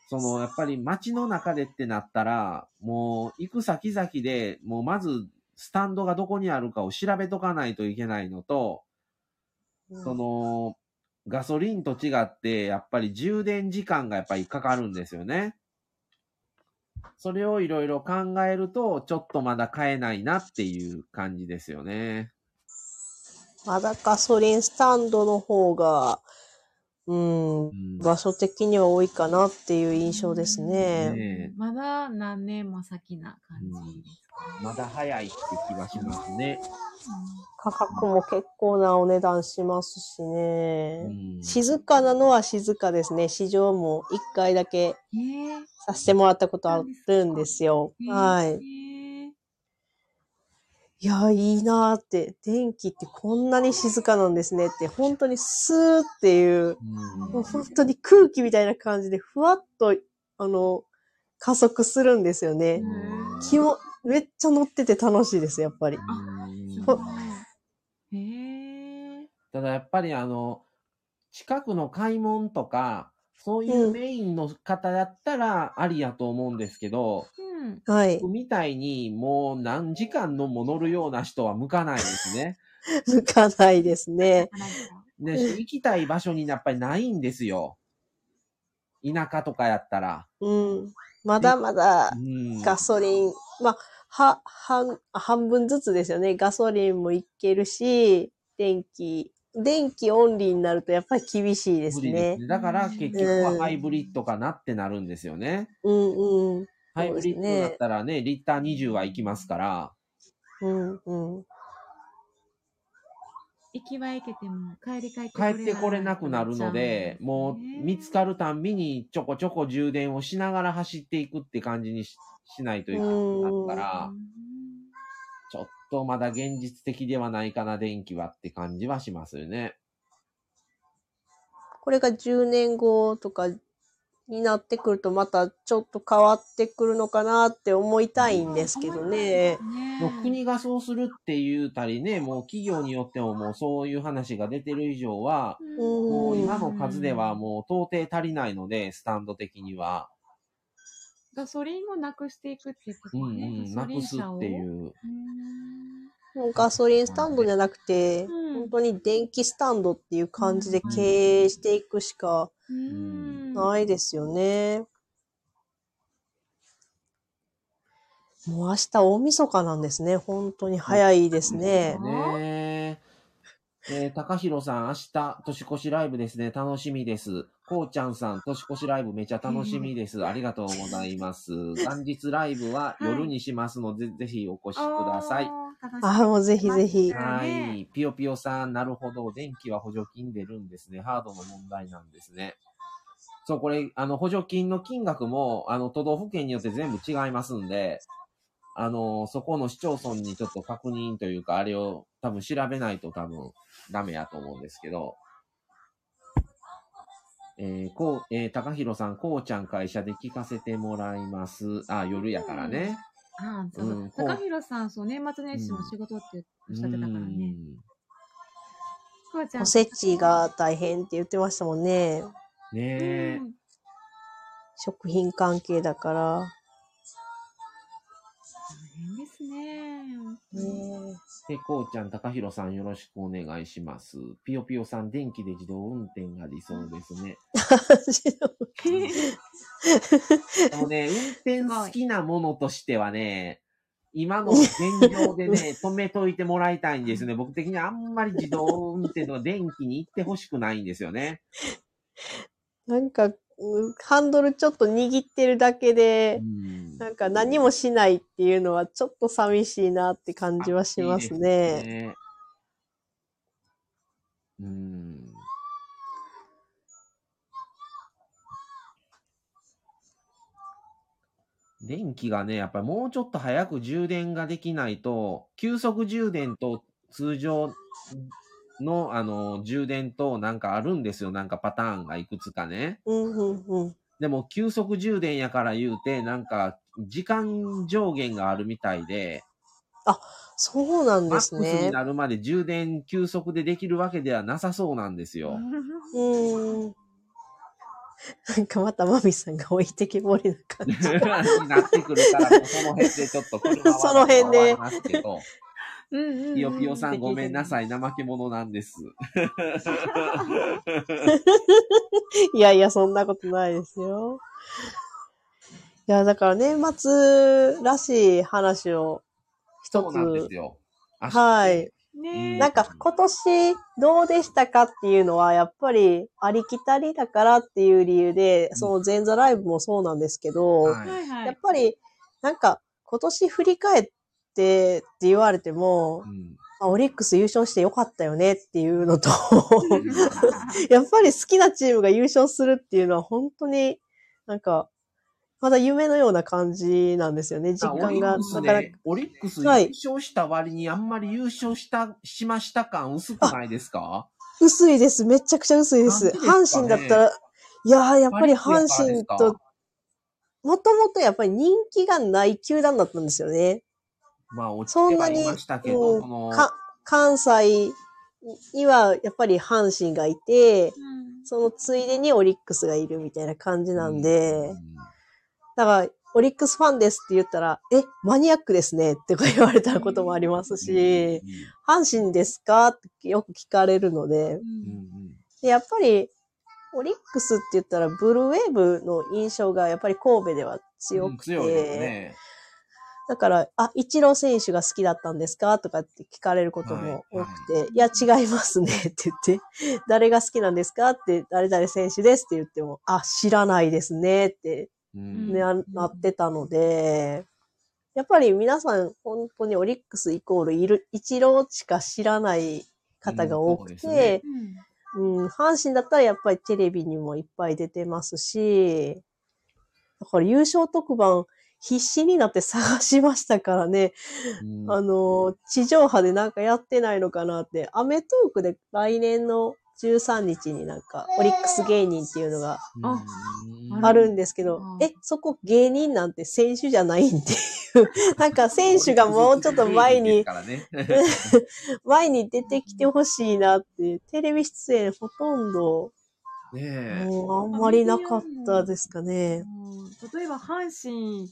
その、やっぱり街の中でってなったら、もう、行く先々で、もうまず、スタンドがどこにあるかを調べとかないといけないのと、その、ガソリンと違って、やっぱり充電時間がやっぱりかかるんですよね。それをいろいろ考えると、ちょっとまだ買えないなっていう感じですよね。まだガソリンスタンドの方が、うん、うん場所的には多いかなっていう印象ですね。ねえまだ何年も先な感じですかね。まだ早いって気はしますね。価格も結構なお値段しますしうね。ん静かなのは静かですね。市場も一回だけさせてもらったことあるんですよ。はい。いや、いいなーって。電気ってこんなに静かなんですねって、本当にスーっていう、うんもう本当に空気みたいな感じで、ふわっと、あの、加速するんですよね。気も、めっちゃ乗ってて楽しいです、やっぱり。ただやっぱりあの、近くの買い物とか、そういうメインの方だったらありやと思うんですけど、うん。はい。僕みたいにもう何時間のも乗るような人は向かないですね。向かないですね。で、行きたい場所にやっぱりないんですよ。田舎とかやったら。うん。まだまだうん。ガソリン、まあ、は、半、半分ずつですよね。ガソリンもいけるし、電気、電気オンリーになるとやっぱり厳しいですね。すね。だから結局はハイブリッドかなってなるんですよね。うんうん。ハイブリッドだったらね、リッター20はいきますから。うんうん。行きは行けても帰り帰って帰ってこれなくなるので、もう見つかるたんびにちょこちょこ充電をしながら走っていくって感じにししないといけなくなるから、とまだ現実的ではないかな、電気はって感じはしますよね。これが10年後とかになってくるとまたちょっと変わってくるのかなって思いたいんですけどね。もう国がそうするって言うたりね、もう企業によってももうそういう話が出てる以上は、もう今の数ではもう到底足りないので、スタンド的には。ガソリンをなくしていくっていうことうんね。うん、なくすっていう。うんもうガソリンスタンドじゃなくて、うん本当に電気スタンドっていう感じで経営していくしかうんないですよね。もう明日大晦日なんですね。本当に早いですね。ねえ。えー、高弘さん、明日、年越しライブですね。楽しみです。こうちゃんさん、年越しライブめちゃ楽しみです。ありがとうございます。元日ライブは夜にしますので、ぜひお越しください。ああ、もうぜひぜひ。はねい。ぴよぴよさん、なるほど。電気は補助金出るんですね。ハードの問題なんですね。そう、これ、あの、補助金の金額も、あの、都道府県によって全部違いますんで、あの、そこの市町村にちょっと確認というか、あれを多分調べないと多分ダメやと思うんですけど、えー、こう、えー、高弘さん、こうちゃん会社で聞かせてもらいます。あ、夜やからね。ああ、そううんか。高弘さん、そう、年末年始も仕事っておっしゃってたからね。こうちゃん。おせちが大変って言ってましたもんね。うんねえ。うん食品関係だから。大変ですね。ねで、こうちゃん、高弘さんよろしくお願いします。ぴよぴよさん、電気で自動運転が理想ですね。でもね、運転好きなものとしてはね、今の現状でね、止めといてもらいたいんですね。僕的にあんまり自動運転とか電気に行ってほしくないんですよね。なんか、うんハンドルちょっと握ってるだけでう、んなんか何もしないっていうのはちょっと寂しいなって感じはしますいいですね。ねうん。電気がね、やっぱりもうちょっと早く充電ができないと、急速充電と通常の、あの、充電となんかあるんですよ。なんかパターンがいくつかね。うん、うん、うん。でも、急速充電やから言うて、なんか、時間上限があるみたいで、そうなんマックスですねに。なるまで充電急速でできるわけではなさそうなんですよ。うーん。なんかまたマミさんが置いてきぼりな感じ。に なってくるから、その辺でちょっと車は その辺でますけど、うんうんうんピヨピヨさんごめんなさい、怠け者なんです。いやいや、そんなことないですよ。いや、だから年末らしい話を一そうなんですつ。よ。はい。ねえなんか今年どうでしたかっていうのは、やっぱりありきたりだからっていう理由で、その前座ライブもそうなんですけど、はい。やっぱりなんか今年振り返ってって言われてもう、んあオリックス優勝してよかったよねっていうのと、やっぱり好きなチームが優勝するっていうのは本当になんか、まだ夢のような感じなんですよね、実感が。だから、ね、オリックス優はい勝した割にあんまり優勝した、しました感薄くないですか？薄いです。めちゃくちゃ薄いです。ね阪神だったら、いやー、やっぱり阪神と、もともとやっぱり人気がない球団だったんですよね。まあ、落ちてはいましたけど、うんその、か関西にはやっぱり阪神がいて、うん。そのついでにオリックスがいるみたいな感じなんで、うん。だから、オリックスファンですって言ったら、え、マニアックですねってか言われたこともありますし、阪神ですか？ってよく聞かれるので、うんうんうん。でやっぱり、オリックスって言ったら、ブルーウェーブの印象がやっぱり神戸では強くて、うん強いですね。だから、あ、イチロー選手が好きだったんですか？とかって聞かれることも多くて、いや、違いますね。って言って、誰が好きなんですか？って、誰々選手ですって言っても、あ、知らないですね。って、うん。なってたので、やっぱり皆さん、本当にオリックスイコールいる、イチローしか知らない方が多くて、うんうん、阪神だったらやっぱりテレビにもいっぱい出てますし、だから優勝特番必死になって探しましたからね、うん。あの、地上波でなんかやってないのかなって、アメトークで来年の13日になんかオリックス芸人っていうのがあるんですけどうん、え、そこ芸人なんて選手じゃないんっていう、なんか選手がもうちょっと前に 前に出てきてほしいなって、テレビ出演ほとんど、ねえ。もうあんまりなかったですかね。うん例えば阪神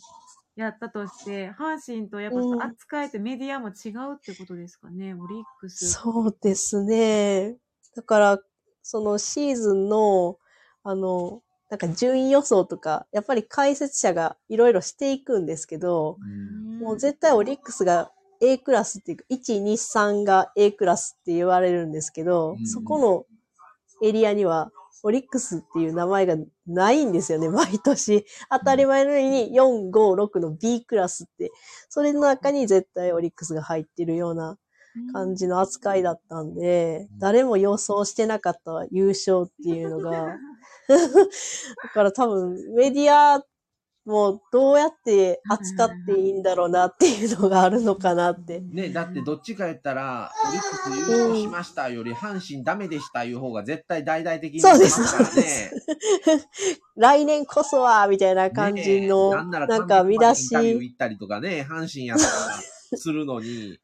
やったとして、阪神とやっぱうん扱えてメディアも違うってことですかね、オリックス。そうですね。だから、そのシーズンの、あの、なんか順位予想とか、やっぱり解説者がいろいろしていくんですけど、うんもう絶対オリックスが A クラスっていうか、1、2、3が A クラスって言われるんですけど、うんそこのエリアには、オリックスっていう名前がないんですよね、毎年。当たり前のように4、5、6の B クラスって、それの中に絶対オリックスが入ってるような感じの扱いだったんで、誰も予想してなかった優勝っていうのが、だから多分メディアもどうやって扱っていいんだろうなっていうのがあるのかなって。ね、だってどっちか言ったら、オリックス優勝しましたより、阪神ダメでしたいう方が絶対大々的にそうですますからね。来年こそは、みたいな感じの、ねえなんならなんか見出しインタビュー行ったりとかね、阪神やったらするのに、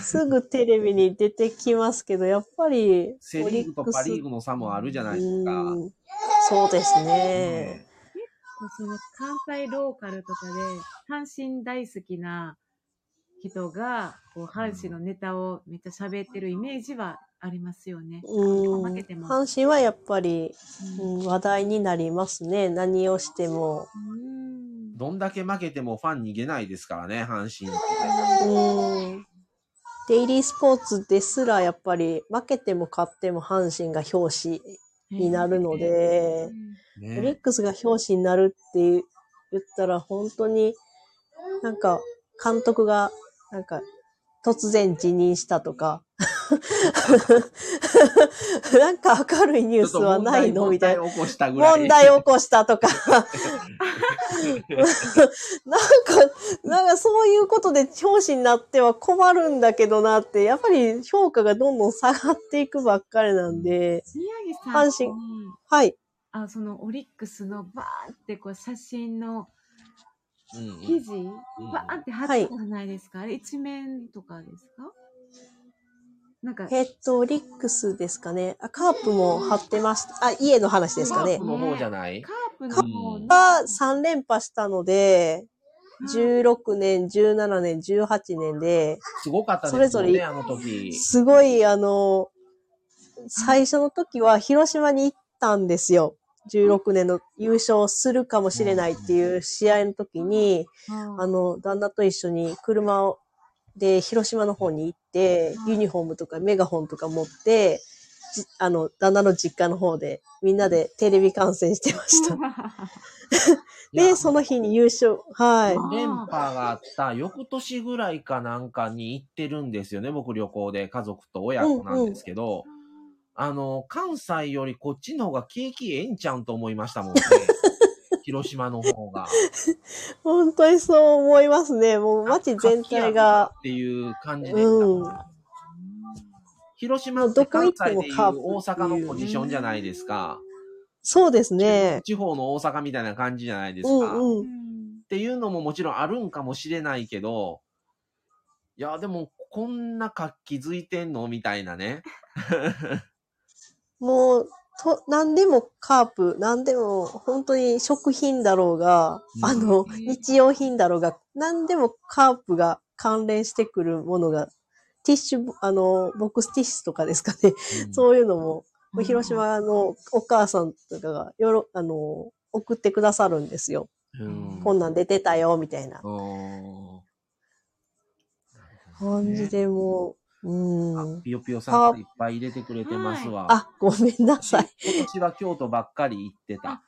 すぐテレビに出てきますけど、やっぱり、セリーグとパリーグの差もあるじゃないですか。うんそうですね。ねその関西ローカルとかで、阪神大好きな人が、こう、阪神のネタをめっちゃ喋ってるイメージはありますよね。うん負けても阪神はやっぱり、うんうん話題になりますね。何をしても。うんどんだけ負けてもファン逃げないですからね、阪神って。うん。デイリースポーツですらやっぱり負けても勝っても阪神が表紙になるので、オリッね。クスが表紙になるって言ったら本当になんか監督がなんか突然辞任したとか、なんか明るいニュースはないの？みたいな。問題起こしたぐらい。問題起こしたとか。なんか、なんかそういうことで表紙になっては困るんだけどなって、やっぱり評価がどんどん下がっていくばっかりなんで、宮城さん阪神にはい。あそのオリックスのバーンってこう写真のうんうん。記事、んバーンって貼ってたじゃないですか、あれ一面とかですか？なんか、えっと、オリックスですかね。あ、カープも貼ってました。あ、家の話ですかね。カープ。の方じゃない？カープの方の、が3連覇したので、16年、17年、18年で、すごかったですそれぞれあの時。すごい、あの、最初の時は広島に行ったんですよ。16年の優勝するかもしれないっていう試合の時に、ああの、旦那と一緒に車を、で、広島の方に行って、ユニフォームとかメガホンとか持って、じあの、旦那の実家の方で、みんなでテレビ観戦してました。で、その日に優勝、はい。連覇があった翌年ぐらいかなんかに行ってるんですよね、僕旅行で。家族と親子なんですけど、あの、関西よりこっちの方が景気ええんちゃうんと思いましたもんね。広島の方が。本当にそう思いますね。もう街全体が。っていう感じで、うん。広島って関西でいう大阪のポジションじゃないですか。そうですね。地方の大阪みたいな感じじゃないですか。うんうん。っていうのももちろんあるんかもしれないけど、いや、でも、こんな活気づいてんの？みたいなね。もう、と、何でもカープ、何でも本当に食品だろうが、うん。あの、日用品だろうが、何でもカープが関連してくるものが、ティッシュ、あの、ボックスティッシュとかですかね。うん。そういうのも、広島のお母さんとかが、よろ、あの、送ってくださるんですよ。うん。こんなん出てたよ、みたいな。うん感じでもう、うあん。ピヨピヨさんがいっぱい入れてくれてますわ。あ、ごめんなさい。今年は京都ばっかり行ってた。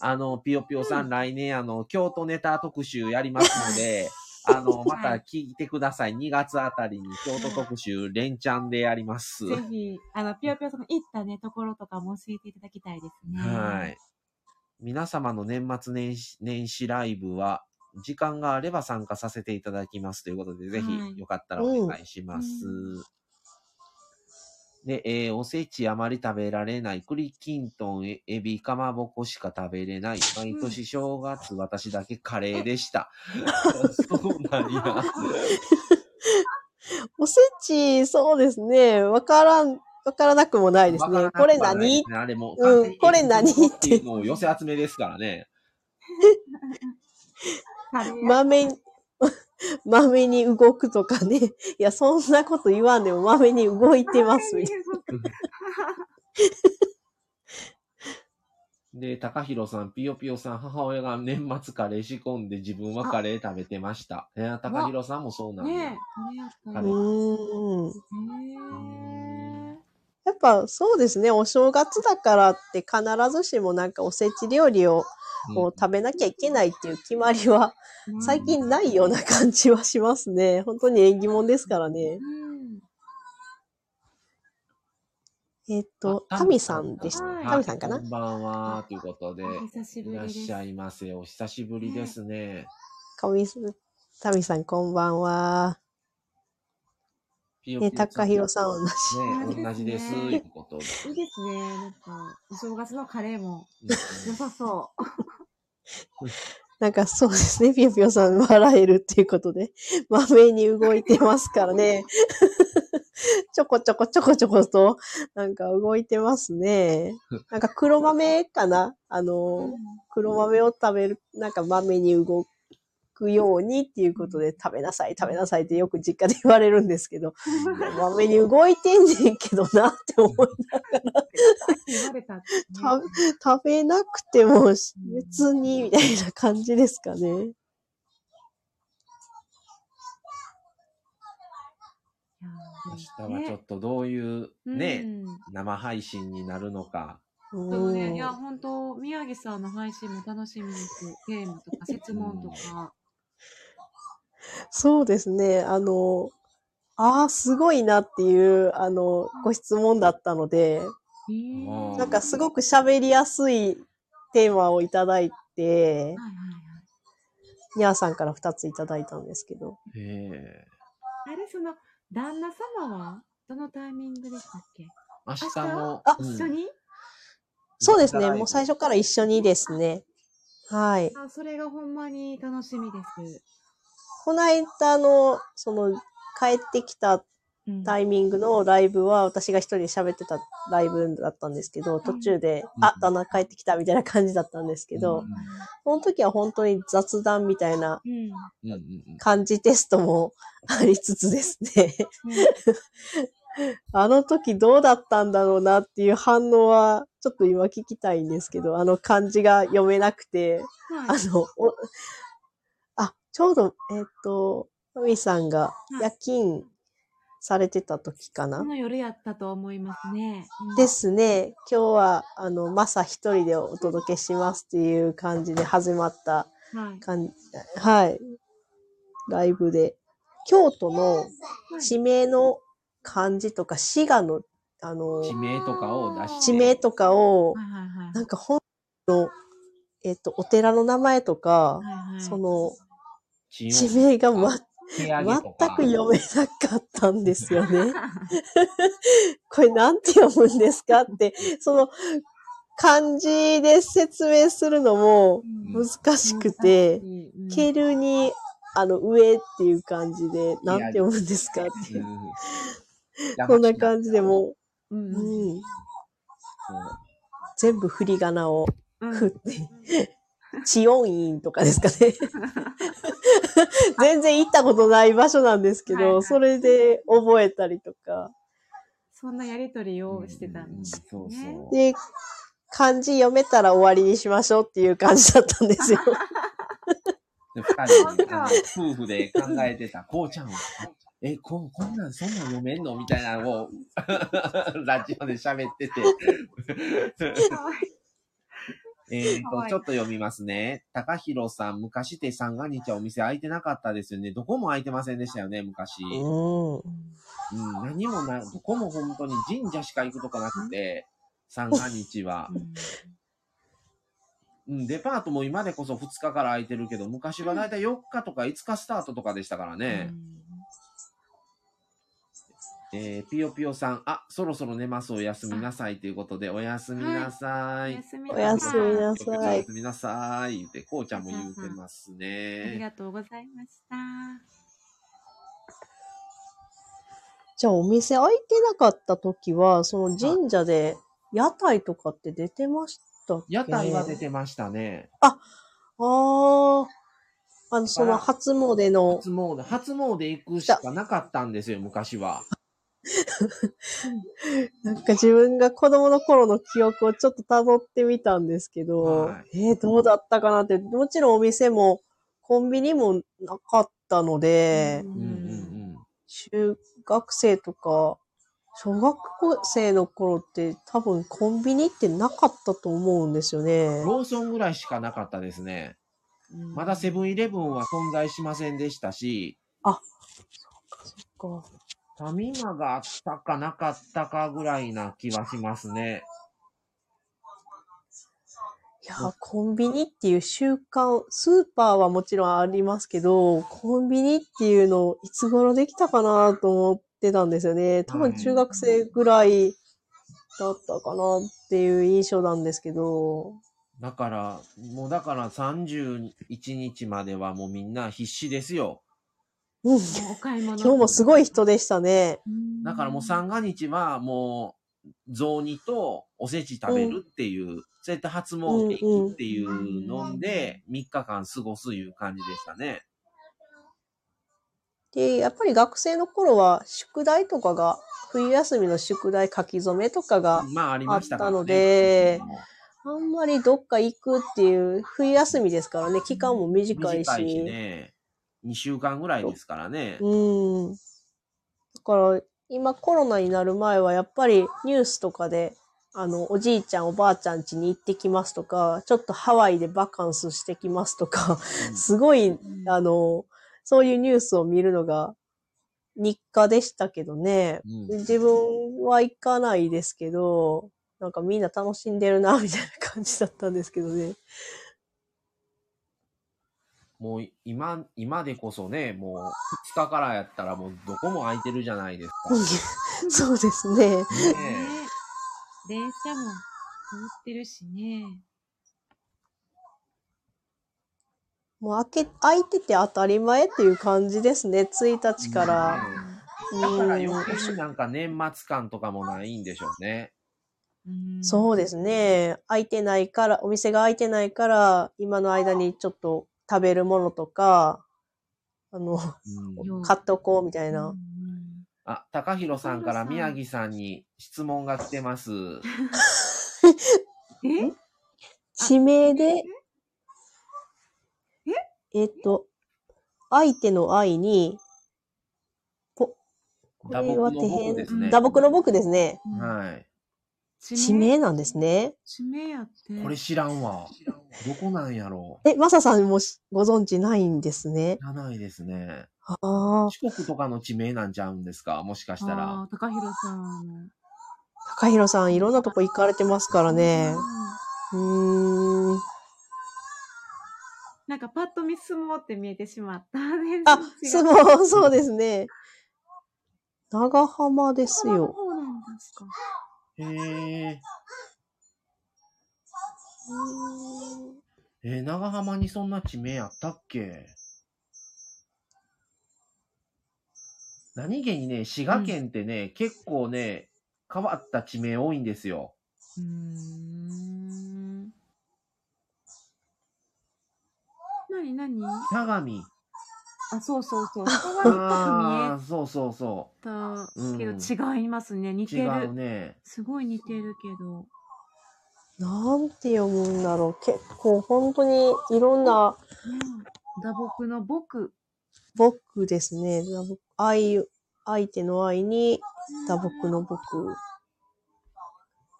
あの、ピヨピヨさん、来年、あの、京都ネタ特集やりますので、あの、また聞いてください。2月あたりに京都特集連チャンでやります。ぜひ、あの、ぴよぴよさんの行ったね、ところとかも教えていただきたいですね。はい。皆様の年末年始年始ライブは、時間があれば参加させていただきますということで、ぜはいひよかったらお願いします。うで、えーおせちあまり食べられない、栗きんとん、えエビ、かまぼこしか食べれない。毎年正月、私だけカレーでした。そうなんや。おせち、そうですね。わからん、わからなくもないですね。これ何？あれも、うんこれ何？っていう寄せ集めですからね。まめに、まめに動くとかね。いや、そんなこと言わんでもまめに動いてます。みたいで、高弘さん、ぴよぴよさん、母親が年末カレー仕込んで自分はカレー食べてました。えー、高弘さんもそうなんだ。ねえ、カレー。うん。やっぱそうですね。お正月だからって必ずしもなんかおせち料理をこう食べなきゃいけないっていう決まりは最近ないような感じはしますね。本当に縁起物ですからね。うん。えっと、あタミさんでした。はいタミさんかな？こんばんは、ということで、いらっ。しゃいませ。お久しぶりですね。かみす、タミさんこんばんは。え、ぴよぴよ高弘さん同じ。ね、同じです。いいですね。なんか、お正月のカレーも良さそう。なんかそうですね。ぴよぴよさん笑えるっていうことで、まめに動いてますからね。ちょこちょこちょこちょこと、なんか動いてますね。なんか黒豆かな？あの、黒豆を食べる、なんか豆に動くようにっていうことで食べなさい、食べなさいってよく実家で言われるんですけど、いや豆に動いてんねんけどなって思い言われたってね、食べ食べなくても別にみたいな感じですかね。いや明日はちょっとどういうーね、うん。生配信になるのか、でもね、いや、本当宮城さんの配信も楽しみです。ゲームとか、質問とか。そうですね。あの、ああ、すごいなっていう、あの、ご質問だったので、なんかすごく喋りやすいテーマをいただいて、はいはいはい。ニャーさんから2ついただいたんですけど。へえ。あれ、その、旦那様はどのタイミングでしたっけ？明日の、あうん一緒に、そうですね。もう最初から一緒にですね。はい。あそれがほんまに楽しみです。この間の、その、帰ってきたうん。タイミングのライブは、私が一人で喋ってたライブだったんですけど、途中で、うん。あ、旦那帰ってきたみたいな感じだったんですけど、うん。その時は本当に雑談みたいなうん。うんうんうん。漢字テストもありつつですね。あの時どうだったんだろうなっていう反応は、ちょっと今聞きたいんですけど、あの漢字が読めなくて、はい。あの、ちょうど、えっ、と、マミさんがい夜勤されてた時かな、その夜やったと思いますね。うんですね。今日は、あの、マサ一人でお届けしますっていう感じで始まったはい。かん、はい。ライブで。京都の地名の漢字とか、滋賀の、あの、地名とかを出して。地名とかをは、いはいはい。なんか本の、えっと、お寺の名前とか、はいはい、その、地地名がま、全く読めなかったんですよね。これなんて読むんですかって、その、漢字で説明するのもうん。難しくて、うん。ケルに、あの、上っていう感じで、なんて読むんですかって。いう。うん。な感じでもう、うん。全部振り仮名をうん。振って、地音院とかですかね。全然行ったことない場所なんですけど、はいはいそれで覚えたりとか。そんなやりとりをしてたんですそうね。そう。で、漢字読めたら終わりにしましょうっていう感じだったんですよ。で二人あの夫婦で考えてた、こうちゃんは、え、ここんなん、そんなん読めんの？みたいなのを、ラジオで喋ってて。えっと、ちょっと読みますね。高弘さん、昔って三が日はお店開いてなかったですよね。どこも開いてませんでしたよね、昔。うん。うん、何もない、どこも本当に神社しか行くとこなくて、三が日は。うん、デパートも今でこそ2日から空いてるけど、昔はだいたい4日とか5日スタートとかでしたからね。えー、ぴよぴよさん、あ、そろそろ寝ます、おやすみなさいということで、おやすみなさい。おやすみおやすみなさい。やすみなさい。言って、こうちゃんも言うてますありね。がとうございました。じゃあお店開いてなかった時は、その神社で屋台とかって出てましたっけ？屋台は出てましたね。ああ、あの、その初詣の、初詣、初詣行くしかなかったんですよ、昔は。なんか自分が子供の頃の記憶をちょっと辿ってみたんですけど、はいえーどうだったかなって、もちろんお店もコンビニもなかったので、うんうんうん中学生とか、小学生の頃って多分コンビニってなかったと思うんですよねうん。。ローソンぐらいしかなかったですね。まだセブンイレブンは存在しませんでしたし、そっか。ファミマがあったかなかったかぐらいな気はしますね。いや、コンビニっていう習慣、スーパーはもちろんありますけど、コンビニっていうのいつ頃できたかなと思ってたんですよね。多分中学生ぐらいだったかなっていう印象なんですけど。だから、もうだから31日まではもうみんな必死ですよ。うん。お買い物。今日もすごい人でしたね。うんだからもう三が日はもう雑煮とおせち食べるっていう、そうやって初詣っていうので、3日間過ごすいう感じでしたね。で、やっぱり学生の頃は宿題とかが、冬休みの宿題書き初めとかがまあありましたからね。あったのであんまりどっか行くっていう、冬休みですからね、期間も短いし。短いしね。2週間ぐらいですからね。うん。だから、今コロナになる前はやっぱりニュースとかで、あの、おじいちゃん、おばあちゃん家に行ってきますとか、ちょっとハワイでバカンスしてきますとか、すごい、うんあの、そういうニュースを見るのが日課でしたけどね。うん自分は行かないですけど、なんかみんな楽しんでるな、みたいな感じだったんですけどね。もう今、今でこそね、もう2日からやったらもうどこも空いてるじゃないですか。ねそうですね。ね電車も通ってるしね。もう開け、開いてて当たり前っていう感じですね。1日から。えだから余うん計になんか年末感とかもないんでしょうね。うんそうですね。開いてないから、お店が開いてないから、今の間にちょっと食べるものとか、あの、うんよ 買っとこうみたいな。うんあ、高弘さんから宮城さんに質問が来てます。え？地名で、え？っと、相手の愛に、ぽ、これは手僕ですね。打撲の僕ですね。はい。地名なんですね。地名やって。これ知らんわ。どこなんやろえ、マサさんもしご存知ないんですね？知。らないですね。ああ、四国とかの地名なんちゃうんですか？もしかしたら。あー高弘さんの。高弘さんいろんなとこ行かれてますからね。うーん。なんかパッと見相撲って見えてしまった。全然あ、相撲、そうですね。長浜ですよ。そうなんですか。へえ。えー長浜にそんな地名あったっけ？何気にね、滋賀県ってね、結構ね、変わった地名多いんですよ。うーん。なになに相模。あ、そうそうそう。ああ、そうそうそうんけど違いますね。似う。て違うる。ね。すごい似てるけど。なんて読むんだろう。結構本当にいろんなね打撲の僕。僕ですね。打撲愛、相手の愛に打撲の僕。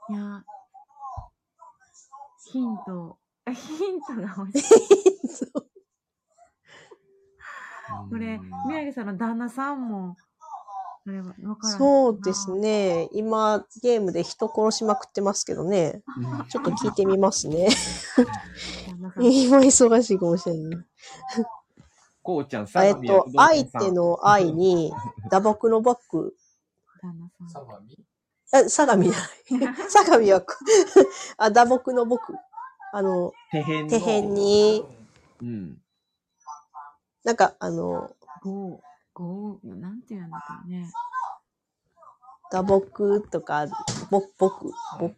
いや、ヒント。あヒントが欲しい。これ、宮城さんの旦那さんも、これは分からん。そうです。ね。今、ゲームで人殺しまくってますけどね。うんちょっと聞いてみますね。今忙しいかもしれない。こうちゃん、え相っと相手の愛に打撲の僕。旦那さん。あ、相模じゃない。相模はく、あ、打撲の僕。あの、手辺の。手辺に、うん。なんか、あの、ゴー、ゴー、なんていうんだろうね。打撲とか、ぼ、僕、ぼ、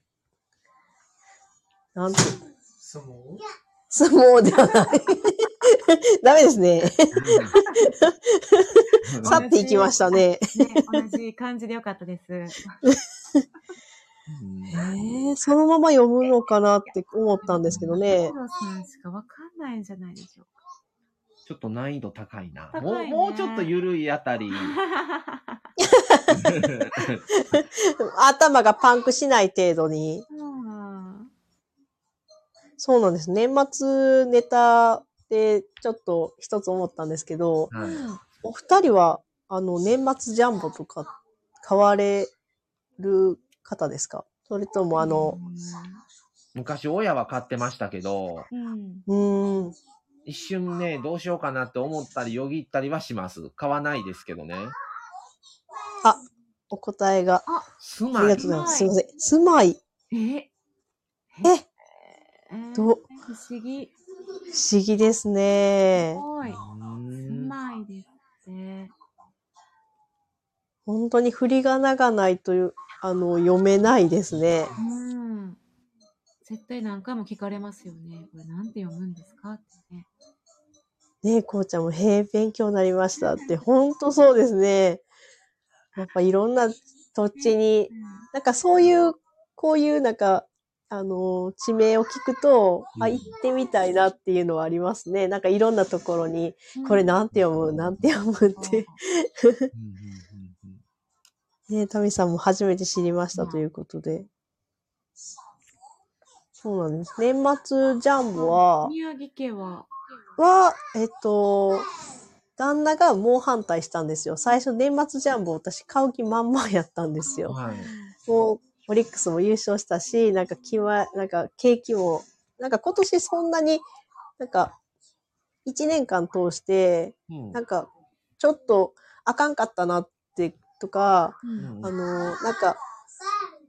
なんて、相撲？相撲ではない。ダメですね。うん去っていきましたね。ね、同じ感じでよかったです。うんえー、そのまま読むのかなって思ったんですけどねヒ。ロさんしか？わかんないんじゃないでしょうちょっと難易度高いな。高もう、もうちょっと緩いあたり。か。頭がパンクしない程度に。うんそうなんです。年末ネタでちょっと一つ思ったんですけど、はいお二人は、あの、年末ジャンボとか買われる方ですか？それともあの、昔親は買ってましたけど、うん。うーん、一瞬ね、どうしようかなって思ったり、よぎったりはします。買わないですけどね。お答えが。住まいありがとうございます。すいません。住まい。え？え、えーどう？不思議。不思議ですねす。ごい。うーすんまいですね。本当に振り仮名がないという、あの、読めないですね。うん。絶対何回も聞かれますよね。これなんて読むんですか？ってね。ねえ、こうちゃんも、へえ、勉強になりましたって、本当そうですね。やっぱいろんな土地に、なんかそういう、こういうなんか、あの、地名を聞くと、あ、うん行ってみたいなっていうのはありますね。なんかいろんなところに、うんこれなんて読む？なんて読むって。ねえ、タミさんも初めて知りましたということで。そうなんです。年末ジャンボは、宮城家は、は、えっと、旦那が猛反対したんですよ。最初年末ジャンボ私買う気満々やったんですよ。はい。もう、オリックスも優勝したし、なんか気は、なんか景気も、なんか今年そんなに、なんか、一年間通して、うんなんか、ちょっとあかんかったなって、とか、うんあの、なんか、あ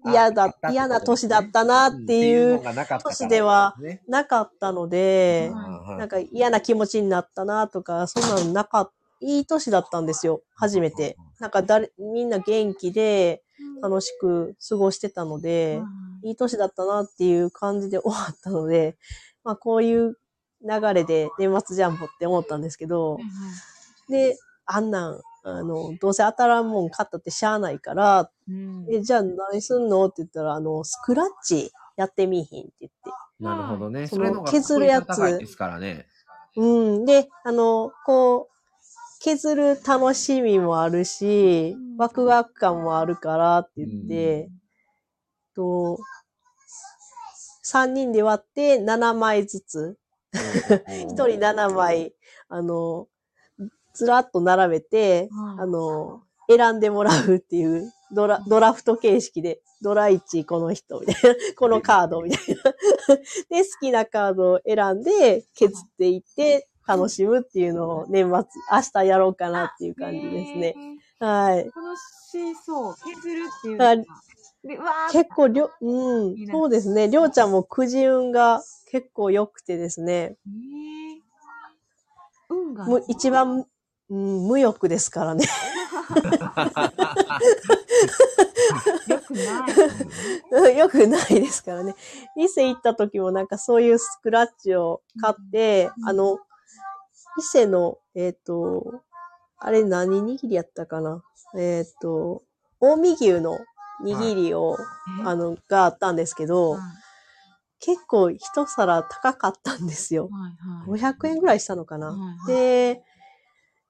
嫌だ嫌な年だったなっていう年ではねなかったので、はい。なんか嫌な気持ちになったなとか、そんなのなかっいい年だったんですよ、初めて。なんか誰、みんな元気で楽しく過ごしてたので、いい年だったなっていう感じで終わったので、まあこういう流れで年末ジャンボって思ったんですけど、で、あんなん、あの、どうせ当たらんもん買ったってしゃあないから、え、じゃあ何すんの？って言ったら、あの、スクラッチやってみいひんって言って。なるほどね。そのが削るやつですからね。うん。で、あの、こう、削る楽しみもあるしうん、ワクワク感もあるからって言って、と、3人で割って7枚ずつ、1 人7枚、あの、ずらっと並べて、はいあの、選んでもらうっていう、ドラ、ドラフト形式で、ドラ1この人、みたいな、このカード、みたいな。で、好きなカードを選んで、削っていって、楽しむっていうのを年末、明日やろうかなっていう感じですね。はい。楽しそう。削るっていうのが。で、うわー結構、りょ、うんそうですね。りょうちゃんもくじ運が結構良くてですね。ねえ運が。一番、うん、無欲ですからね。良くない。よくないですからね。伊勢行った時もなんかそういうスクラッチを買って、うんあの、伊勢の、えっ、と、あれ何握りやったかな？えっ、と、近江牛の握りを、あの、があったんですけど、はい結構一皿高かったんですよ。はいはい。500円ぐらいしたのかな、はいはいで、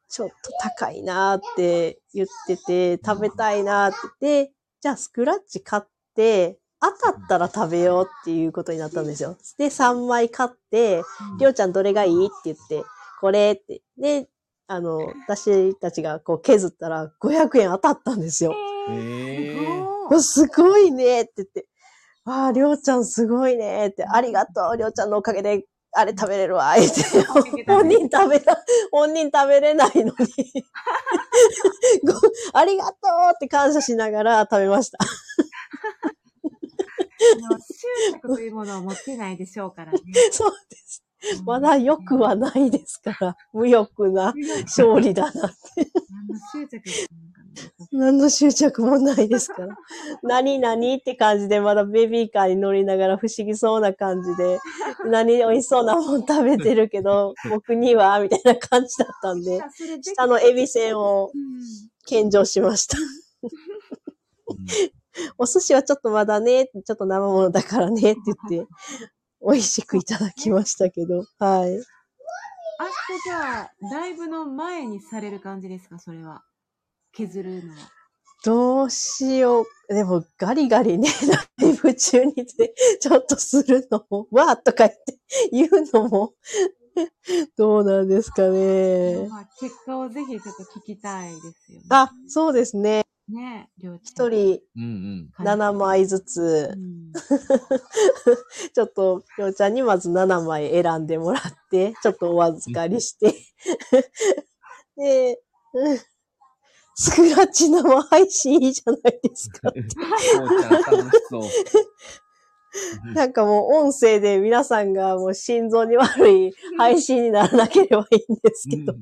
ちょっと高いなーって言ってて、食べたいなーって。で、じゃあスクラッチ買って、当たったら食べようっていうことになったんですよ。で、3枚買って、りょうちゃんどれがいいって言って、これって。で、あの、私たちがこう削ったら500円当たったんですよ。へえーすごいねって言って、ああ、りょうちゃんすごいねって、ありがとう、りょうちゃんのおかげで、あれ食べれるわ、言って。本人食べら、本人食べれないのに。ごありがとうって感謝しながら食べました。執着というものを持ってないでしょうからね。そうです。まだ欲はないですから、無欲な勝利だな。何の執着ですか？何の執着もないですから。何何って感じで、まだベビーカーに乗りながら不思議そうな感じで、何美味しそうなもん食べてるけど、僕には、みたいな感じだったんで、下のエビせんをうん献上しました。お寿司はちょっとまだね、ちょっと生ものだからね、って言って、美味しくいただきましたけど、はい。明日じゃあ、ライブの前にされる感じですか？それは。削るのは。どうしよう。でも、ガリガリね、ライブ中にね、ちょっとするのも、わーとか言って言うのも、どうなんですかね。まあ、結果をぜひちょっと聞きたいですよね。あ、そうですね。ね一ん。人うんうん。7枚ずつう、ん。ちょっと、りょうちゃんにまず7枚選んでもらって、ちょっとお預かりして、で、うんスクラッチ生配信いいじゃないですか。なんかもう音声で皆さんがもう心臓に悪い配信にならなければいいんですけど。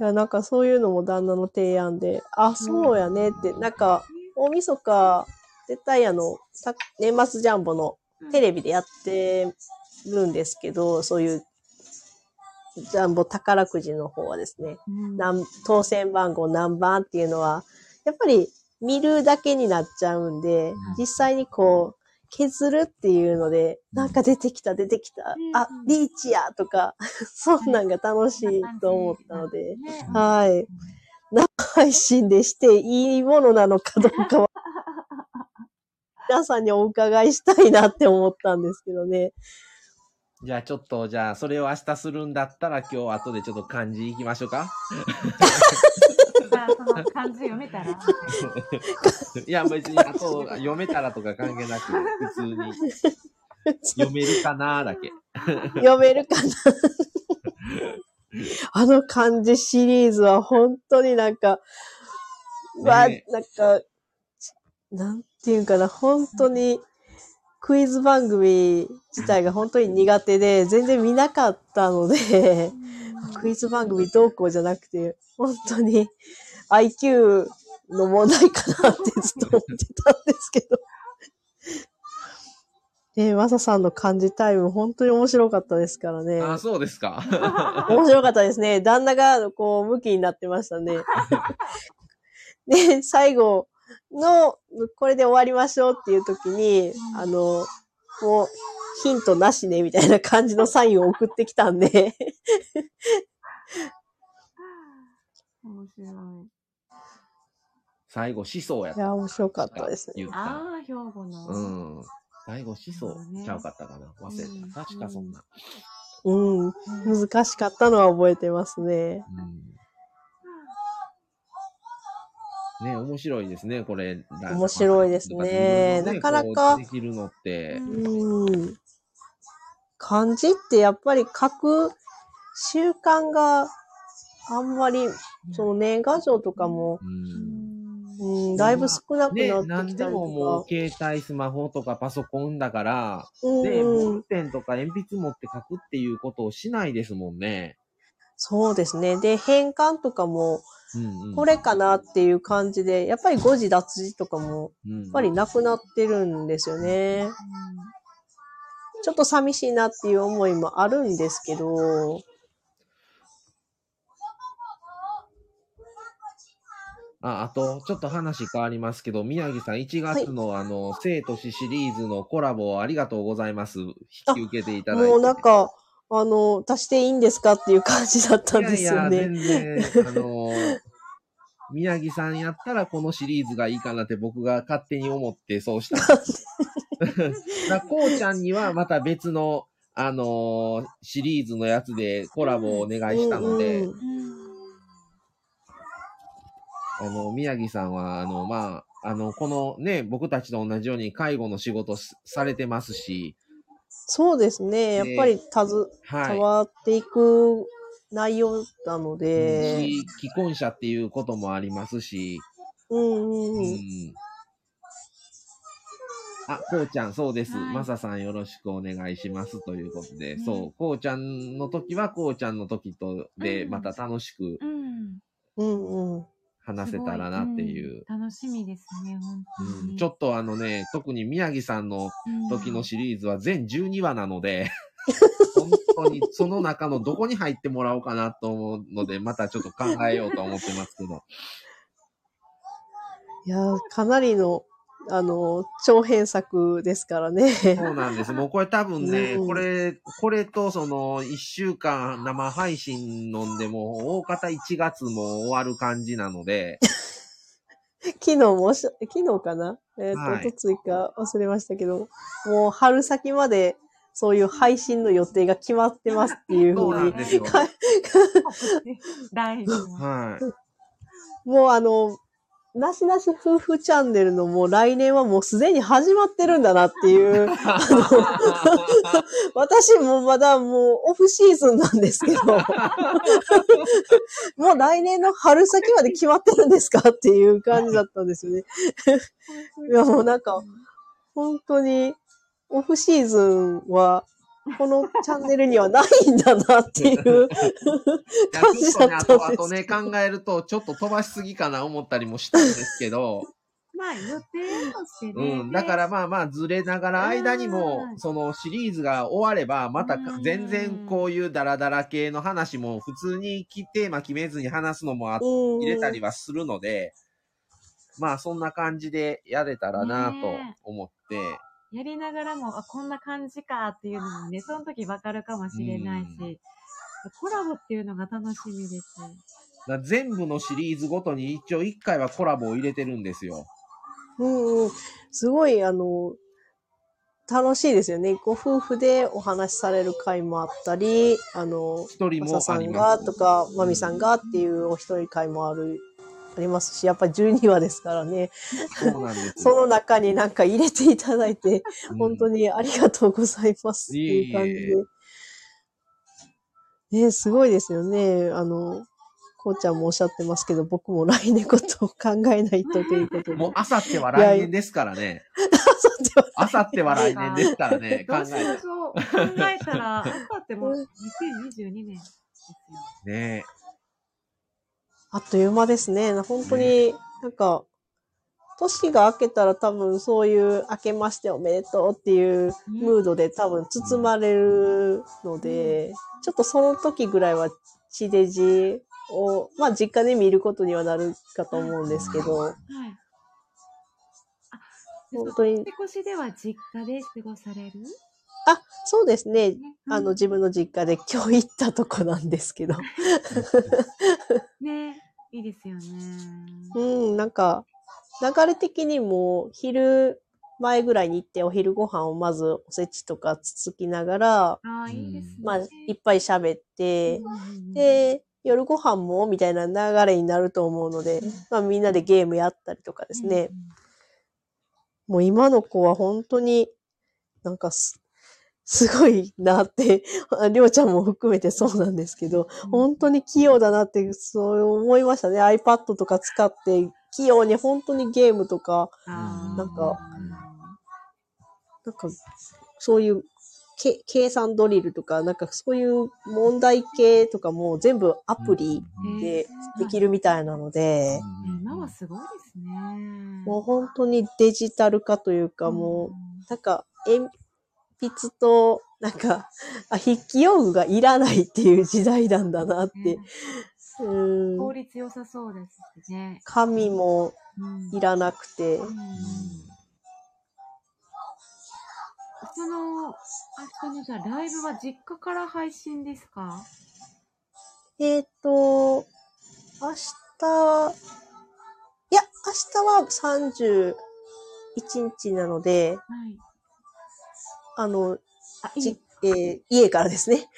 いや、なんかそういうのも旦那の提案で、あ、そうやねって、なんか、大晦日、絶対あの、さ年末ジャンボのテレビでやってるんですけど、そういう、ジャンボ宝くじの方はですね、うん。何当選番号何番っていうのは、やっぱり見るだけになっちゃうんで、実際にこう、削るっていうので、なんか出てきた出てきた、あ、リーチやとか、そんなんが楽しいと思ったので、ねはい。生配信でしていいものなのかどうかは 皆さんにお伺いしたいなって思ったんですけどね。じゃあちょっと、じゃあそれを明日するんだったら今日後でちょっと漢字いきましょうか。じゃあ、その漢字読めたら？いや、別に、あと、読めたらとか関係なく、普通に、読めるかなだけ。読めるかな？あの漢字シリーズは本当になんか、わ、ねなんか、なんていうんかな、本当にクイズ番組自体が本当に苦手で、全然見なかったので、クイズ番組どうこうじゃなくて、本当に IQ の問題かなってずっと思ってたんですけど。ねマサさんの漢字タイム本当に面白かったですからね。あ、そうですか。面白かったですね。旦那がこう、向きになってましたね。で、最後の、これで終わりましょうっていう時に、あの、もう、ヒントなしね、みたいな感じのサインを送ってきたんで、面白い。最後、思想やった。いや、面白かったですね。言った。ああ、兵庫の。うん。最後、思想ねちゃうかったかな忘れうんた。確かそんな。うん。うん難しかったのは覚えてますね。うん。ね、面白いですね、これ。面白いですねなかなかこうできるのって。うん。漢字ってやっぱり書く習慣があんまり、その年賀状とかも、うん。うん、だいぶ少なくね、なってきたりとか。ももう携帯、スマホとかパソコンだから、うんで、ボうんールペンとか鉛筆持って書くっていうことをしないですもんね。そうですね。で、変換とかも。これかなっていう感じで、やっぱり誤字脱字とかも、うん、やっぱりなくなってるんですよね。ちょっと寂しいなっていう思いもあるんですけど、あ、あと、ちょっと話変わりますけど、宮城さん、1月の、あの、生と死シリーズのコラボありがとうございます。引き受けていただいて。もうなんか、あの、足していいんですかっていう感じだったんですよね。いやいや、全然、あの、宮城さんやったらこのシリーズがいいかなって僕が勝手に思ってそうしたんで？す。だこうちゃんにはまた別の、あのシリーズのやつでコラボをお願いしたので、うんうんあの、宮城さんは、あの、まあ、あの、このね、僕たちと同じように介護の仕事すされてますし、そうですね。やっぱりたず、はい。変わっていく内容なので、し既婚者っていうこともありますし、うんうんううん。ん。あ、こうちゃん、そうです。はいまささんよろしくお願いしますということで、うんそう、こうちゃんの時はこうちゃんの時とで、うんまた楽しくうん。うんうん。話せたらなっていう。すごん楽しみですね、本当に。うんちょっとあのね、特に宮城さんの時のシリーズは全12話なので、本当にその中のどこに入ってもらおうかなと思うので、またちょっと考えようと思ってますけど。いやー、かなりの、あの、長編作ですからね。そうなんです。もうこれ多分ね、うんこれ、これとその1週間生配信のんでもう大方1月も終わる感じなので、昨日もし、昨日かな？えっ、はいと、ついか忘れましたけど、もう春先までそういう配信の予定が決まってますっていうふうんに。はい。もうあの、なしなし夫婦チャンネルのもう来年はもうすでに始まってるんだなっていう、私もまだもうオフシーズンなんですけど、もう来年の春先まで決まってるんですかっていう感じだったんですよね。いやもうなんか、本当にオフシーズンはこのチャンネルにはないんだなっていう感 じちょっだとね、ったんです。後々ね、考えると、ちょっと飛ばしすぎかな思ったりもしたんですけど、まあ、予定としてね。うん。だからまあまあ、ずれながら間にもう、ん。そのシリーズが終われば、またうん。全然こういうダラダラ系の話も普通にテーマ決めずに話すのも入れたりはするので、まあそんな感じでやれたらなとね思って、やりながらも、あ、こんな感じかっていうのもね、その時わかるかもしれないし、コラボっていうのが楽しみです。だ全部のシリーズごとに一応1回はコラボを入れてるんですよ。うんうん。すごい、あの、楽しいですよね。ご夫婦でお話しされる会もあったり、あの、一人もさんが。とか、マミさんがっていうお一人会もある、ありますし、やっぱり12話ですからね。そうなんですその中になんか入れていただいて、うん本当にありがとうございますっていう感じいえいで。ねすごいですよね。あの、こうちゃんもおっしゃってますけど、僕も来年ことを考えないとということで。もう、あさっては来年ですからね。あさっては来年ですからね。考え。考えたら、あさっても2022年ですよ。て。ねあっという間ですね。本当に、なんか、年が明けたら多分そういう明けましておめでとうっていうムードで多分包まれるので、ちょっとその時ぐらいは地デジを、まあ実家で見ることにはなるかと思うんですけど、はい。あ、本当に。年越しでは実家で過ごされる？あ、そうですね。ねあの、自分の実家で今日行ったとこなんですけど。ね、いいですよね。うん、なんか、流れ的にも昼前ぐらいに行ってお昼ご飯をまずおせちとかつつきながら、ああ、いいですね。まあ、いっぱい喋ってで、夜ご飯もみたいな流れになると思うので、まあみんなでゲームやったりとかですね。もう今の子は本当になんかす、すごいなって、あ りょうちゃんも含めてそうなんですけど、うん、本当に器用だなって、そう思いましたね。iPad とか使って、器用に本当にゲームとか、なんかなんか、そういう、け計算ドリルとか、なんかそういう問題系とかも全部アプリでできるみたいなので、今はすごいですね。もう本当にデジタル化というか、もう、なんか、鉛筆と、なんか、あ、筆記用具がいらないっていう時代なんだなっうん、て。うん。効率良さそうですしね。紙もうんいらなくて。うんその、明日のじゃあライブは実家から配信ですか？えっ、と、明日、いや、明日は31日なので、はい。あの、あ、いいじえー家からですね。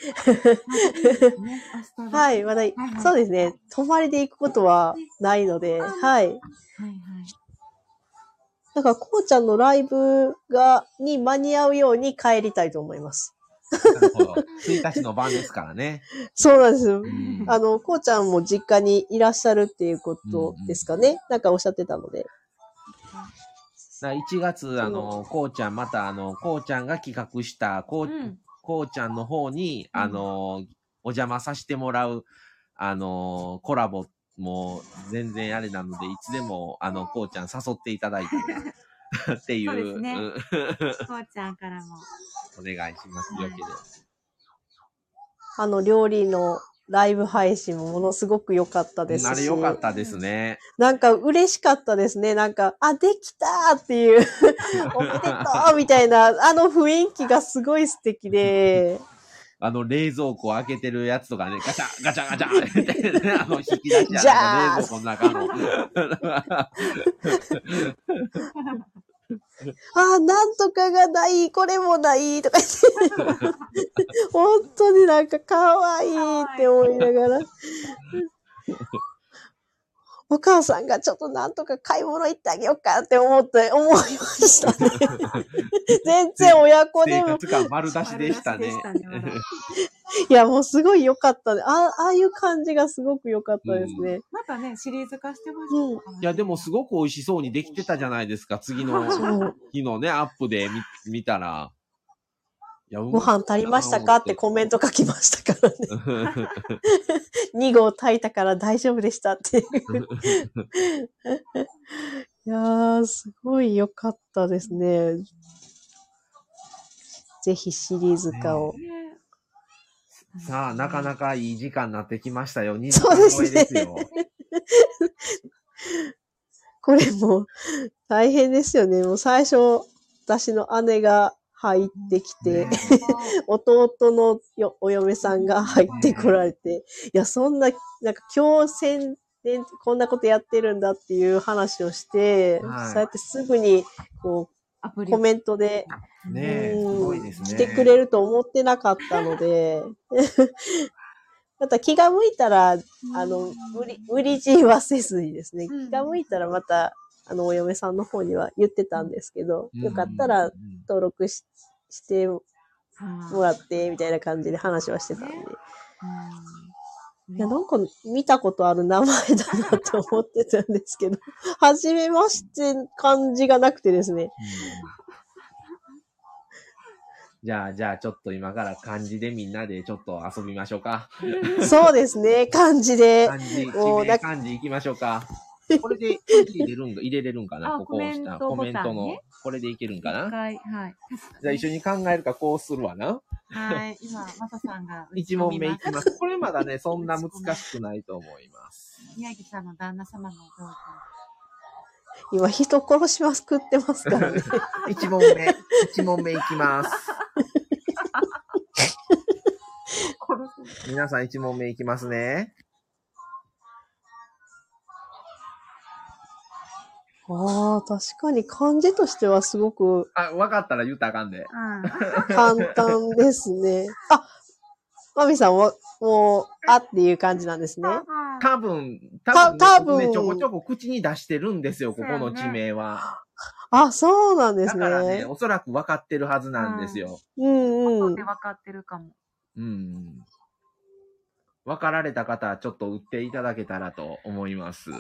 は。。はいい、まだ、はいそうですね。泊まりで行くことはないので、はい。はいはい。だから、こうちゃんのライブが、に間に合うように帰りたいと思います。なるほど。1日の晩ですからね。そうなんですよ。んあの、こうちゃんも実家にいらっしゃるっていうことですかね。なんかおっしゃってたので。な1月、あの、こうちゃん、また、あの、こうちゃんが企画した、こう、うん。こうちゃんの方に、うんあの、お邪魔させてもらう、あの、コラボも全然あれなので、いつでも、あの、こうちゃん誘っていただいて、っていそうでう、すねうん こうちゃんからも。お願いします。よければ。あの、料理のライブ配信もものすごく良かったですし。あれ良かったですね。なんか嬉しかったですね。なんか、あ、できたっていう、おめでとうみたいな、あの雰囲気がすごい素敵で、あの、冷蔵庫開けてるやつとかね、ガチャガチャガチャって、ね、あの、引き出しじゃああの冷蔵庫の中の。あ、なんとかがない、これもない、とか言って、本当になんか可愛いって思いながら。お母さんがちょっとなんとか買い物行ってあげようかって思って、思いましたね。全然親子でも生活感丸出しでしたね。丸出しでしたねまだいや、もうすごい良かったね。あああいう感じがすごく良かったですね。またね、シリーズ化してまうんいや、でもすごく美味しそうにできてたじゃないですか。次の。日のね、アップで見見たら。ご飯足りましたか？ってコメント書きましたからね。2合炊いたから大丈夫でしたっていう。いやー、すごい良かったですね。ぜひシリーズ化を。ねさあ、なかなかいい時間になってきましたよ。2時間そうですね超えですよ。これも大変ですよね。もう最初、私の姉が入ってきて、ね 弟のよお嫁さんが入ってこられて、いや、そんな、なんか今日戦で、こんなことやってるんだっていう話をして、はい。そうやってすぐに、こう、コメントで、ねうんごいですね。来てくれると思ってなかったので、また気が向いたら、あの、無理、無理強いはせずにですね、うん。気が向いたらまた、あの、お嫁さんの方には言ってたんですけど、よかったらうん登録ししてももらって、みたいな感じで話はしてたんで。うん。いや、なんか見たことある名前だなって思ってたんですけど、はじめまして感じがなくてですね。うんじゃあ、じゃあ、ちょっと今から漢字でみんなでちょっと遊びましょうか。そうですね、感じで。漢字、漢字行きましょうか。これで入れるん 入れれるんかなあここを押したコメントボタンねコメントの。これでいけるんか一な回、はい。じゃあ一緒に考えるかこうするわな。はい。今、マサさんが。一問目いきます。これまだね、そんな難しくないと思います。宮城さんの旦那様のお父さ今人殺しまくってますからね。一問目、一問目いきます。皆さん一問目いきますね。ああ、確かに漢字としてはすごくあ、わかったら言ったらあかんで。うん。簡単ですね。あ、マミさんも、もう、あっていう感じなんですね。多分、た多分、多分ね、ちょこちょこ口に出してるんですよ、ここの地名は。あ、そうなんですだからね、ね。おそらく分かってるはずなんですよ。うんうんで。分かってるかも。うん。分かられた方はちょっと打っていただけたらと思います。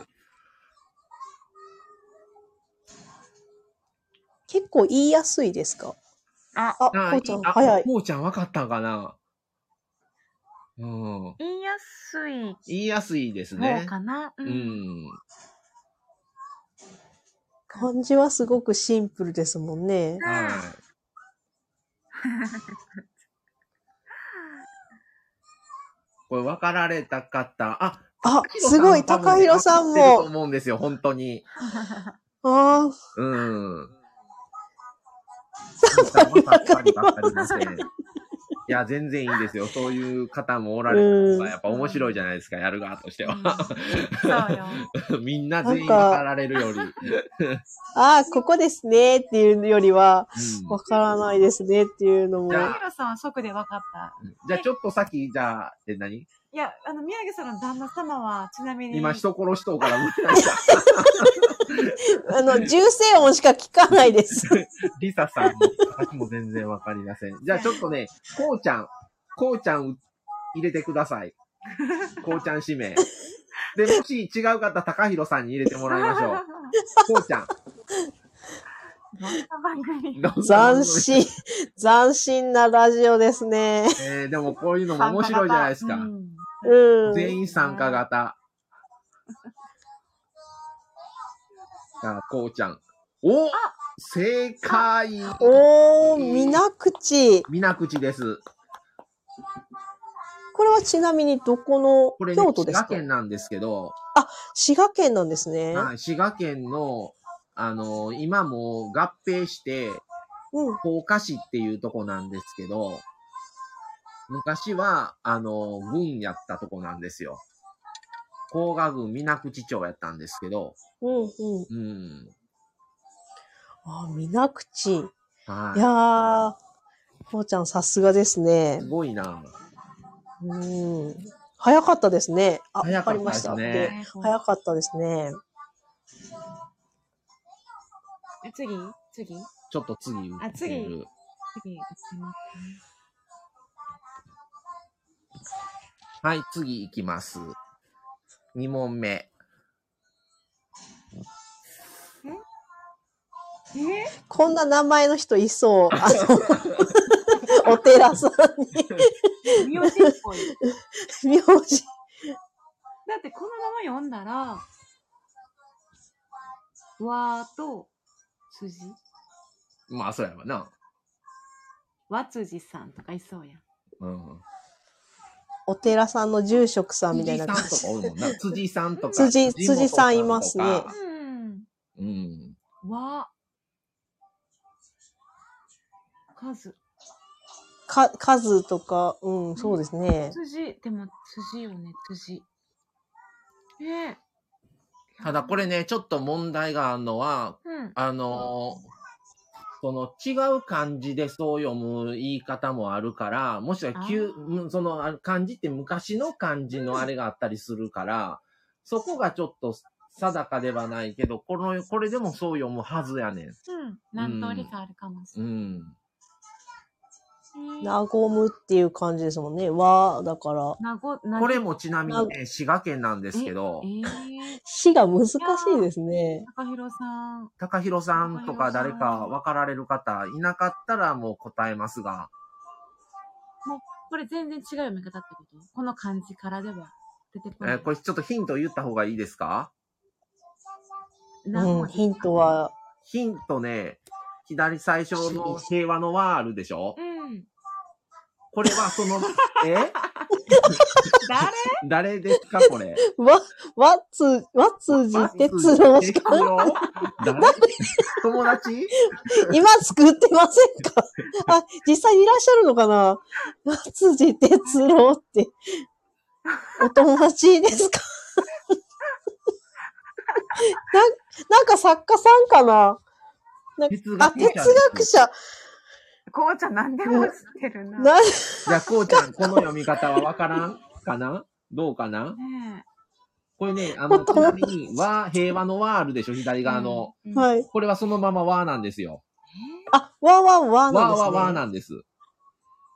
結構言いやすいですか？あ、あ、あこうちゃん、あ早い。こうちゃん分かったんかな？うん。言いやすい言いやすいです方ね。かな？うう。ん。漢字はすごくシンプルですもんね。はい。これ分かられた方、あ、あ、すごい、高弘さんも。思うんですよ、本当に。あうん。いや、全然いいですよ。そういう方もおられるのが、やっぱ面白いじゃないですか、やる側としては。みんな全員分かられるより。あ、あここですねっていうよりは、うんわからないですねっていうのもじ。ゃあさん即で分かった。じゃあちょっと先、じゃあ、え、何いや、あの、宮城さんの旦那様は、ちなみに。今人殺しとうから無理なんだ。あの、銃声音しか聞かないです。リサさんも、私も全然わかりません。じゃあちょっとね、こうちゃん、こうちゃん入れてください。こうちゃん指名。で、もし違う方、高弘さんに入れてもらいましょう。こうちゃん。どんな番組？斬新、斬新なラジオですね。えー、でもこういうのも面白いじゃないですか。うんうん。全員参加型。あ、こうちゃん。お正解おー、みなくち。みなくちです。これはちなみにどこのこれね、滋賀京都ですか？県なんですけど、滋賀県なんですね。はい、滋賀県の、あの今もう合併して、うん。甲賀市っていうとこなんですけど、昔は、あの、郡やったとこなんですよ。甲賀郡水口町やったんですけど、うん、うん。うん。あ、みなくち。いはい。やー、こうちゃんさすがですねす。ごいな。うん。早かったですね。あ、わ早かったでかりました。すねで早かったですね。え次？次？ちょっと次打ってる。あ次次、打ってますはい、次行きます。2問目。こんな名前の人いそう。あの、お寺さんえ名字っぽい。に、名字。だってこのまま読んだら、わーと辻？まあ、そうやわな。わ辻さんとかいそうやん。うん。お寺さんの住職さんみたいな感辻さんとかおじ。辻さんとか。辻さんいますねうん。うん。わ。数。か、数とか、うん、そうですね。辻、でも辻よね、辻。えただこれね、ちょっと問題があるのは、うん。あのーその違う漢字でそう読む言い方もあるから、もしくは旧、うんそのあ漢字って昔の漢字のあれがあったりするから、そこがちょっと定かではないけど、この、これでもそう読むはずやねん。うん。何通りかあるかもしれない。うん。なごむっていう感じですもんね。わ、だから。なご、なこれもちなみにね、滋賀県なんですけどえ、ー、死が難しいですね。高弘さん。高弘さんとか誰か分かられる方いなかったらもう答えますが、これ全然違う読み方ってこと？この漢字からでは出てこない。えーこれちょっとヒント言った方がいいですか？うん、何文字？ヒントは、ヒントね、左最初の平和の和あるでしょ？うん。これはその、え？誰？誰ですかこれ？わ、わつ、わつじ哲郎しか、友達？今作ってませんか？あ、実際にいらっしゃるのかな？わつじ哲郎って、お友達ですか？な、なんか作家さんかな？あ、哲学者。こうちゃん何でも知ってるな。な、じゃあ、こうちゃん、この読み方はわからんかな？どうかな？ねこれね、あの、ちなみに、和、平和の和あるでしょ？左え。側の。うん。はい。これはそのまま和なんですよ。あ、わわわなんですね。和は和なんです。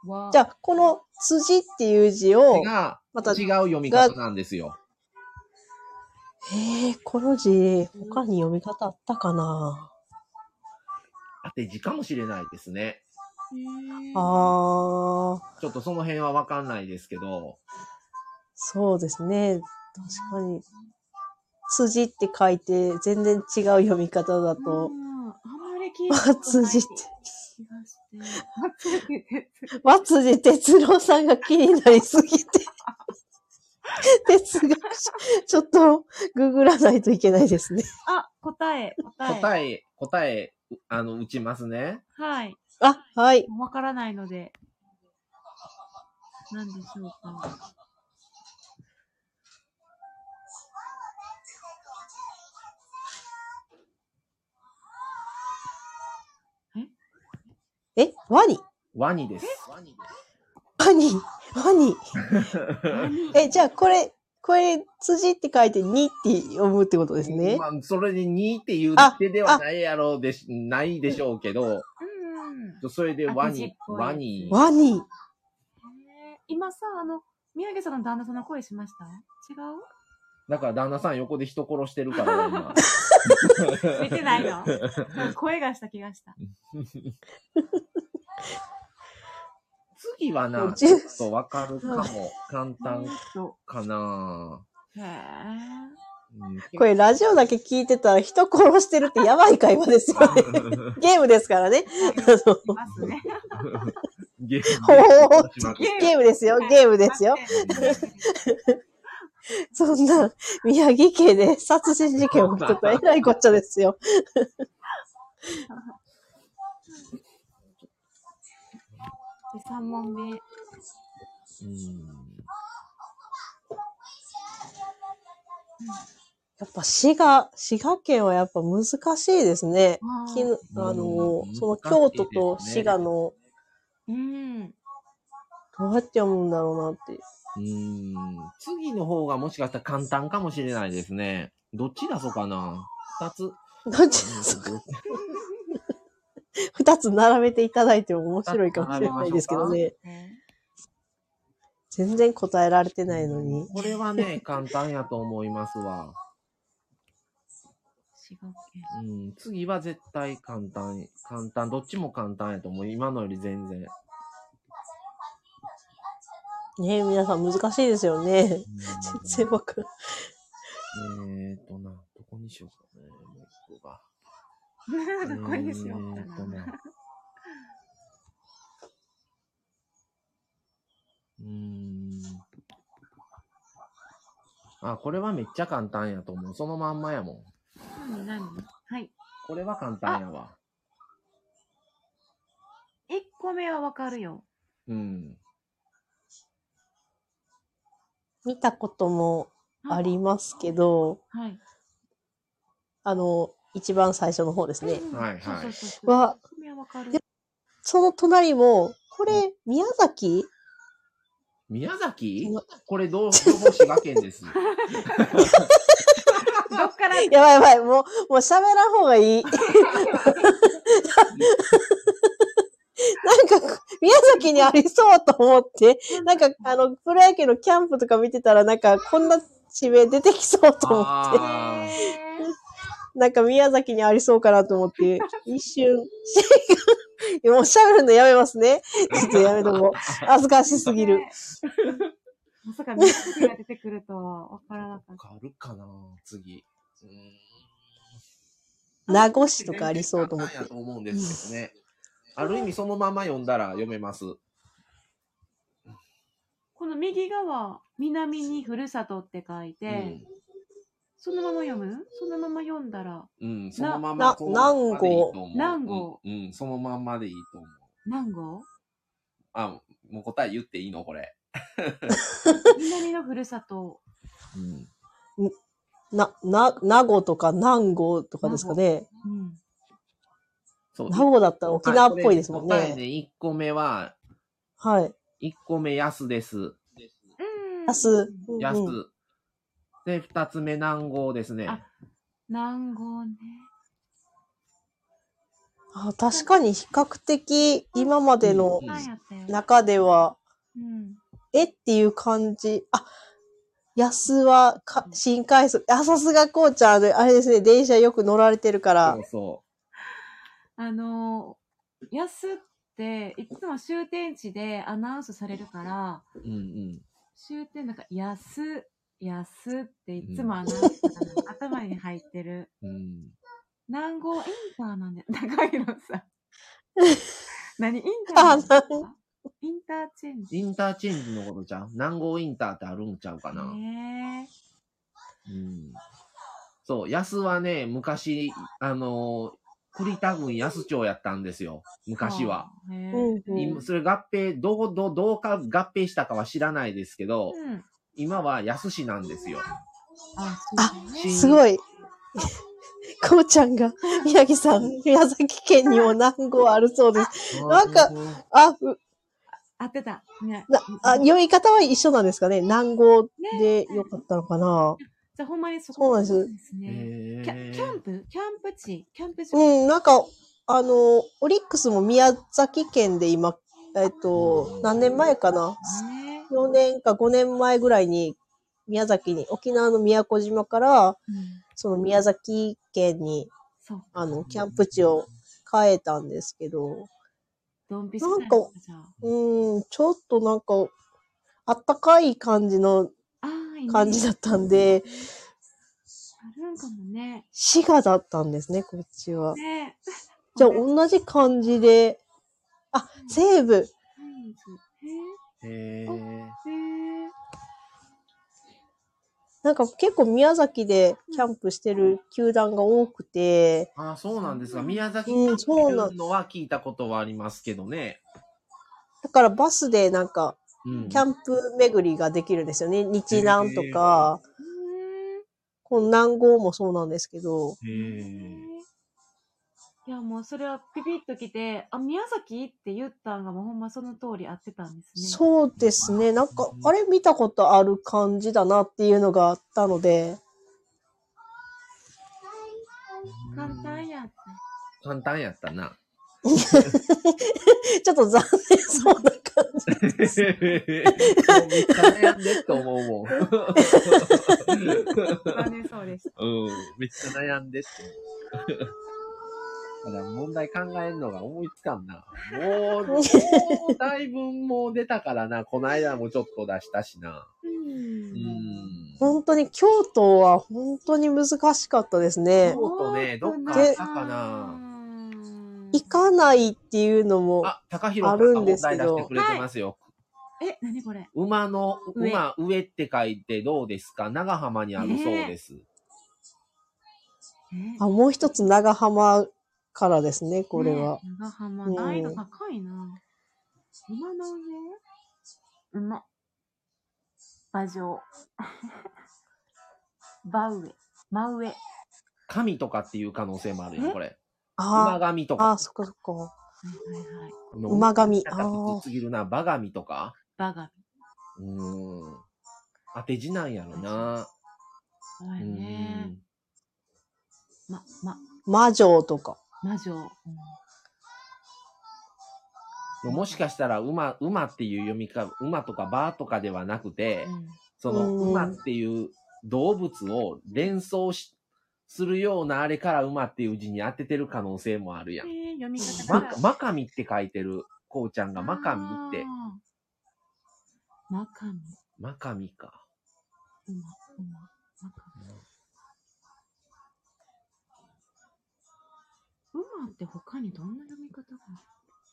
わじゃあ、この辻っていう字を、が、また、違う読み方なんですよ。えー、この字、他に読み方あったかな？当て字かもしれないですね。あー、ちょっとその辺はわかんないですけど、そうですね。確かに。辻って書いて、全然違う読み方だとう、んあんまり聞いたことない辻って。気がして。和辻哲郎さんが気になりすぎて。哲学者。ちょっと、ググらないといけないですね。あ、答え、答え。答え、答え、あの、打ちますね。はい。あ、はい。わからないので。何でしょうか。え、ワニ？ワニです。ワニ？ワニ？え、じゃあこれ、これ、辻って書いてにって読むってことですね。まあ、それで2っていうあ手ではないやろうでし、ないでしょうけど、うん。それでワニワニ、ワニ。今さ、あの、宮城さんの旦那さんの声しました？違う？だから旦那さん横で人殺してるから、今。出てないの 声がした気がした。次はな、うちょっちとわかるかも。簡単と。かな、へえ。うん、これラジオだけ聞いてたら人殺してるってやばい会話ですよね。ゲームですからね。ゲほームですよ。ゲームですよ。そんな、宮城家で殺人事件起きてたらえらいこっちゃですよ。で、3問目。うんやっぱ滋賀、滋賀県はやっぱ難しいですね。きぬあのう、んその京都と滋賀の、うん。どうやって読むんだろうなって。うん次の方がもしかしたら簡単かもしれないですね。どっち出そうかな二つ。どっち？二つ並べていただいても面白いかもしれないですけどね。全然答えられてないのに。これはね、簡単やと思いますわ。滋賀県。うん、次は絶対簡単。簡単。どっちも簡単やと思う。今のより全然。ね皆さん難しいですよね。うん全然わかんえーとな、どこにしようかね。もう一個が。どこにしようかえーとな。な。うーん。あ、これはめっちゃ簡単やと思う。そのまんまやもん。何？何？はい。これは簡単やわ。1個目はわかるよ。うん。見たこともありますけど、はい。あの、一番最初の方ですね。うんはいはい。は、その隣も、これ、宮崎？宮崎？これ、どう、情報滋賀県です。どっから、やばいやばい、もう、もう喋らん方がいい。なんか、宮崎にありそうと思って、なんか、あの、プロ野球のキャンプとか見てたら、なんか、こんな地名出てきそうと思って、あなんか宮崎にありそうかなと思って、一瞬、もう喋るのやめますね。ちょっとやめとこう。恥ずかしすぎる。ねまさか宮崎が出てくるとはわからなかー。った。わかるかな次。うーん名護市とかありそうと思って簡単やと思うんですけどね。ある意味そのまま読んだら読めます。この右側、南にふるさとって書いて、そのまま読むそのまま読んだら、うん。うん、そのまなまそのままでいいと思う。南郷うん、うん、そのまんまでいいと思う。南郷あ、もう答え言っていいのこれ。南のふるさと。うん。な、な、名護とか南郷とかですかね。うん。そう。名護だったら沖縄っぽいですもん答えね、ね。1個目は、はい。1個目安です。うん。安。うん安。うんで、2つ目南郷ですね。あ南郷ね。あ確かに比較的今までの。中では、うん。えっていう感じ。あ、安はか新快速。あ、さすがこうちゃん。あれですね、電車よく乗られてるからそう。そあのー、野洲って、いつも終点地でアナウンスされるから、う。うんうん。終点なんか、野洲、野洲っていつもアナウンスが頭に入ってる。うん。南郷インターなんで、高弘さん。何インターなんですあかインターチェンジ。インターチェンジのことちゃう？南郷インターってあるんちゃうかな？ねうん。そう、安はね、昔、あのー栗田郡安町やったんですよ。え昔は。。今それ合併、どう、どう、どうか合併したかは知らないですけど、うん。今は安市なんですよ。あ、すごい。こうちゃんが、宮城さん、宮崎県にも南郷あるそうです。なんかあ、う合ってた。ね。なあ、読み方は一緒なんですかね？南郷でよかったのかな？じゃあほんまにそそうなんですね。へキャキャンプ？キャンプ地？キャンプ地？うん、なんか、あの、オリックスも宮崎県で今、えっと、何年前かな？ね。4年か5年前ぐらいに宮崎に、沖縄の宮古島から、うん。その宮崎県に、そう。あの、キャンプ地を変えたんですけど、ドンピシなんか。うん、ちょっとなんか、あったかい感じの感じだったんで、あるんかもね。滋賀だったんですね、こっちは。ねじゃあ同じ感じで、あ、西部。へえ。へえ。なんか結構宮崎でキャンプしてる球団が多くて、あそうなんですが、宮崎うん県そうなんっていうのは聞いたことはありますけどね。だからバスでなんかうん。キャンプ巡りができるんですよね。日南とか、うー。んこの南郷もそうなんですけど、へーいや、もうそれはピピッと来て、あ、宮崎って言ったんがもうほんまその通り合ってたんですね。そうですね。なんか、あれ見たことある感じだなっていうのがあったので、簡単やって。簡単やったな。ちょっと残念そうな感じ。もうめっちゃ悩んでって思うもん。残念そうでした。うん。めっちゃ悩んでって思う。ただ問題考えるのが思いつかんな。もう、もうだいぶもう出たからな。この間もちょっと出したしな。う。うんん。本当に京都は本当に難しかったですね。京都ね、どっかあったかな。行かないっていうのも、あ、るんですけど題出してくれてますよ。え、なにこれ？馬の、上馬、上って書いてどうですか？長浜にあるそうです。えあ、もう一つ長浜からですね、これは。ね長浜、うん難易度高いな。馬の上？馬。馬上。馬上。真上。神とかっていう可能性もあるよ、え？これ。あ馬神とあ、あか。そっかそっか。はいはいはい。馬神なんか普通すぎるな。馬神とか？バガうーん。当て字なんやろな。そうやうね。ん。ま、ま、魔女とか。魔女。うんもしかしたら馬、馬っていう読みか、馬とか馬とかではなくて、そのうん馬っていう動物を連想し、するようなあれから馬っていう字に当ててる可能性もあるやん。えー、読み方マカミって書いてる、こうちゃんがマカミって。マカミ。マカミか。馬、馬、マカミ。馬って他にどんな読み方が？あ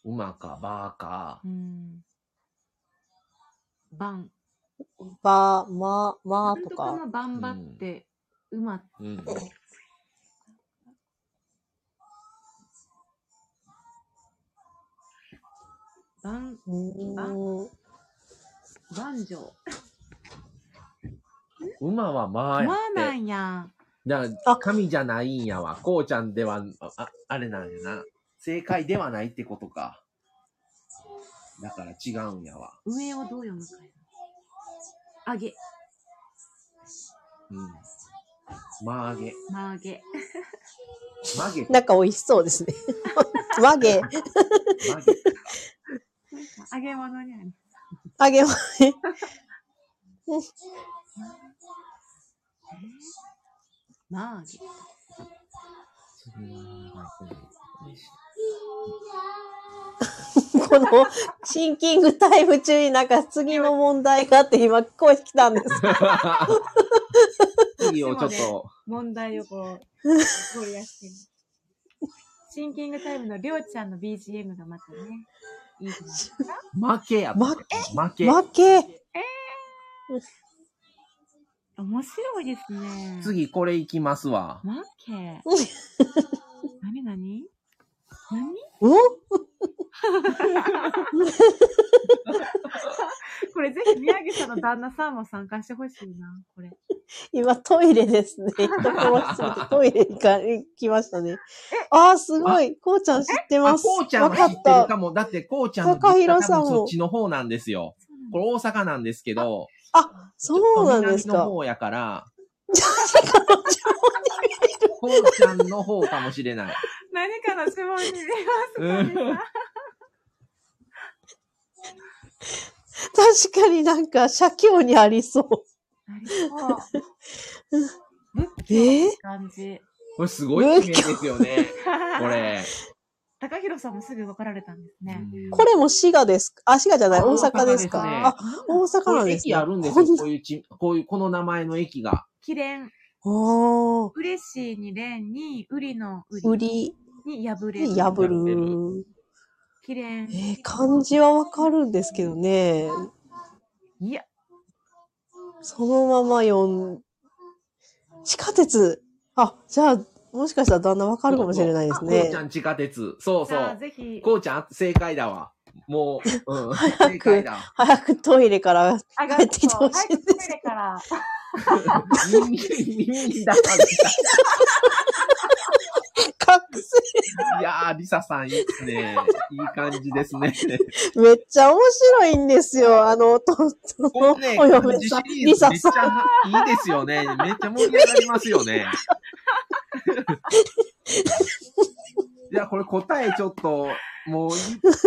馬か、バーか。るうん。バン。ば、ま、まとか。なんとかのバンバって、馬って、うん。バン、うーん。バンジョー。馬はまあやって。んや。だかあら、神じゃないんやわ。こうちゃんでは、あ、ああれなんやな。正解ではないってことか。だから違うんやわ。上をどう読むかや。あげ、うん。まあげ。まあげ。まげ。なんか美味しそうですね。曲げ、まげ。揚げ物にある。揚 げま、まあげ。このシンキングタイム中になんか次の問題があって今聞こえてきたんです。次をちょっと、問題をこう、ゴリアしてる。シンキングタイムのりょうちゃんの BGM がまたね、いいじゃないですか。負けやった。負負け。負け。面白いですね。。次これいきますわ。負け。なになに何お これぜひ宮城さんの旦那さんも参加してほしいな、これ。今トイレですね。トイレ行きましたね。ああ、すごい。こうちゃん知ってあ、ます。こうちゃんは知ってるわかも。だって、こうちゃんの高実家弘さんも多分そっちの方なんですよ。これ大阪なんですけど、あ、そうなんですか。南の方やから、こうちゃんの方かもしれない。何かの質問に見えますか確かになんか、写経にありそう。なりそう。仏え。これすごい地名ですよね。これ。高弘さんもすぐ分かられたんですね。これも滋賀ですか？あ、滋賀じゃない、あ大阪ですか？大阪ですねあ、大阪なんですね。駅あるんですよ。こういうち、こういう、この名前の駅が。きれん。おー、嬉しいにれんに、売りの売売りりに破れる。に破る。きれん。えー漢字はわかるんですけどね。いや、そのまま読ん、地下鉄。あ、じゃあ、もしかしたらだんだんわかるかもしれないですこうねち。ゃん地下鉄。そうそう。ぜひ、こうちゃん正解だわ。もう、うん。早く正解だ。早くトイレからあが帰ってきてほしいです早くトイレから。耳、耳だから。覚醒。いやー、リサさんいいですね。いい感じですね。めっちゃ面白いんですよ。あの、と、と、これね、お漢嫁さん、リリサさん。ゃいいですよね。めっちゃ盛り上がりますよね。いや、これ答えちょっと、もう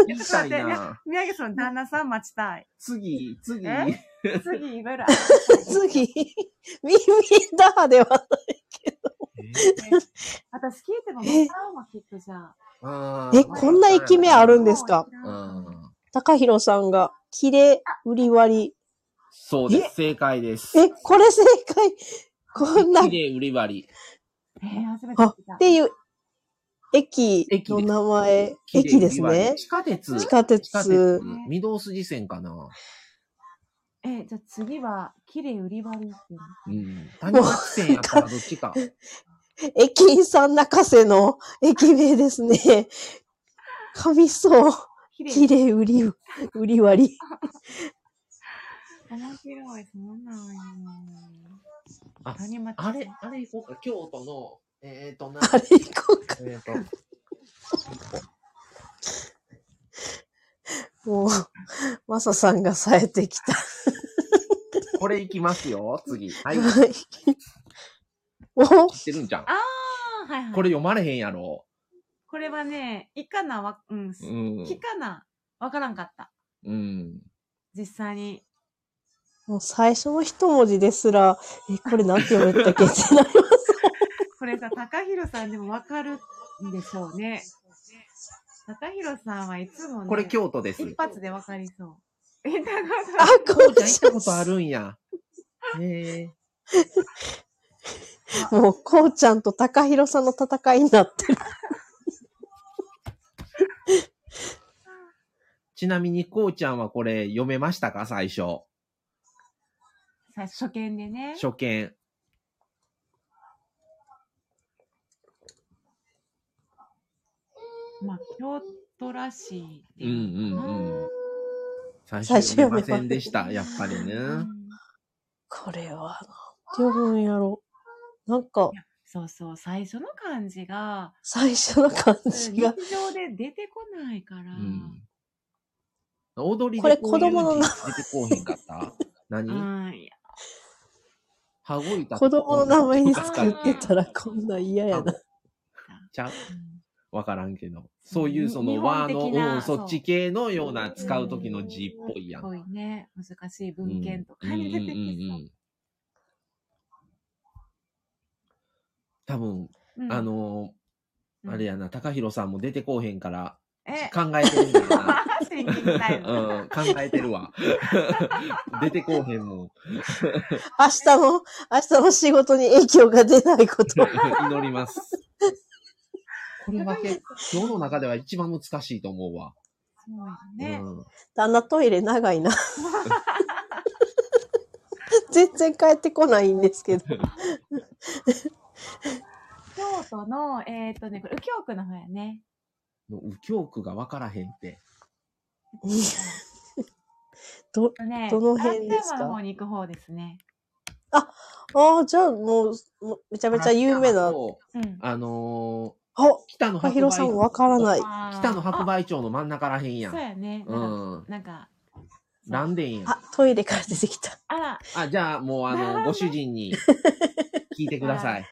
言いたいな。宮城さんの旦那さん待ちたい。次、次。え？次、いろいろ。次、耳だではない。私聞いてもえ？分からんわ、きっとじゃえ、こんな駅名あるんですか？うん。高弘さんが、切れ、売り割り。そうです。正解です。え、これ正解？こんな、っ綺麗売り割り。えー、初めてあ聞いた。ていう、駅の名前、駅ですね。地下鉄。地下鉄。御堂筋線かな。えー、じゃあ次は、綺麗売り割りっていうん。谷町線やったらどっちか。駅員さん泣かせの駅名ですね。神そう。綺麗売り、売り割り。面白い、そうなんや。ああれ、あれ行こうか。京都の、えーとな、あれ行こうか。えーと、もう、マサさんが冴えてきた。これいきますよ、次。はい。知ってるんじゃん。ああ、はいはい。これ読まれへんやろ。これはね、いかなわ、うん、うん。きかなわからんかった。うん。実際に。もう最初の一文字ですら、え、これなんて読めたっけってなります。これさ、高弘さんでもわかるんでしょうね。高弘さんはいつもね、これ京都です。一発でわかりそう。え、高あ弘、こうこうちゃん行ったことあるんや。へえ。もう、こうちゃんと高弘さんの戦いになってる。ちなみに、こうちゃんはこれ読めましたか？最初。さ初見でね。初見。まあ、京都らしいってうんいううかな。んうん。最最初初読めませんでした。やっぱりね。うんこれは、なんて読むんやろ。なんか、そうそう、最初の漢字が、最初の感日じが、常で出てこないから。うん。踊りこれ子供の名字出てこうへんかった？何？羽子板子供の名前に作作ってたらこんなん嫌やな。ちゃう？うんわからんけど。そういうそ日の和の、うん、そっち系のような使う時の字っぽいやん。ぽいね。難しい文献とかう。んうんうんに出てきう多分、そう。うんあ、のうんーあれやな、高弘さんも出てこうへんから、え、考えてるんだよな。シンキングタイム。うん、考えてるわ。出てこうへんもん。明日の、明日の仕事に影響が出ないことを。祈ります。これは結構、今日の中では一番難しいと思うわ。そうよね。うん、旦那トイレ長いな。全然帰ってこないんですけど。京都の、えっ、とね、これ、右京区の方やね。右京区が分からへんって。ど、ねどの辺ですか？の方に行く方ですね。ああ、じゃあもう、もうめちゃめちゃ有名な。そううん。あの北の高白梅弘さんわからない。あー北の白梅町の真ん中らへんやん。そうやね。うなんか、ん。なんかなんでんや？ん。あ、トイレから出てきた。あら、あ、じゃあもうあの、ご主人に聞いてください。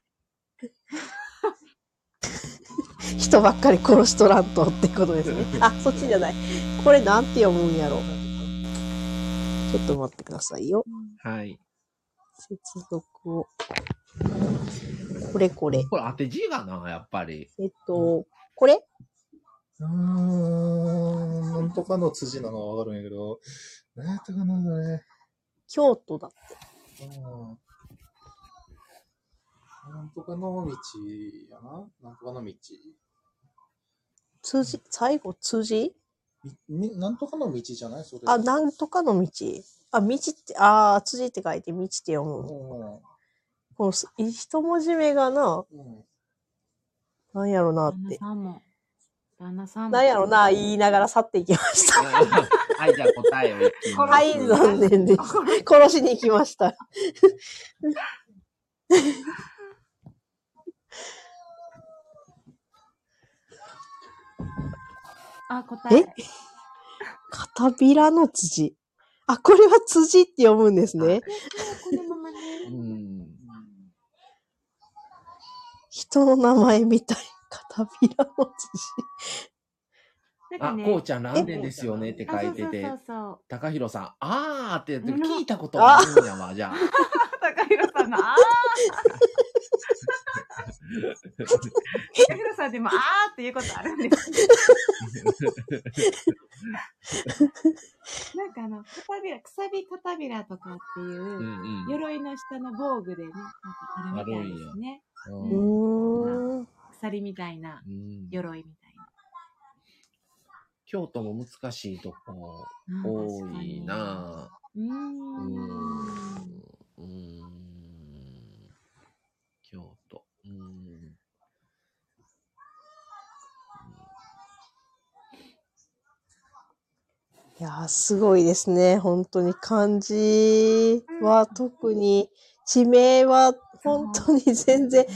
人ばっかり殺しとらんとってことですね。あ、そっちじゃない。これなんて読むんやろ。ちょっと待ってくださいよ。はい。接続を。これこれ。これ当て字がな、やっぱり。えっと、これ？うーん、なんとかの辻なのはわかるんやけど、何やったかな、それ。京都だ。うんなんとかの道やななんとかの道。辻、最後、辻みみなんとかの道じゃない？それ。あ、なんとかの道。あ、道って、あー、辻って書いて道って読む。うこのす一文字目がな、ん。うん。なんやろなっ旦那て。さんも。旦那さんも。なんやろな、言いながら去っていきました。はい、じゃあ答えを言ってみますはい、残念です。殺しに行きました。あ、答え。え？片びらの辻。あ、これは辻って読むんですね。このままね。うん。人の名前みたい。片びらのあ、なんかね、こうちゃんラーメンですよねって書いててあそう、そうそう高弘さん、あーって言って聞いたことあるんやわ、じゃあ。高弘さんの、あー高弘さんでも、あーっていうことあるんです。なんかあの、片びら、くさび片びらとかっていう、うんうん。鎧の下の防具でね、なんかあるみたいですね。ううん。鎖みたいな、うん鎧みたいな。京都も難しいとこうん多い。な。うん。京都。うん。いやー、すごいですね。本当に漢字は特に、地名は本当に全然、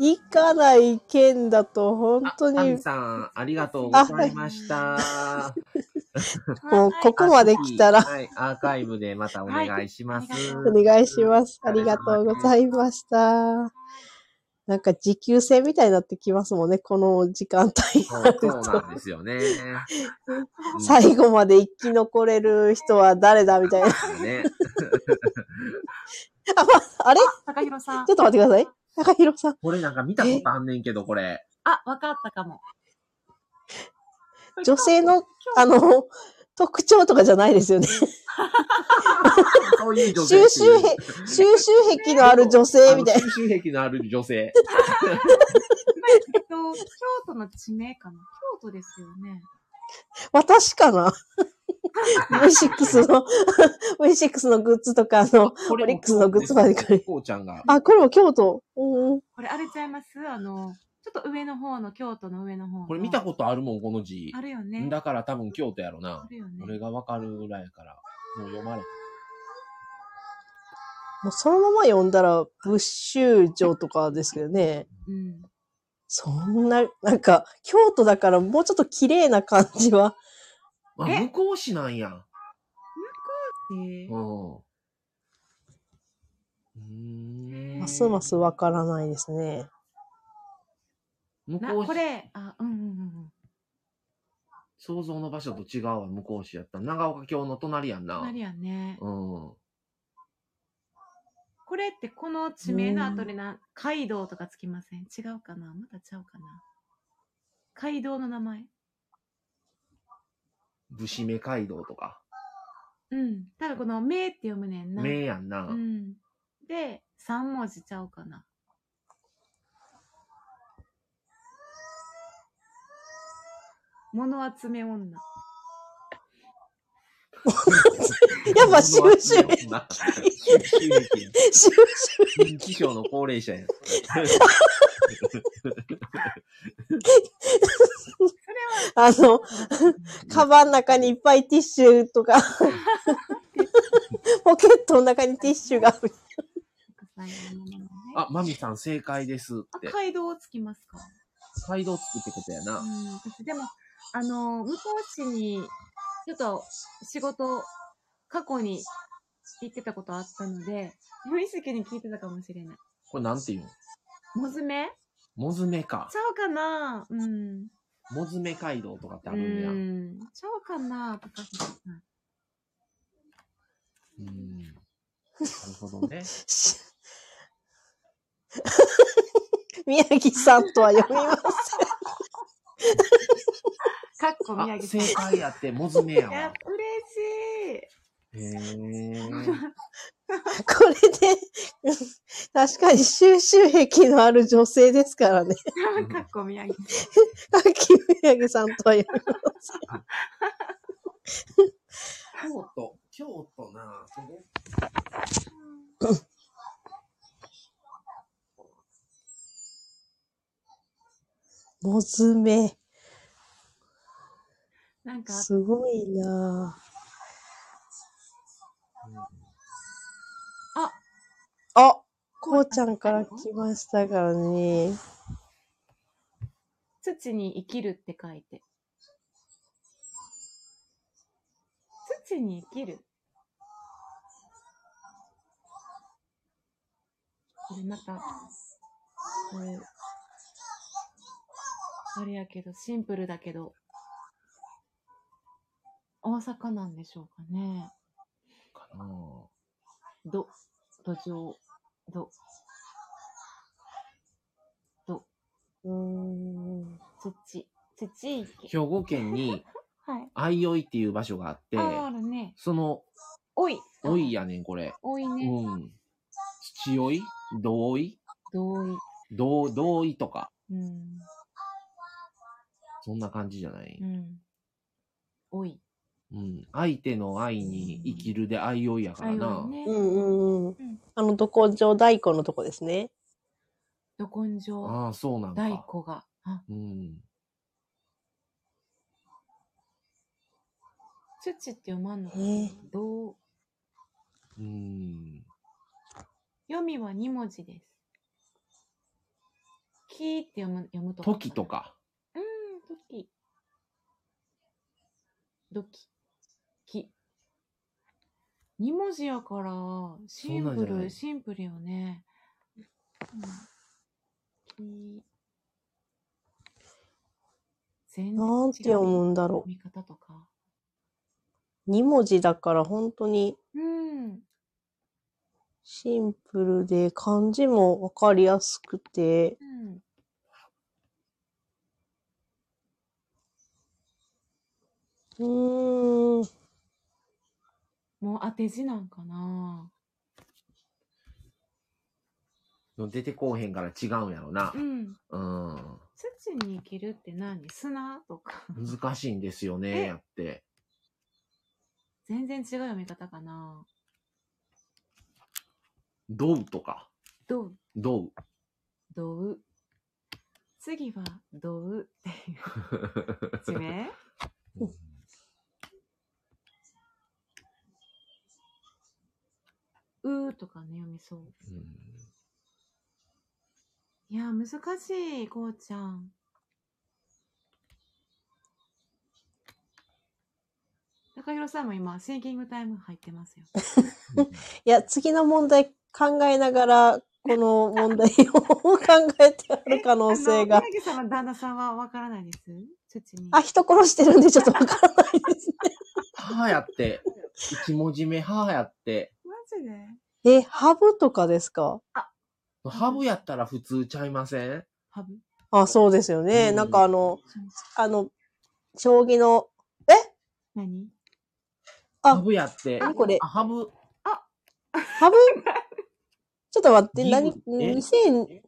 行かない県だと本当に、さん、ありがとうございました。もうここまで来たら、はい、アーカイブでまたお願いします。はいお願いします。ありがとうございました。なんか持久戦みたいになってきますもんね、この時間帯にそうなるそうなと。んですよね。うん最後まで生き残れる人は誰だみたいな。ね。あ、まあれ？高弘さんちょ。っと待ってください。高弘さん。これなんか見たことあんねんけど、これ。あ、わかったかも。女性の、あの、特徴とかじゃないですよね。そういう女性収集癖、収集癖のある女性みたいな。収集癖のある女性。えっと、京都の地名かな京都ですよね。私かな ?V6 の、V6 のグッズとか、あの、こオリックスのグッズまで借りこうちゃんが。あ、これも京都。うんうん。これあれちゃいます？あの、ちょっと上の方の、京都の上の方の。これ見たことあるもん、この字あ。るよね。だから多分京都やろあな。るよね。俺がわかるぐらいやから。もう読まれ。もうそのまま読んだら、仏宗城とかですけどね。うん。そんな、なんか、京都だからもうちょっと綺麗な感じは。あ、え？向こう市なんや。えーうん。うーん。ますますわからないですね。な、向こうこれ、あ、うんうんうんうん。想像の場所と違うわ、向こう市やった。長岡京の隣やんな。隣やね。うん。これってこの地名の後にな、街道とかつきません？違うかな？またちゃうかな？街道の名前武士目街道とか。うん。多分この名って読むねんな。名やんな。うん。で、三文字ちゃうかな？物集め女。やっぱ収集収集癖。収集癖や。収集認知症の高齢者や。あの、カバンの中にいっぱいティッシュとか、ポケットの中にティッシュがある。あ、マミさん正解ですあって。街道つきますか？街道つくってことやな。うん。私でも、あの、向こう市に、ちょっと仕事、過去に行ってたことあったので、無意識に聞いてたかもしれない。これなんていうの？もずめもずめかち。ゃうかな？うん。もずめ街道とかってあうるんや。ん。ちゃうかな高橋さん。うん。なるほどね。宮城さんとは読みます。かっこ宮あ、城さん。正解やって、もずめやいやわ。、嬉しい。へえ。これで、うん確かに収集癖のある女性ですからね。かっこ宮城。秋宮城さんとは読みます。京都、京都なそれ もずめ。なんか、すごいなあ、あ、こうちゃんから来ましたからね。土に生きるって書いて。土に生きる。これまた、これ、あれやけど、シンプルだけど、大阪なんでしょうかね。かなど、土壌、ど、ど、うーん。土、土池。兵庫県に、はい。相生っていう場所があって、ああ、あるね。その、おい。老いやねん、これ。おいね。うん。土老い同意同意。同、同意とか。うん。そんな感じじゃない、うん。おい。うん。相手の愛に生きるで愛用いやからあな。よねう。んうんうんん。あの、ど根性大根のとこですね。ど根性ああ、そうなんか。大根が。あ、うん。土って読まんのかえーどう、うん。読みは2文字です。時って読む読むとか。時と。か。うん、時。ドキ。き。二文字やから、シンプんじゃないシンプルよね。うん、き。全なんて読むんだろう。見方とか。2文字だから本当にうん。シンプルで漢字もわかりやすくて、うん。うーん、もう当て字なんかな。出てこうへんから違うんやろなう。ん。うん。土に生きるって何？砂？とか。難しいんですよえ？ね、やって。全然違う読み方かな。どうとか。どう、どう。どう。次は、どうっていう 地名？うーとかね、読みそう。うんいや、難しい、こうちゃん。高弘さんも今、シンキングタイム入ってますよ。いや、次の問題考えながら、この問題を考えてある可能性があの。宮城さんの旦那さんはわからないです？土に。あ、人殺してるんでちょっとわからないですね。はーやって。一文字目はーやって。マジでえ、ハブとかですか？ハブやったら普通ちゃいません？ハブ。あ、そうですよね。うん。なんかあの、あの、将棋の、何？あ。ハブやって。何これ？あ、ハブ。ハブ？ちょっと待って、ギブ？何？え ?2000、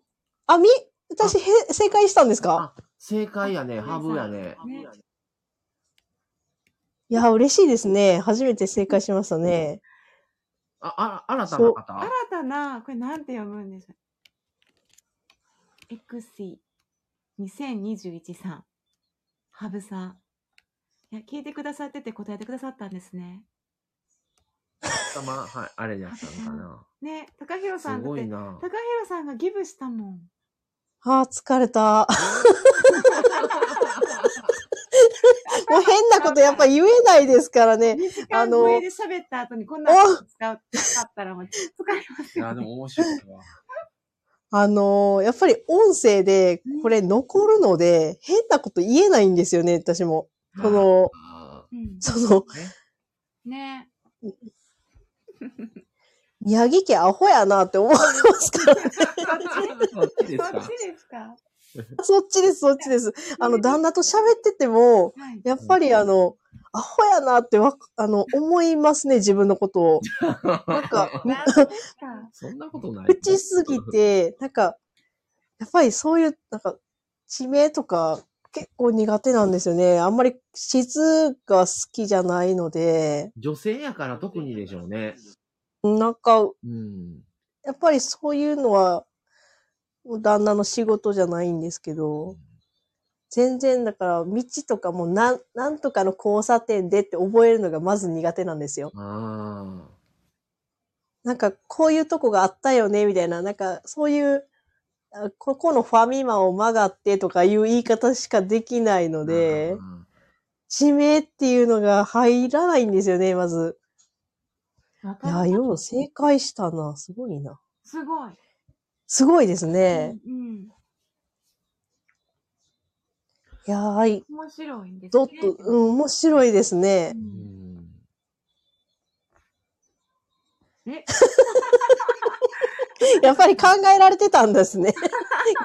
あ、み、私、へ正解したんですか？あ、正解やね。ハブやね。ねいや、嬉しいですね。初めて正解しましたね。あ、あ、新たな方？新たな、これなんて読むんでしょう ?XC2021 さん。ハブさん。いや、聞いてくださってて答えてくださったんですね。たま、はい、あれやったのかな。ね、高弘すさんだって、ごいな。高弘さんがギブしたもん。あー疲れた。もう変なことやっぱ言えないですからね。2時間あの超えで喋った後にこんなの使う使ったらもう使いますいや、よ、でね。も面白いわ。あのーやっぱり音声でこれ残るので、変なこと言えないんですよね、私も。その、その、ね。宮城県アホやなって思われますからね。そっちですか？そっちですか。そっちです。あの、旦那と喋ってても、はい。やっぱりあの、アホやなってわ、あの、思いますね、自分のことを。なん か。そんなことない。口すぎて、なんか、やっぱりそういう、なんか、地名とか結構苦手なんですよね。あんまり地が好きじゃないので、女性やから特にでしょうね。なんか、うん。やっぱりそういうのは、旦那の仕事じゃないんですけど、全然だから道とかもなん、なんとかの交差点でって覚えるのがまず苦手なんですよ。あなんかこういうとこがあったよね、みたいな、なんかそういう、あここのファミマを曲がってとかいう言い方しかできないのあ。で、あ地名っていうのが入らないんですよね、まず。いや、よう正解したな。すごいな。すごい。すごいですね。うん。いやー、い面白いんですどっと、うん、面白いですねう。んん。え、やっぱり考えられてたんですね。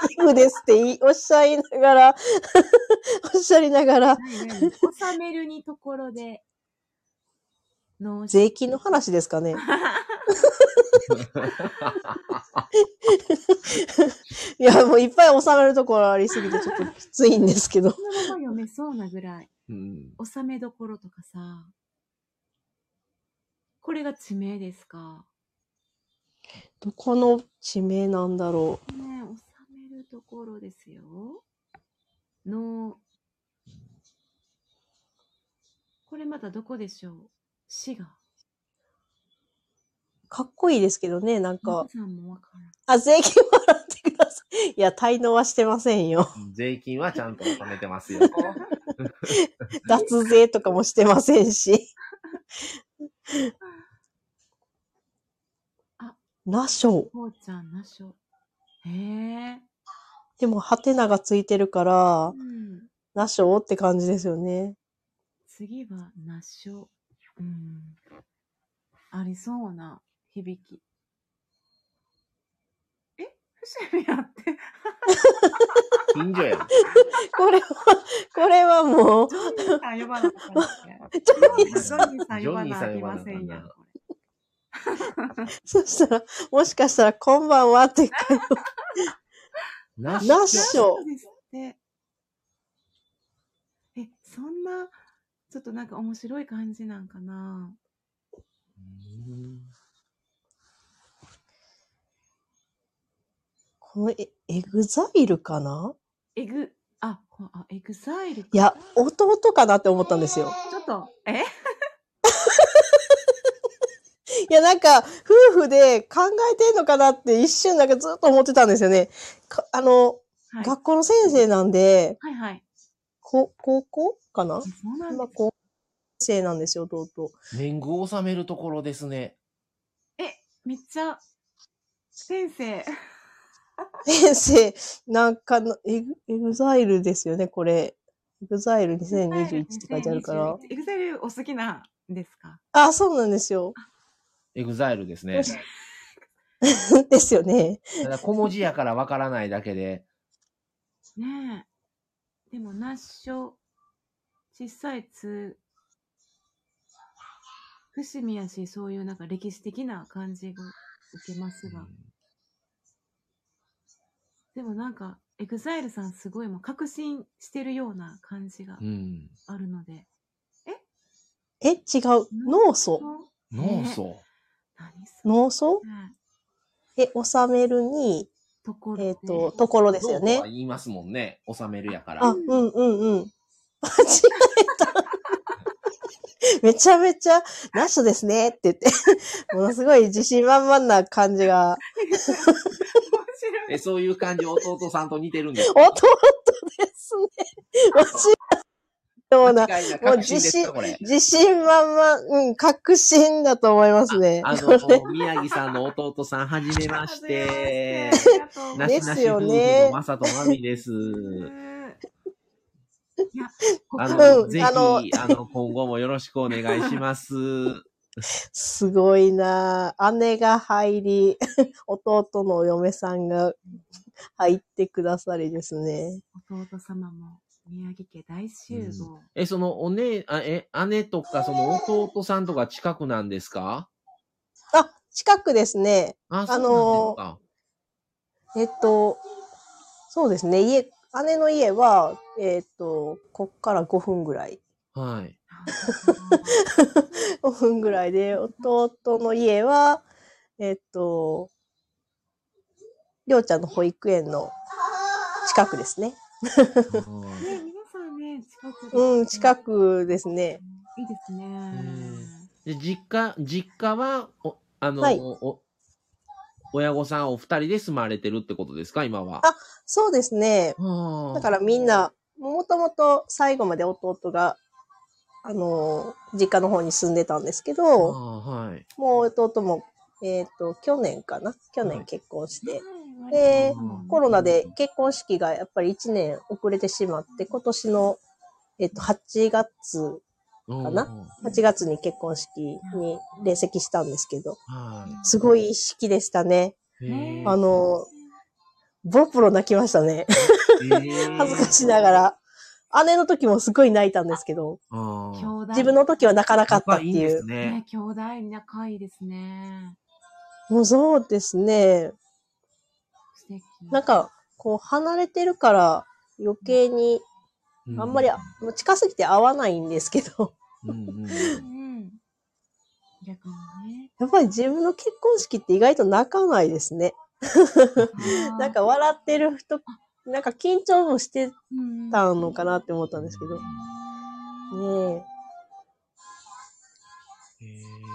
ギフですっておっしゃいながら、おっしゃりながら、収めるにところで、の税金の話ですかね。いや、もういっぱい収めるところありすぎてちょっときついんですけど。そのまま読めそうなぐらい。うん。収めどころとかさ。これが地名ですか？どこの地名なんだろね、収めるところですよ。の、これまたどこでしょう？滋賀。う。かっこいいですけどね、なんかんもわからん。あ、税金払ってください。いや、滞納はしてませんよ。税金はちゃんと納めてますよ。脱税とかもしてませんし。あナショ。こうちゃん、なしょ。へえ。でも、ハテナがついてるからう、ん。ナショって感じですよね。次は、なしょ。うん。ありそうな響き。え？伏見やって。近所やん。これは、これはもう、ジョニーさん呼ばなかったんですね。ジョニージョニーさん呼ばなあきませんやん。こそしたら、もしかしたら、こんばんはって書いてなしナッショ。え、そんな、ちょっとなんか面白い感じなんかな。うんこのエ EXILE かな？エグ、あ、こあ EXILE。いや、弟かなって思ったんですよ。ちょっと、え？いや、なんか、夫婦で考えてんのかなって一瞬なんかずっと思ってたんですよね。かあの、はい。学校の先生なんで、はいはい。こ高校かな？えそうなんです。今高校生なんですよ、弟。年貢を納めるところですね。え、めっちゃ、先生。先生、なんかの、エグ、 EXILE ですよね、これ。 EXILE 2021って書いてあるから。 EXILE お好きなんですか？あ、そうなんですよ。 EXILE ですね。ですよね。ただ小文字やからわからないだけで。ねえ。でも、ナッショ、小さいつ、伏見やし、そういうなんか歴史的な感じが受けますが。でもなんか、 EXILE さんすごいもう確信してるような感じがうん。あるので。え、違う。納所。納所？何それ？納所？ねえ、収めるに、ところえっ、と、ところですよねは。言いますもんね。納めるやかあ、ら。うんうんうん。間違えた。めちゃめちゃ、ナッシュですねって言って、ものすごい自信満々な感じが、面白い。え、そういう感じ、弟さんと似てるんです弟ですね。間違えたような、間違いな確信。自信満々、うん、確信だと思いますね。あの、宮城さんの弟さん、はじめまして。ありがとうござでいますすよなしなし夫婦ねのまさとまみです。いや、あうの、んぜひ、あの、今後もよろしくお願いします。すごいなぁ姉が入り、弟のお嫁さんが入ってくださりですね。弟様も宮城家大集合。え、その、おね、あえ、姉とか、その弟さんとか近くなんですか？あ、近くですね。あ、あのーそうなんですか。えっと、そうですね。家、姉の家は、えっと、こっから5分ぐらい。はい。5 分ぐらいで、弟の家は、えっと、りょうちゃんの保育園の近くですね。ね、皆さんね、近くでうん、近。くですね。いいですね。で、実家、実家は、お、あの、はいお、親御さんお二人で住まれてるってことですか、今は。あそうですね。はあだからみんな、もともと最後まで弟が、あのー、実家の方に住んでたんですけあど、あはい。もう弟も、えっ、と、去年かな？去年結婚して、はい。でうん。コロナで結婚式がやっぱり1年遅れてしまって、今年の、えっ、と、8月、かな？8月に結婚式に列席したんですけど、はすごい式でしたね。あの、ボロボロ泣きましたね。恥ずかしながら。姉の時もすごい泣いたんですけど。自分の時は泣かなかったって仲いいんですいう。ねね、。兄弟仲いいですね。もうそうですね。素敵。なんか、こう離れてるから余計に、うあんまり、もう近すぎて合わないんですけど、うんうんうん。逆にね。やっぱり自分の結婚式って意外と泣かないですね。なんか笑ってる人、なんか緊張もしてたのかなって思ったんですけど。ねえ。へえ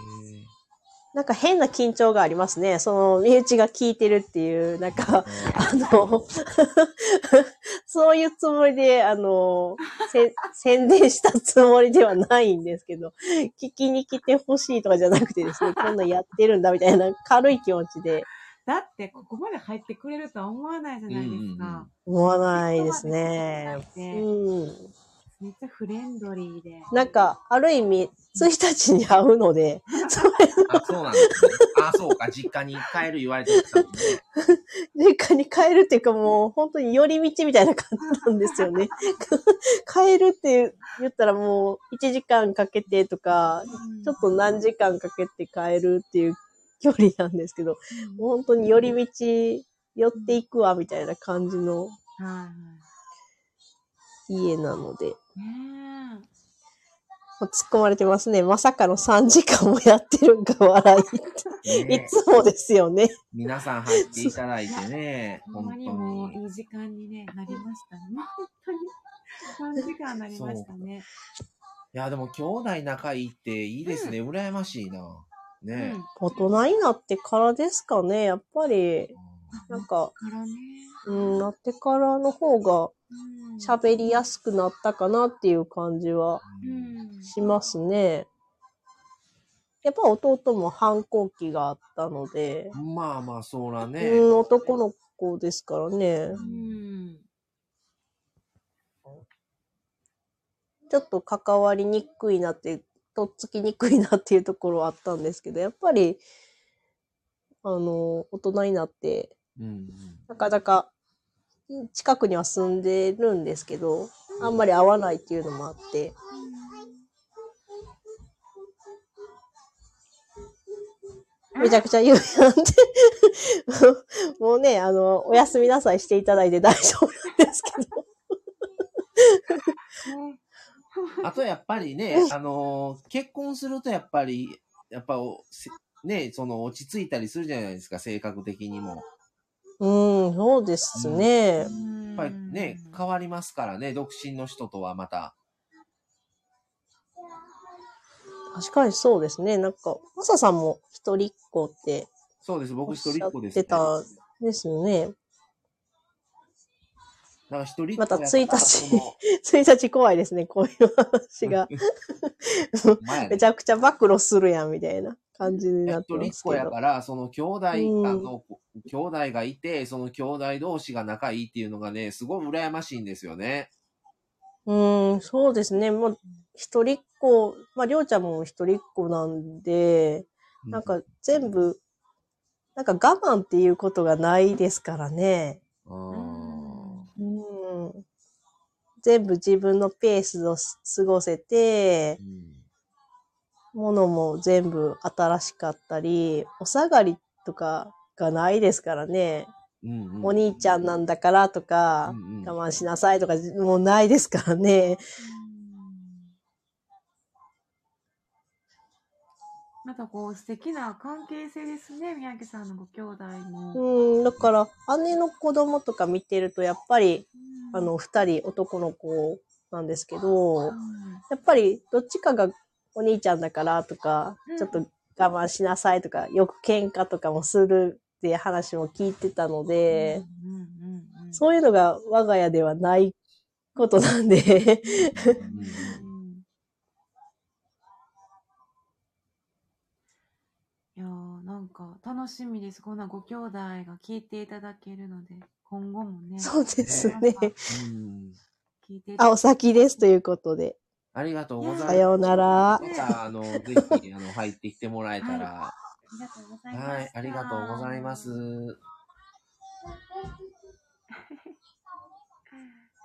なんか変な緊張がありますね。その、身内が聞いてるっていう、なんか、あの、そういうつもりで、あの、せ宣伝したつもりではないんですけど、聞きに来てほしいとかじゃなくてですね、こんなんやってるんだみたいな軽い気持ちでだって、ここまで入ってくれるとは思わないじゃないですか。思わないですね。うん。めっちゃフレンドリーで。なんか、ある意味、1日に会うので、あ、そうなんですね。あ、そうか、実家に帰る言われてたん。実家に帰るっていうかもう本当に寄り道みたいな感じなんですよね。帰るって言ったらもう1時間かけてとか、うんちょっと何時間かけて帰るっていう距離なんですけど、本当に寄り道寄っていくわみたいな感じのはいは家なので、い。ね突っ込まれてますね。まさかの3時間もやってるんか笑い。いねつもですよね。皆さん入っていただいてね、え。ほんま本当にもうに。いい時間にね、なりましたね。本当に。3時間なりましたね。いや、でも兄弟仲いいっていいですね。羨ましいな。ね大人になってからですかね。やっぱり、え。なんか。うん、なってからの方がうん喋りやすくなったかなっていう感じはうん。しますね。やっぱ弟も反抗期があったので、まあまあ、そうだね。うん、男の子ですからねう。ん。ちょっと関わりにくいなって、とっつきにくいなっていうところはあったんですけど、やっぱり、あの、大人になって、うんうん。なかなか近くには住んでるんですけど、あんまり会わないっていうのもあって、めちゃくちゃ言うやんって。もうね、あの、おやすみなさいしていただいて大丈夫なんですけど。ねあとやっぱりね、あのー結婚するとやっぱり、やっぱね、その落ち着いたりするじゃないですか、性格的にも。うん、そうですね。やっぱりね、変わりますからね、独身の人とはまた。確かにそうですね。なんか、マサさんも一人っ子ってそうです、お僕一人っ子です、てたんですよね。だから一人またやから1日その 1日怖いですね、こういう話が。めちゃくちゃ暴露するやん、みたいな感じになって一人っますけど。子やから、その兄弟がの、兄弟がいて、その兄弟同士が仲いいっていうのがね、すごい羨ましいんですよね。うん、そうですね。もう、一人っ子、まあ、りょうちゃんも一人っ子なんで、なんか全部、なんか我慢っていうことがないですからね。うん、うん。全部自分のペースを過ごせてう、ん物も全部新しかったり、お下がりとかがないですからね。うんうんお兄ちゃんなんだからとか、うんうん我慢しなさいとかもうないですからね。またこう素敵な関係性ですね、宮城さんのご兄弟も。うん、だから姉の子供とか見てるとやっぱり、うん。あの、二人男の子なんですけど、うんやっぱりどっちかがお兄ちゃんだからとかうん、ちょっと我慢しなさいとか、よく喧嘩とかもするっていう話も聞いてたので、そういうのが我が家ではないことなんで、うんいやーなんか楽しみです。こんなご兄弟が聞いていただけるので、今後もね。そうですね。うん聞いていたあ、だお先ですということで。ありがとうございます。さようならまた、あの、ぜひ、あの、入ってきてもらえたら。ありがとうございます。はい、ありがとうございます。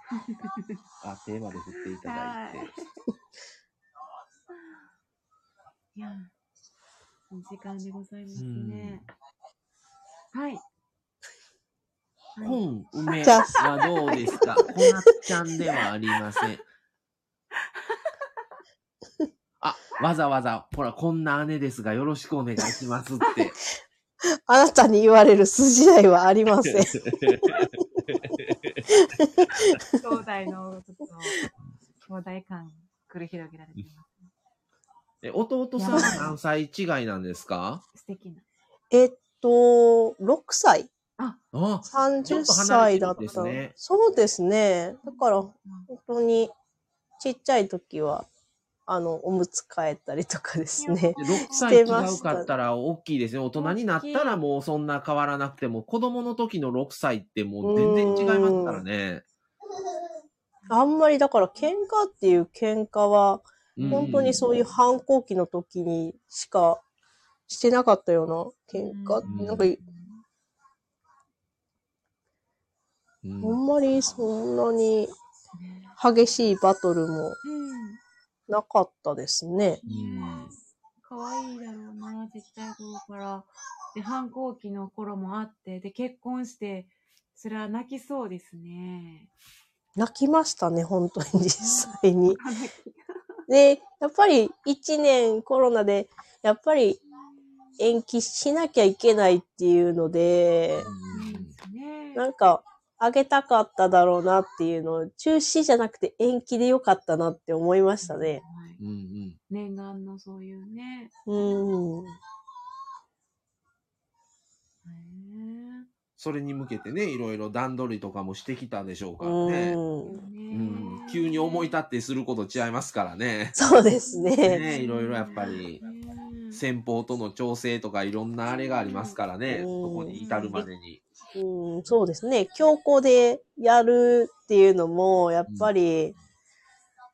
あ、テーマで振っていただいて。いや、いい時間でございますね。はい。はい本梅はどうですか？こなっちゃんではありません。あ、わざわざ、ほら、こんな姉ですが、よろしくお願いしますって。あなたに言われる筋合いはありません。兄弟のちょっと、兄弟感繰り広げられています。え、弟さんは何歳違いなんですか？素敵な。えっと、6歳あ、?30 歳だった。ねそうですね。だから、本当に、ちっちゃい時は、あの、おむつ替えたりとかですね。で6歳違うかったら大きいですね。大人になったらもうそんな変わらなくても、子供の時の6歳ってもう全然違いますからね。あんまりだから喧嘩っていう喧嘩は、うん本当にそういう反抗期の時にしかしてなかったような喧嘩。うんなんか、うんあんまりそんなに激しいバトルもうん。なかったですね。うん可愛いだろうな、ちっちゃい頃から。で、反抗期の頃もあって、で、結婚して、それは泣きそうですね。泣きましたね、本当に実際に。で、やっぱり一年コロナで、やっぱり延期しなきゃいけないっていうので、ねなんか、あげたかっただろうなっていうのを、中止じゃなくて延期でよかったなって思いましたね。はいうんうん念願のそういうね。うん。へえそれに向けてね、いろいろ段取りとかもしてきたでしょうからうね。ん。うん、急に思い立ってすること違いますからね。そうですね。ねいろいろやっぱり、ね先方との調整とかいろんなあれがありますからね、うんそこに至るまでに。うん、そうですね。強行でやるっていうのも、やっぱり、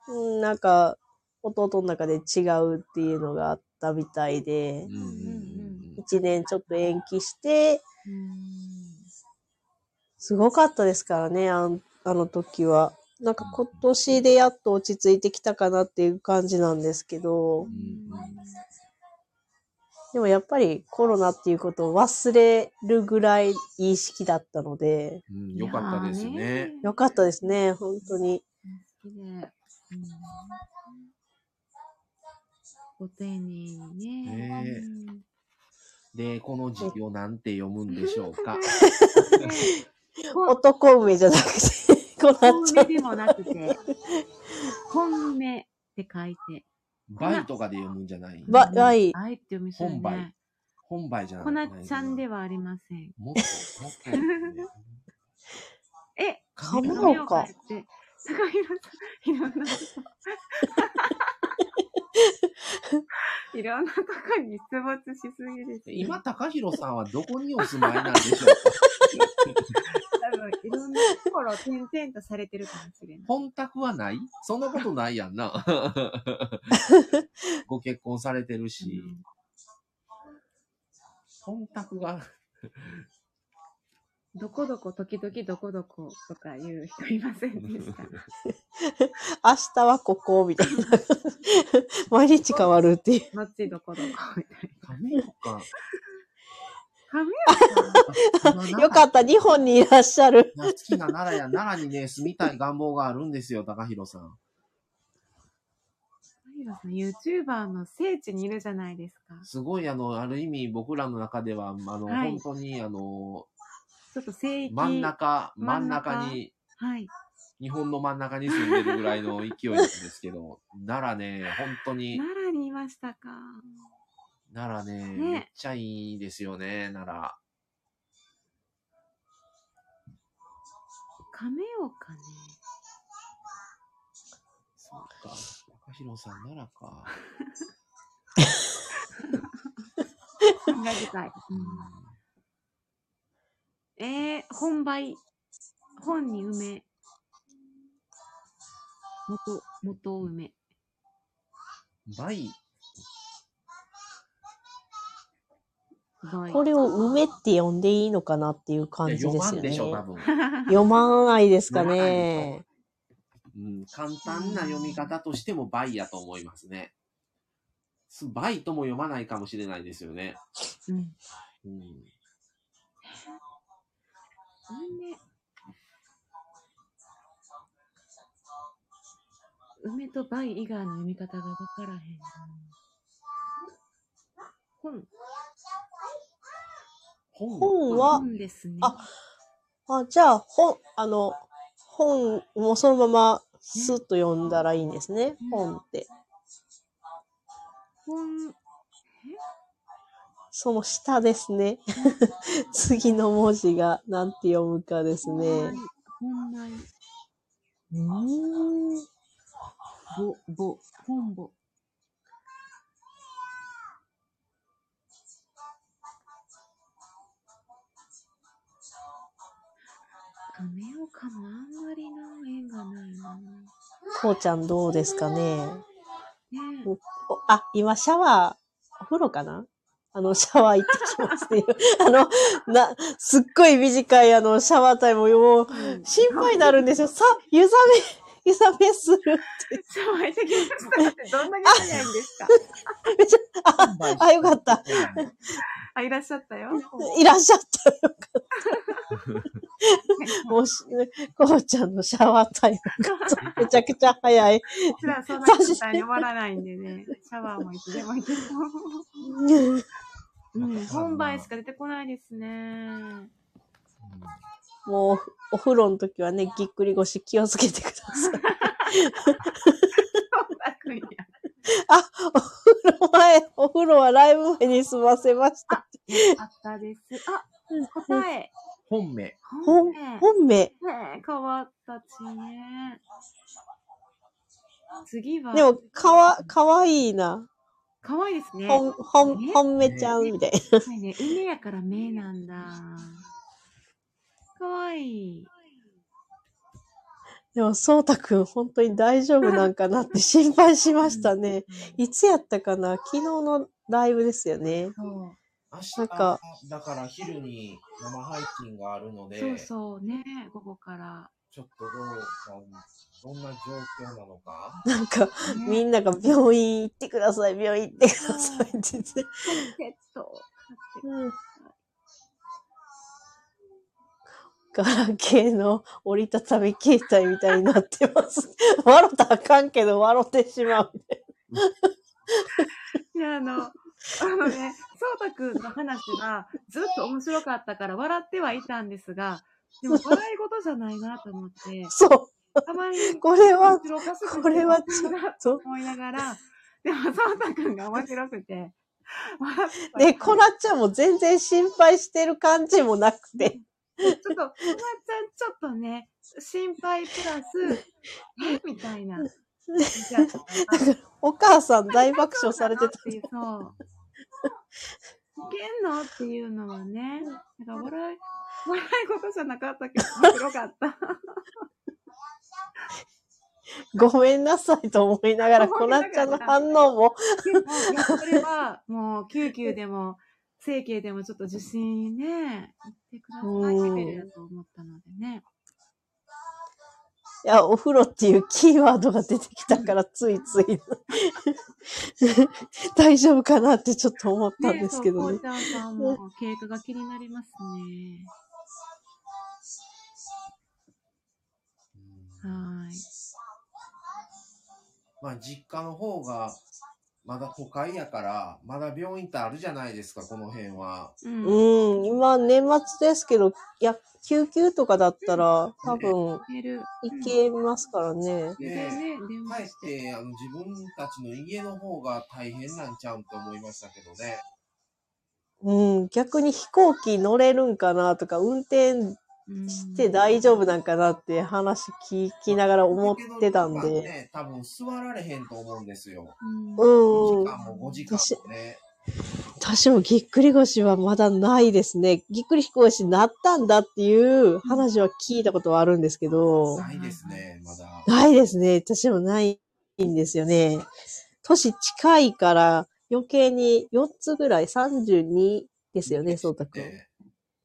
うん、なんか、弟の中で違うっていうのがあったみたいでうん、年ちょっと延期して、うんすごかったですからね、あの時は。なんか今年でやっと落ち着いてきたかなっていう感じなんですけどう、んでもやっぱりコロナっていうことを忘れるぐらいいい式だったので、うんうんよかったですね。。よかったですね、本当に。好きで。うんご丁寧にね。で、この字をなんて読むんでしょうか。男梅じゃなくて、こうな本っちゃう。梅でもなくて、本梅って書いて。倍とかで読むんじゃない？ば、はい。あえって読みそう本倍ね。本倍じゃないこなちゃんではありません。もっと、もっとですね。え、亀亀岡岡って、高弘さん、いろんなとこ、いろんなとこに出没しすぎです、ね。今、高弘さんはどこにお住まいなんでしょうか？多分、いろんなところを転々とされてるかもしれない。本宅はない？そんなことないやんな。ご結婚されてるし。本宅が、どこどこ、時々どこどことかいう人いませんでした。明日はここ、みたいな。毎日変わるっていう。後どこどこみたい。な。亀岡 よかった、日本にいらっしゃる。いや好きな奈良や、奈良にね、住みたい願望があるんですよ、高弘さん。さん、YouTuber の聖地にいるじゃないですか。すごい、あの、ある意味僕らの中では、あの、はい本当に、あの、ちょっと聖域。真ん中、真ん中に、はい。日本の真ん中に住んでるぐらいの勢いなんですけど、奈良ね、本当に、奈良にいましたか。奈良ね、ねめっちゃいいですよね、奈良。亀岡ね。そうか、高弘さん奈良か。考え深い。えー、本梅。本に梅。元、元梅。倍、梅これを梅って呼んでいいのかなっていう感じですよ読まんでしょ、多ね。分。読まないですかね。うん、簡単な読み方としても倍やと思いますね。す倍とも読まないかもしれないですよね。うん。うん、梅。梅と梅以外の読み方がわからへん。な。本。本本は？本ですね。ああ、じゃあ、本、あの、本もそのままスッと読んだらいいんですね。本って。本、その下ですね。次の文字が何て読むかですね。本来、うーん。ぼ、ぼ、本ぼ。亀岡もあんまりの縁がないな。こうちゃんどうですかね？ねえおあ、今シャワー、お風呂かな？あの、シャワー行ってきますっていう。あの、な、すっごい短いあの、シャワータイムもう、心配になるんですよ。さ、湯冷め、湯冷めするって。シャワー行ってきましたってどんだけ早いんですか？めっちゃ、あ、あよかった。あ、いらっしゃったよ。いらっしゃったよかった。もうし、こうちゃんのシャワータイムが めちゃくちゃ早い。普段そんなに終わらないんでね、シャワーもいつでもいける。うん、本番しか出てこないですね。もう、お風呂の時はね、ぎっくり腰気をつけてください。あ、お風呂前、お風呂はライブ前に済ませました。あったです。あ、答え。本名。本、ね本命。え、変わったちね。次は、でも、かわ、かわいいな。かわいいですね。本、本、ね本命ちゃんみたいな。はいね、梅やから目なんだ。かわいい。でも、そうたくん、本当に大丈夫なんかなって心配しましたね。いつやったかな？昨日のライブですよね。そう。明日なんかだから昼に生配信があるので、そうそうね、午後から。ちょっとどうか、どんな状況なのか。なんか、ねみんなが病院行ってください、病院行ってくださいって言って。ペットを飼ってうんガラケーの折りたたみ携帯みたいになってます。笑ったらあかんけど笑ってしまういいや、あの、あのね、そうたくんの話がずっと面白かったから笑ってはいたんですが、でも笑い事じゃないなと思って、そう。たまにこれはこれはちょっと。思いながら、でもそうたくんが面白くて、で、こなっちゃんも全然心配してる感じもなくて。ちょっと、こなちゃんちょっとね、心配プラス、えみたいな。お母さん大爆笑されてた。そう。いけんの？っていうのはね、なんか笑い、笑い事じゃなかったけど、面白かった。ごめんなさいと思いながら、こなっちゃんの反応も、でも、いや、それは、もう、救急でも、整形でもちょっと受診ね、行ってくださいレベルだと思ったのでね。いや、お風呂っていうキーワードが出てきたから、ついつい、大丈夫かなってちょっと思ったんですけどねそう、。こうちゃんさんも経過が気になりますね。はーい。まあ、実家の方が、まだ都会やから、まだ病院ってあるじゃないですか、この辺は。うん。うん、今年末ですけど、いや、救急とかだったら、多分。行けますからね。でね、電かえっ話して。て、あの、自分たちの家の方が大変なんちゃうんと思いましたけどね。うん、逆に飛行機乗れるんかなとか、運転して大丈夫なんかなって話聞きながら思ってたんで。ね、多分座られへんと思うんですよ。うん。うん5時間も5時間もね。私もぎっくり腰はまだないですね。ぎっくり腰になったんだっていう話は聞いたことはあるんですけど、ないですね、まだ。ないですね。私もないんですよね。年近いから余計に4つぐらい、32ですよね、そうたくん。ね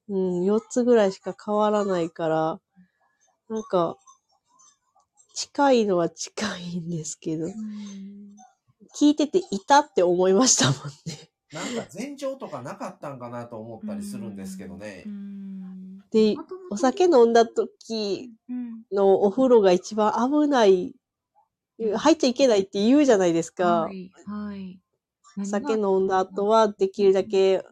うん、4つぐらいしか変わらないから、なんか、近いのは近いんですけど、聞いてていたって思いましたもんね。なんか前兆とかなかったんかなと思ったりするんですけどねう。ん。で、お酒飲んだ時うん。のお風呂が一番危ない、入っちゃいけないって言うじゃないですか。はい。はい。お酒飲んだ後はできるだけお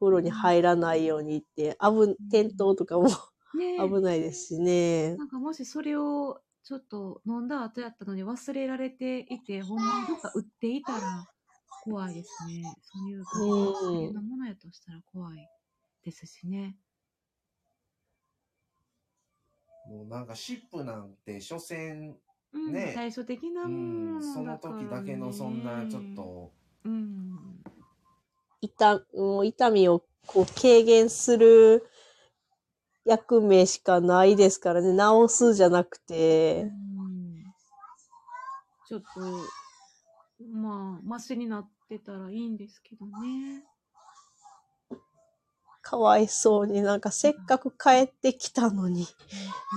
風呂に入らないようにって、危、転倒とかもね 危ないですしね。なんかもしそれをちょっと飲んだ後やったのに忘れられていて、ほんまにどっか売っていたら怖いですね。そういううん危険なものやとしたら怖いですしね。もうなんかシップなんて、所詮、うん、ね最初的なうもののだから、ね。時だけのそんなちょっ。と、うん。痛、もう痛みをこう軽減する役目しかないですからね。治すじゃなくうて。んちょっと、まあ、マシになってたらいいんですけどね。かわいそうになんかせっかく帰ってきたのに。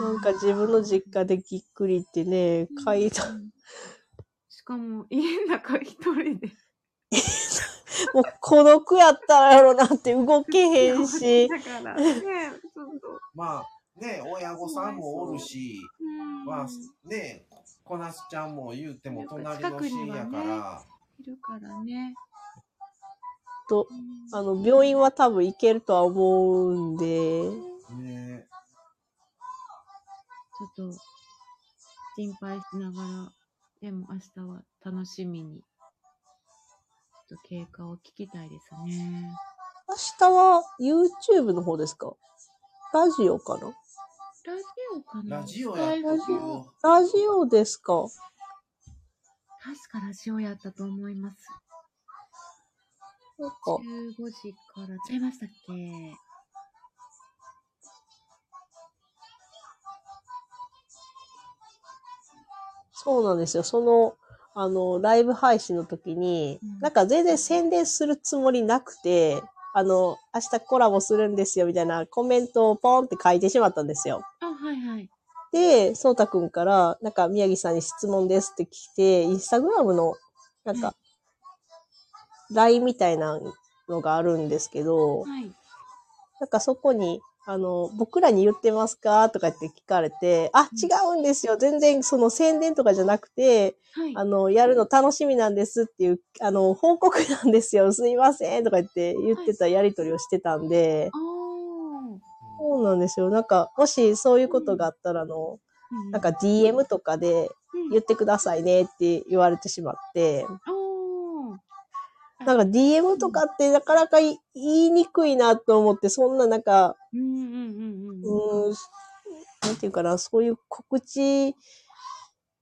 なんか自分の実家でぎっくりってね、階段、うんしかも、家の中一人で。もう孤独やったらやろなって動けへんし。だから、ね、ちょっと。まあ、ね、親御さんもおるし、うんまあ、ね、こなすちゃんも言うても隣の市やから、いるからね。と、うんあの、病院は多分行けるとは思うんで、ね、ちょっと、心配しながら、でも明日は楽しみに、と経過を聞きたいですね。明日は YouTube の方ですか？ラジオかな？ラジオかな？ラジオやったラけど、ラジオですか？確かラジオやったと思います。なんか、15時からちゃいましたっけ？そうなんですよ。その、あの、ライブ配信の時に、うんなんか全然宣伝するつもりなくて、あの、明日コラボするんですよ、みたいなコメントをポンって書いてしまったんですよ。あ、はいはい。で、そうたくんから、なんか宮城さんに質問ですって来て、インスタグラムの、なんか、LINE みたいなのがあるんですけど、はい。なんかそこに、あの、僕らに言ってますか？とかって聞かれて、あ、違うんですよ。全然その宣伝とかじゃなくて、はい。あの、やるの楽しみなんですっていう、あの、報告なんですよ。すいませんとか言って言ってたやりとりをしてたんで、あー。そうなんですよ。なんか、もしそういうことがあったら、あの、うん。なんか DM とかでうん。言ってくださいねって言われてしまって、なんか DM とかってなかなか言いにくいなと思って、そんななんか、うんなんていうかな、そういう告知、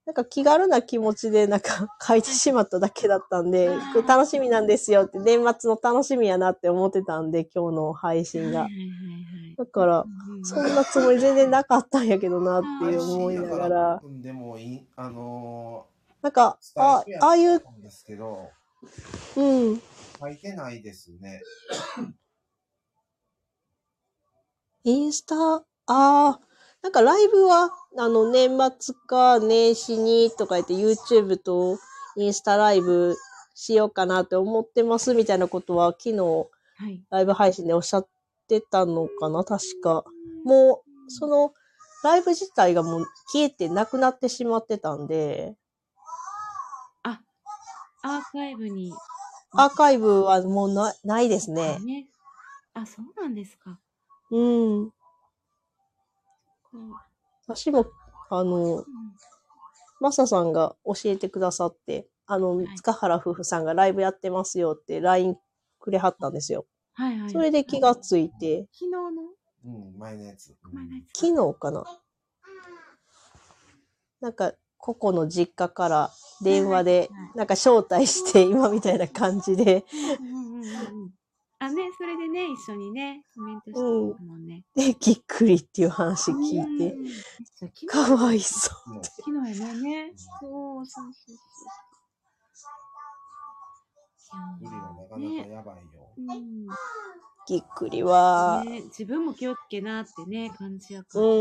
なんか気軽な気持ちでなんか 書いてしまっただけだったんで楽しみなんですよって、年末の楽しみやなって思ってたんで、今日の配信が。だから、そんなつもり全然なかったんやけどなって思いながら、うんでもいい、あのなんか、ー、あ、ああいう、んですけど、うん、書いてないですね。インスタ、ああ、なんかライブは、あの、年末か年始にとか言って YouTube とインスタライブしようかなって思ってますみたいなことは昨日はい。ライブ配信でおっしゃってたのかな？確か。もう、その、ライブ自体がもう消えてなくなってしまってたんで、あ、アーカイブに。アーカイブはもうなないですね。ね。あ、そうなんですか。うん。私も、あの、うんマサさんが教えてくださって、あの、い塚原夫婦さんがライブやってますよって LINE くれはったんですよ。はいはい。それで気がついて、昨日の？うん、前のやつ。うん前のやつ昨日かななんか、個々の実家から電話でなんか招待して、今みたいな感じで、あ、ね、それでね、一緒にね、コメントしてたもんね。で、ぎっくりっていう話聞いて、かわいそう。昨日やねね。そうそうそうそう。無理はなかなかやばいよ。うんぎっくりは、ね、自分も気をつけなってね、感じやから。うん。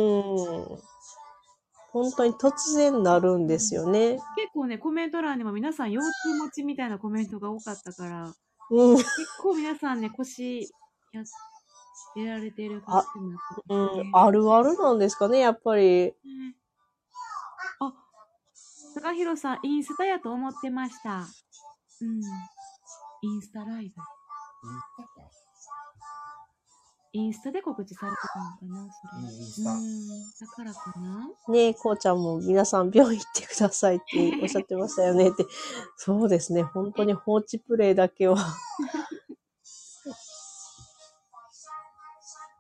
本当に突然なるんですよね。結構ね、コメント欄にも皆さん腰痛持ちみたいなコメントが多かったから、うん。結構皆さんね、腰ややられてる感じになってねん、あるあるなんですかね、やっぱり。ねあ、高弘さん、インスタやと思ってました。うん。インスタライブ。インスタで告知されてたのかな、それ。インスタうん。だからかなねえ、こうちゃんも皆さん病院行ってくださいっておっしゃってましたよね って。そうですね。本当に放置プレイだけは。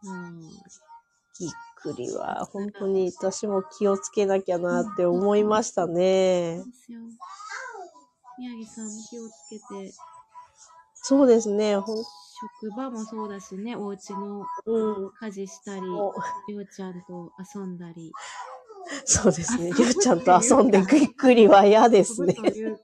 うん。ぎっくりは、本当に私も気をつけなきゃなって思いましたね。宮城さんも気をつけて、そうですね。ほん職場もそうだしね、お家のうん。家事したり、もりょうちゃんと遊んだり。うそうですね。りゅうちゃんと遊んでぎっくりは嫌ですね。というか、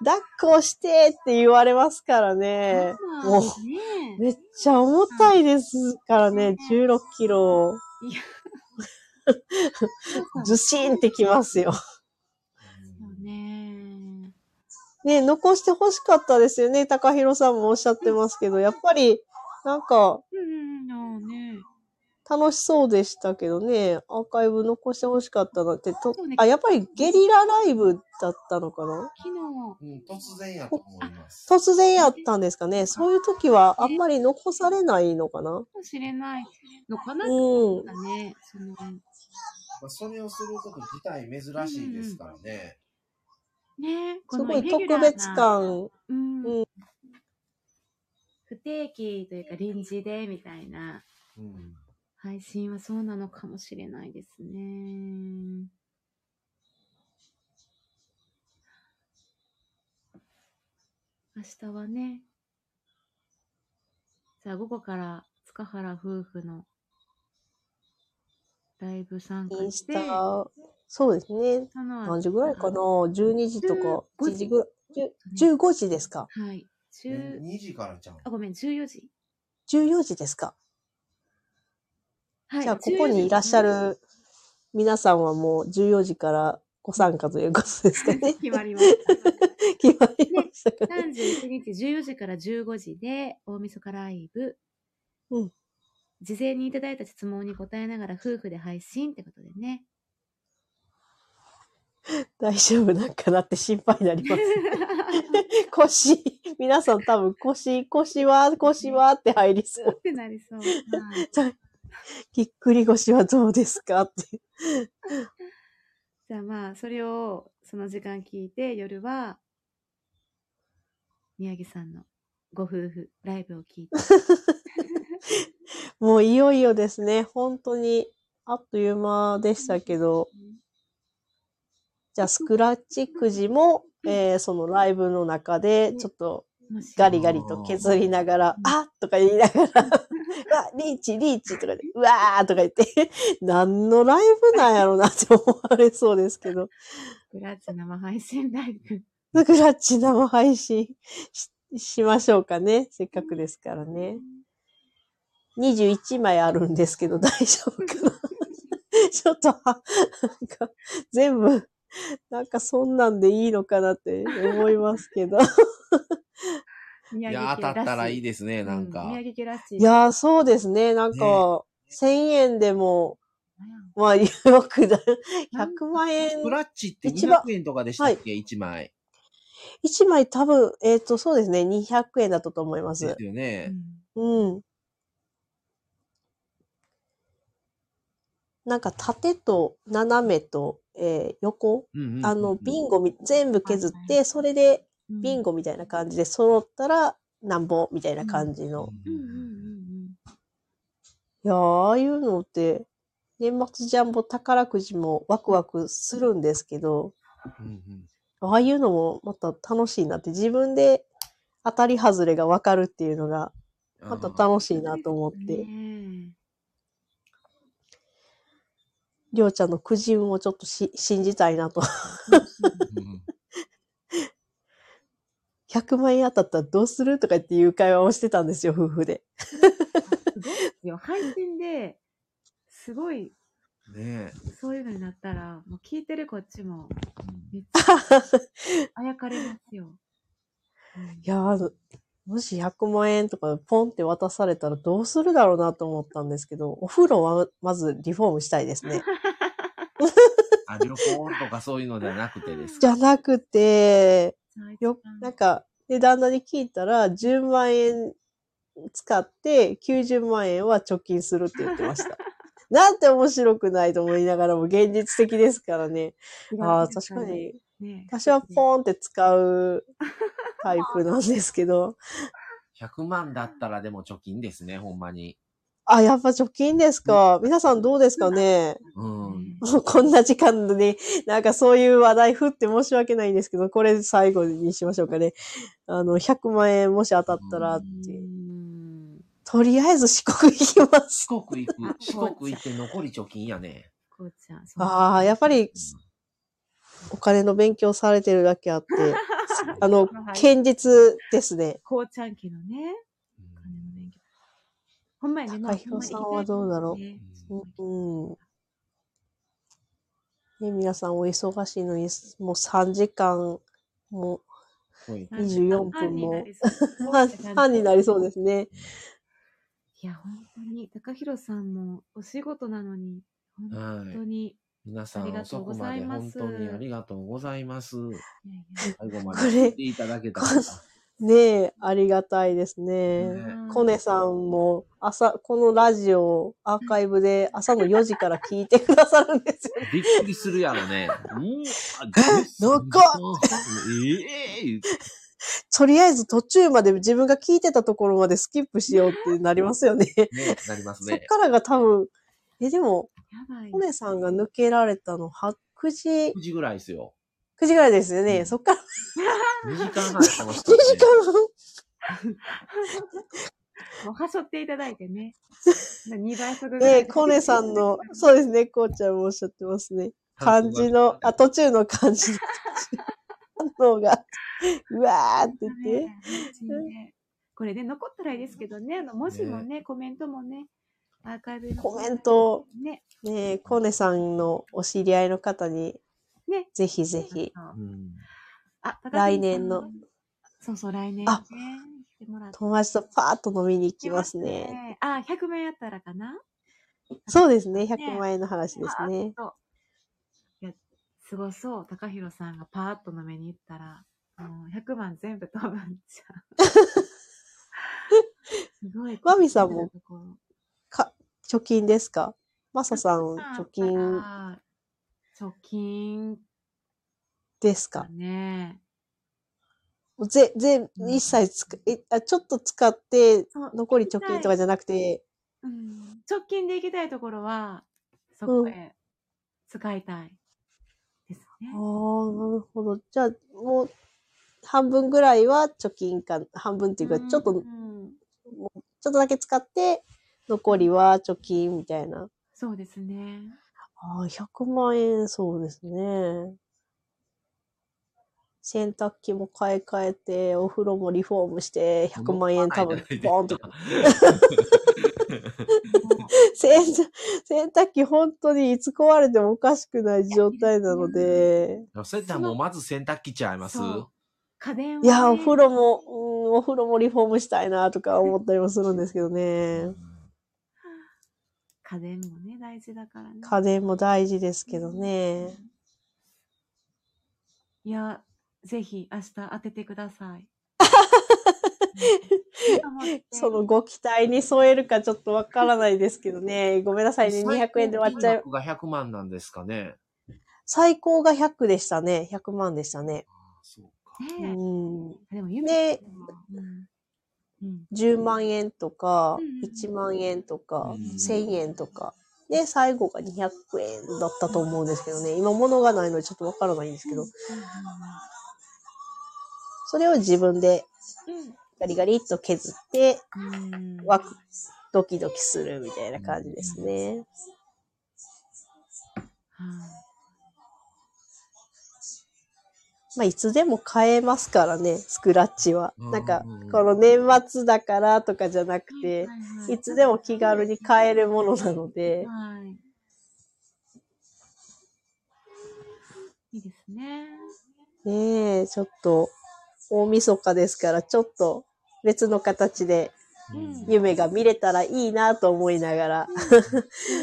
抱っこしてって言われますからね。もう、ねめっちゃ重たいですからね。16キロ。いや、ずしんってきますよ。そうね。ね、残して欲しかったですよね。高弘さんもおっしゃってますけど、やっぱり、なんか。楽しそうでしたけどね、アーカイブ残して欲しかったなって、とあ、やっぱりゲリラライブだったのかな？昨日、うん、突然やと思います。突然やったんですかね。そういう時はあんまり残されないのかな？かもしれないのかな？うん。その、まあ、それをすること自体珍しいですからね。ね、こすごいのイレギュ特ラーな別。感。うんうん不定期というか臨時でみたいなうん。配信はそうなのかもしれないですね。明日はね、さあ午後から塚原夫婦のライブ参加インスして、タ、そうですね。何時ぐらいかな ?12 時とか、15 1時ぐらい、10 15時ですか？はい。10 2時からちゃうあ、ごめん、14時。?14 時ですか？はい。じゃあ、ここにいらっしゃ14る皆さんはもう14時からご参加ということですかね？時。決まりました。決まりましたかね？31日14時から15時で大晦日ライブ。うん事前にいただいた質問に答えながら夫婦で配信ってことでね。大丈夫なんかなって心配になります。腰、皆さん多分腰、腰は、腰はって入りそう。ってなりそう。はい ぎっくり腰はどうですかって。じゃあまあ、それをその時間聞いて、夜は宮城さんのご夫婦ライブを聞いて。もういよいよですね。本当に、あっという間でしたけど、じゃあスクラッチくじも、えーそのライブの中で、ちょっとガリガリと削りながら、あとか言いながら、うわ、リーチ、リーチとかで、うわーとか言って、何のライブなんやろなって思われそうですけど、グラッチ生配信ライブ。スクラッチ生配信ししましょうかね。せっかくですからね。21枚あるんですけど、大丈夫かな。ちょっと、はなんか、全部、なんかそんなんでいいのかなって思いますけど。宮いや、当たったらいいでですね、なんか。宮城家らしい。いやー、そうですね。なんか、1000円でも、まあ、よくだ、100万円スクラッチって一番200円とかでしたっけ、?1 枚。1枚多分、えっ、と、そうですね。200円だったと思いま。ですすよね。うん。なんか縦と斜めと、えー横、うんうんうんあの、ビンゴみ、全部削って、それでうん。ビンゴみたいな感じで揃ったら、なんぼみたいな感じの。いやー、ああいうのって、年末ジャンボ宝くじもワクワクするんですけど、うんうん。ああいうのもまた楽しいなって、自分で当たり外れがわかるっていうのが、また楽しいなと思っうん。て、ねりょうちゃんのくじ運をちょっとし 信じたいなと。うん100万円当たったらどうするとかっていう会話をしてたんですよ、夫婦で。えすごいですよ。配信で、すごい、ねそういうのになったら、もう聞いてるこっちも、え。めっちゃあやかれますよ。うんいやー、もし100万円とかポンって渡されたらどうするだろうなと思ったんですけど、お風呂はまずリフォームしたいですね。あ、旅行とかそういうのではなくてですじゃなくて、よ、うんなんか、で、旦那に聞いたら、10万円使って90万円は貯金するって言ってました。なんて面白くないと思いながらも現実的ですからね。ああ、確か。に。ね、私はポーンって使うタイプなんですけど。100万だったらでも貯金ですね、ほんまに。あ、やっぱ貯金ですか。皆さんどうですかねうん。こんな時間でね、なんかそういう話題振って申し訳ないんですけど、これ最後にしましょうかね。あの、100万円もし当たったらって。とりあえず四国行きます。四国行く。四国行って残り貯金やね。ああ、やっぱりお金の勉強されてるだけあって、あの、堅実ですね。こうちゃん家のね、うんお金の勉強。ほんまやね。高弘さんはどうだろう？ねうん。ね、皆さんお忙しいのに、もう3時間、もはい。う24分も半になりそう半半になりそうですね。いや、本当に、高弘さんもお仕事なのに、本当はい。に、皆さん遅くまで本当にありがとうございます。最後まで聞いていただけた方。ねえ、ありがたいですね。ねコネさんも朝、このラジオをアーカイブで 朝の4時から聞いてくださるんですよ。びっくりするやろね。うん。長っええとりあえず途中まで自分が聞いてたところまでスキップしようってなりますよね。ね、なりますね。そっからが多分、え、でも。コネさんが抜けられたのは9時、9時ぐらいですよ。9時ぐらいですよね。うんそっから2時間半してま2した、ね。時間もうはしょっていただいてね。2倍速ぐらねい。コネさんの、そうですね、こうちゃんもおっしゃってますね。漢字の、あ、途中の漢字の反応が、うわーって言って。ねねこれね、残ったらいいですけどね、あの、文字もね、コメントもね、アーカイブのコメント、ね、ねえ、コネさんのお知り合いの方に、ね。ぜひぜひ。そううん。あ、来年の。そうそう、来年ね。あ友達とパーッと飲みに行きますね。。あ、100名やったらかな？そうですね、100万円の話ですね。いや、すごそう。高弘さんがパーッと飲みに行ったら、もう100万全部飛ぶんちゃう。すごい。マミさんも貯金ですか？マサさん、貯金あ貯金ですかだね。ぜ、ぜ、うん一切つく、え、あ、ちょっと使って、残り貯金とかじゃなくて、うん、直近で行きたいところは、そこへ使いたいですね。ああ、。なるほど。じゃあ、もう、半分ぐらいは貯金か、半分っていうか、ちょっと、ちょうんっとだけ使って、残りは貯金みたいな。そうですね。ああ、100万円、そうですね。洗濯機も買い替えて、お風呂もリフォームして、100万円多分、ボーンと。洗濯、洗濯機本当にいつ壊れてもおかしくない状態なので、そうやったらもうまず洗濯機ちゃいます？家電は、ね。いや、お風呂も、うん、お風呂もリフォームしたいなとか思ったりもするんですけどね。家電もね、大事だからね。家電も大事ですけどね。いや、ぜひ明日当ててください。そのご期待に添えるかちょっとわからないですけどね。ごめんなさいね。200円で終わっちゃう。最高が100万なんですかね。最高が100でしたね。100万でしたね。ああそうか。うねん。え。でも夢で、うんうん10万円とかうん、1万円とか、うん1000円とか。で、最後が200円だったと思うんですけどね。今物がないのでちょっとわからないんですけど。それを自分でガリガリっと削って、うんうんワク、ドキドキするみたいな感じですね。まあ、いつでも買えますからね、スクラッチは。うんなんかこの年末だからとかじゃなくて、はいはいいつでも気軽に買えるものなので、はい。いいですね。ねえ、ちょっと、大晦日ですから、ちょっと別の形でうん夢が見れたらいいなと思いながら。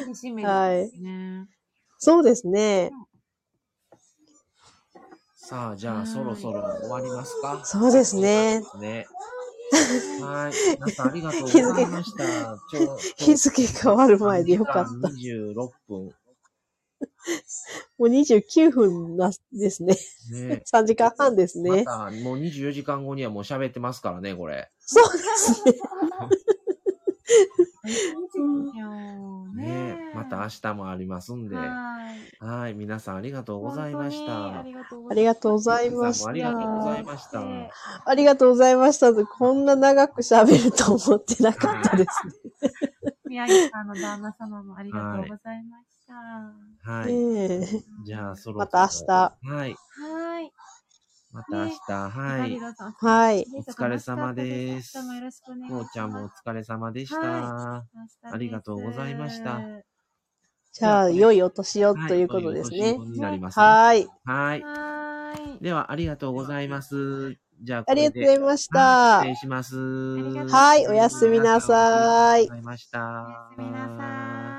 楽しみですね。そうですね。さあ、じゃあそろそろ終わりますか？そうですね。ね。はい。皆さんありがとうございました。ちょ日付変わる前でよかった。26分。もう29分なですね。ね。3時間半ですね。また、もう24時間後にはもう喋ってますからね、これ。そうですね。ねまた明日もありますんで。はい。はい。皆さんありがとうございました。ありがとうござい皆ましさんもありがとうございた。ました。ありがとうございました。こんな長く喋ると思ってなかったですね。宮城さんの旦那様もありがとうございました。はい。じゃあ、そろそろ。また明日。はい。はい。また明日。はい。はい。お疲れ様です。こうちゃんもお疲れ様でした。はありがとうございました。じゃあ、良いお年をということですねはいはい。では、ありがとうございます。じゃあ、こありがとうございましたはい失礼しますはいおやすみなさいありがとうございました。おやすみなさい。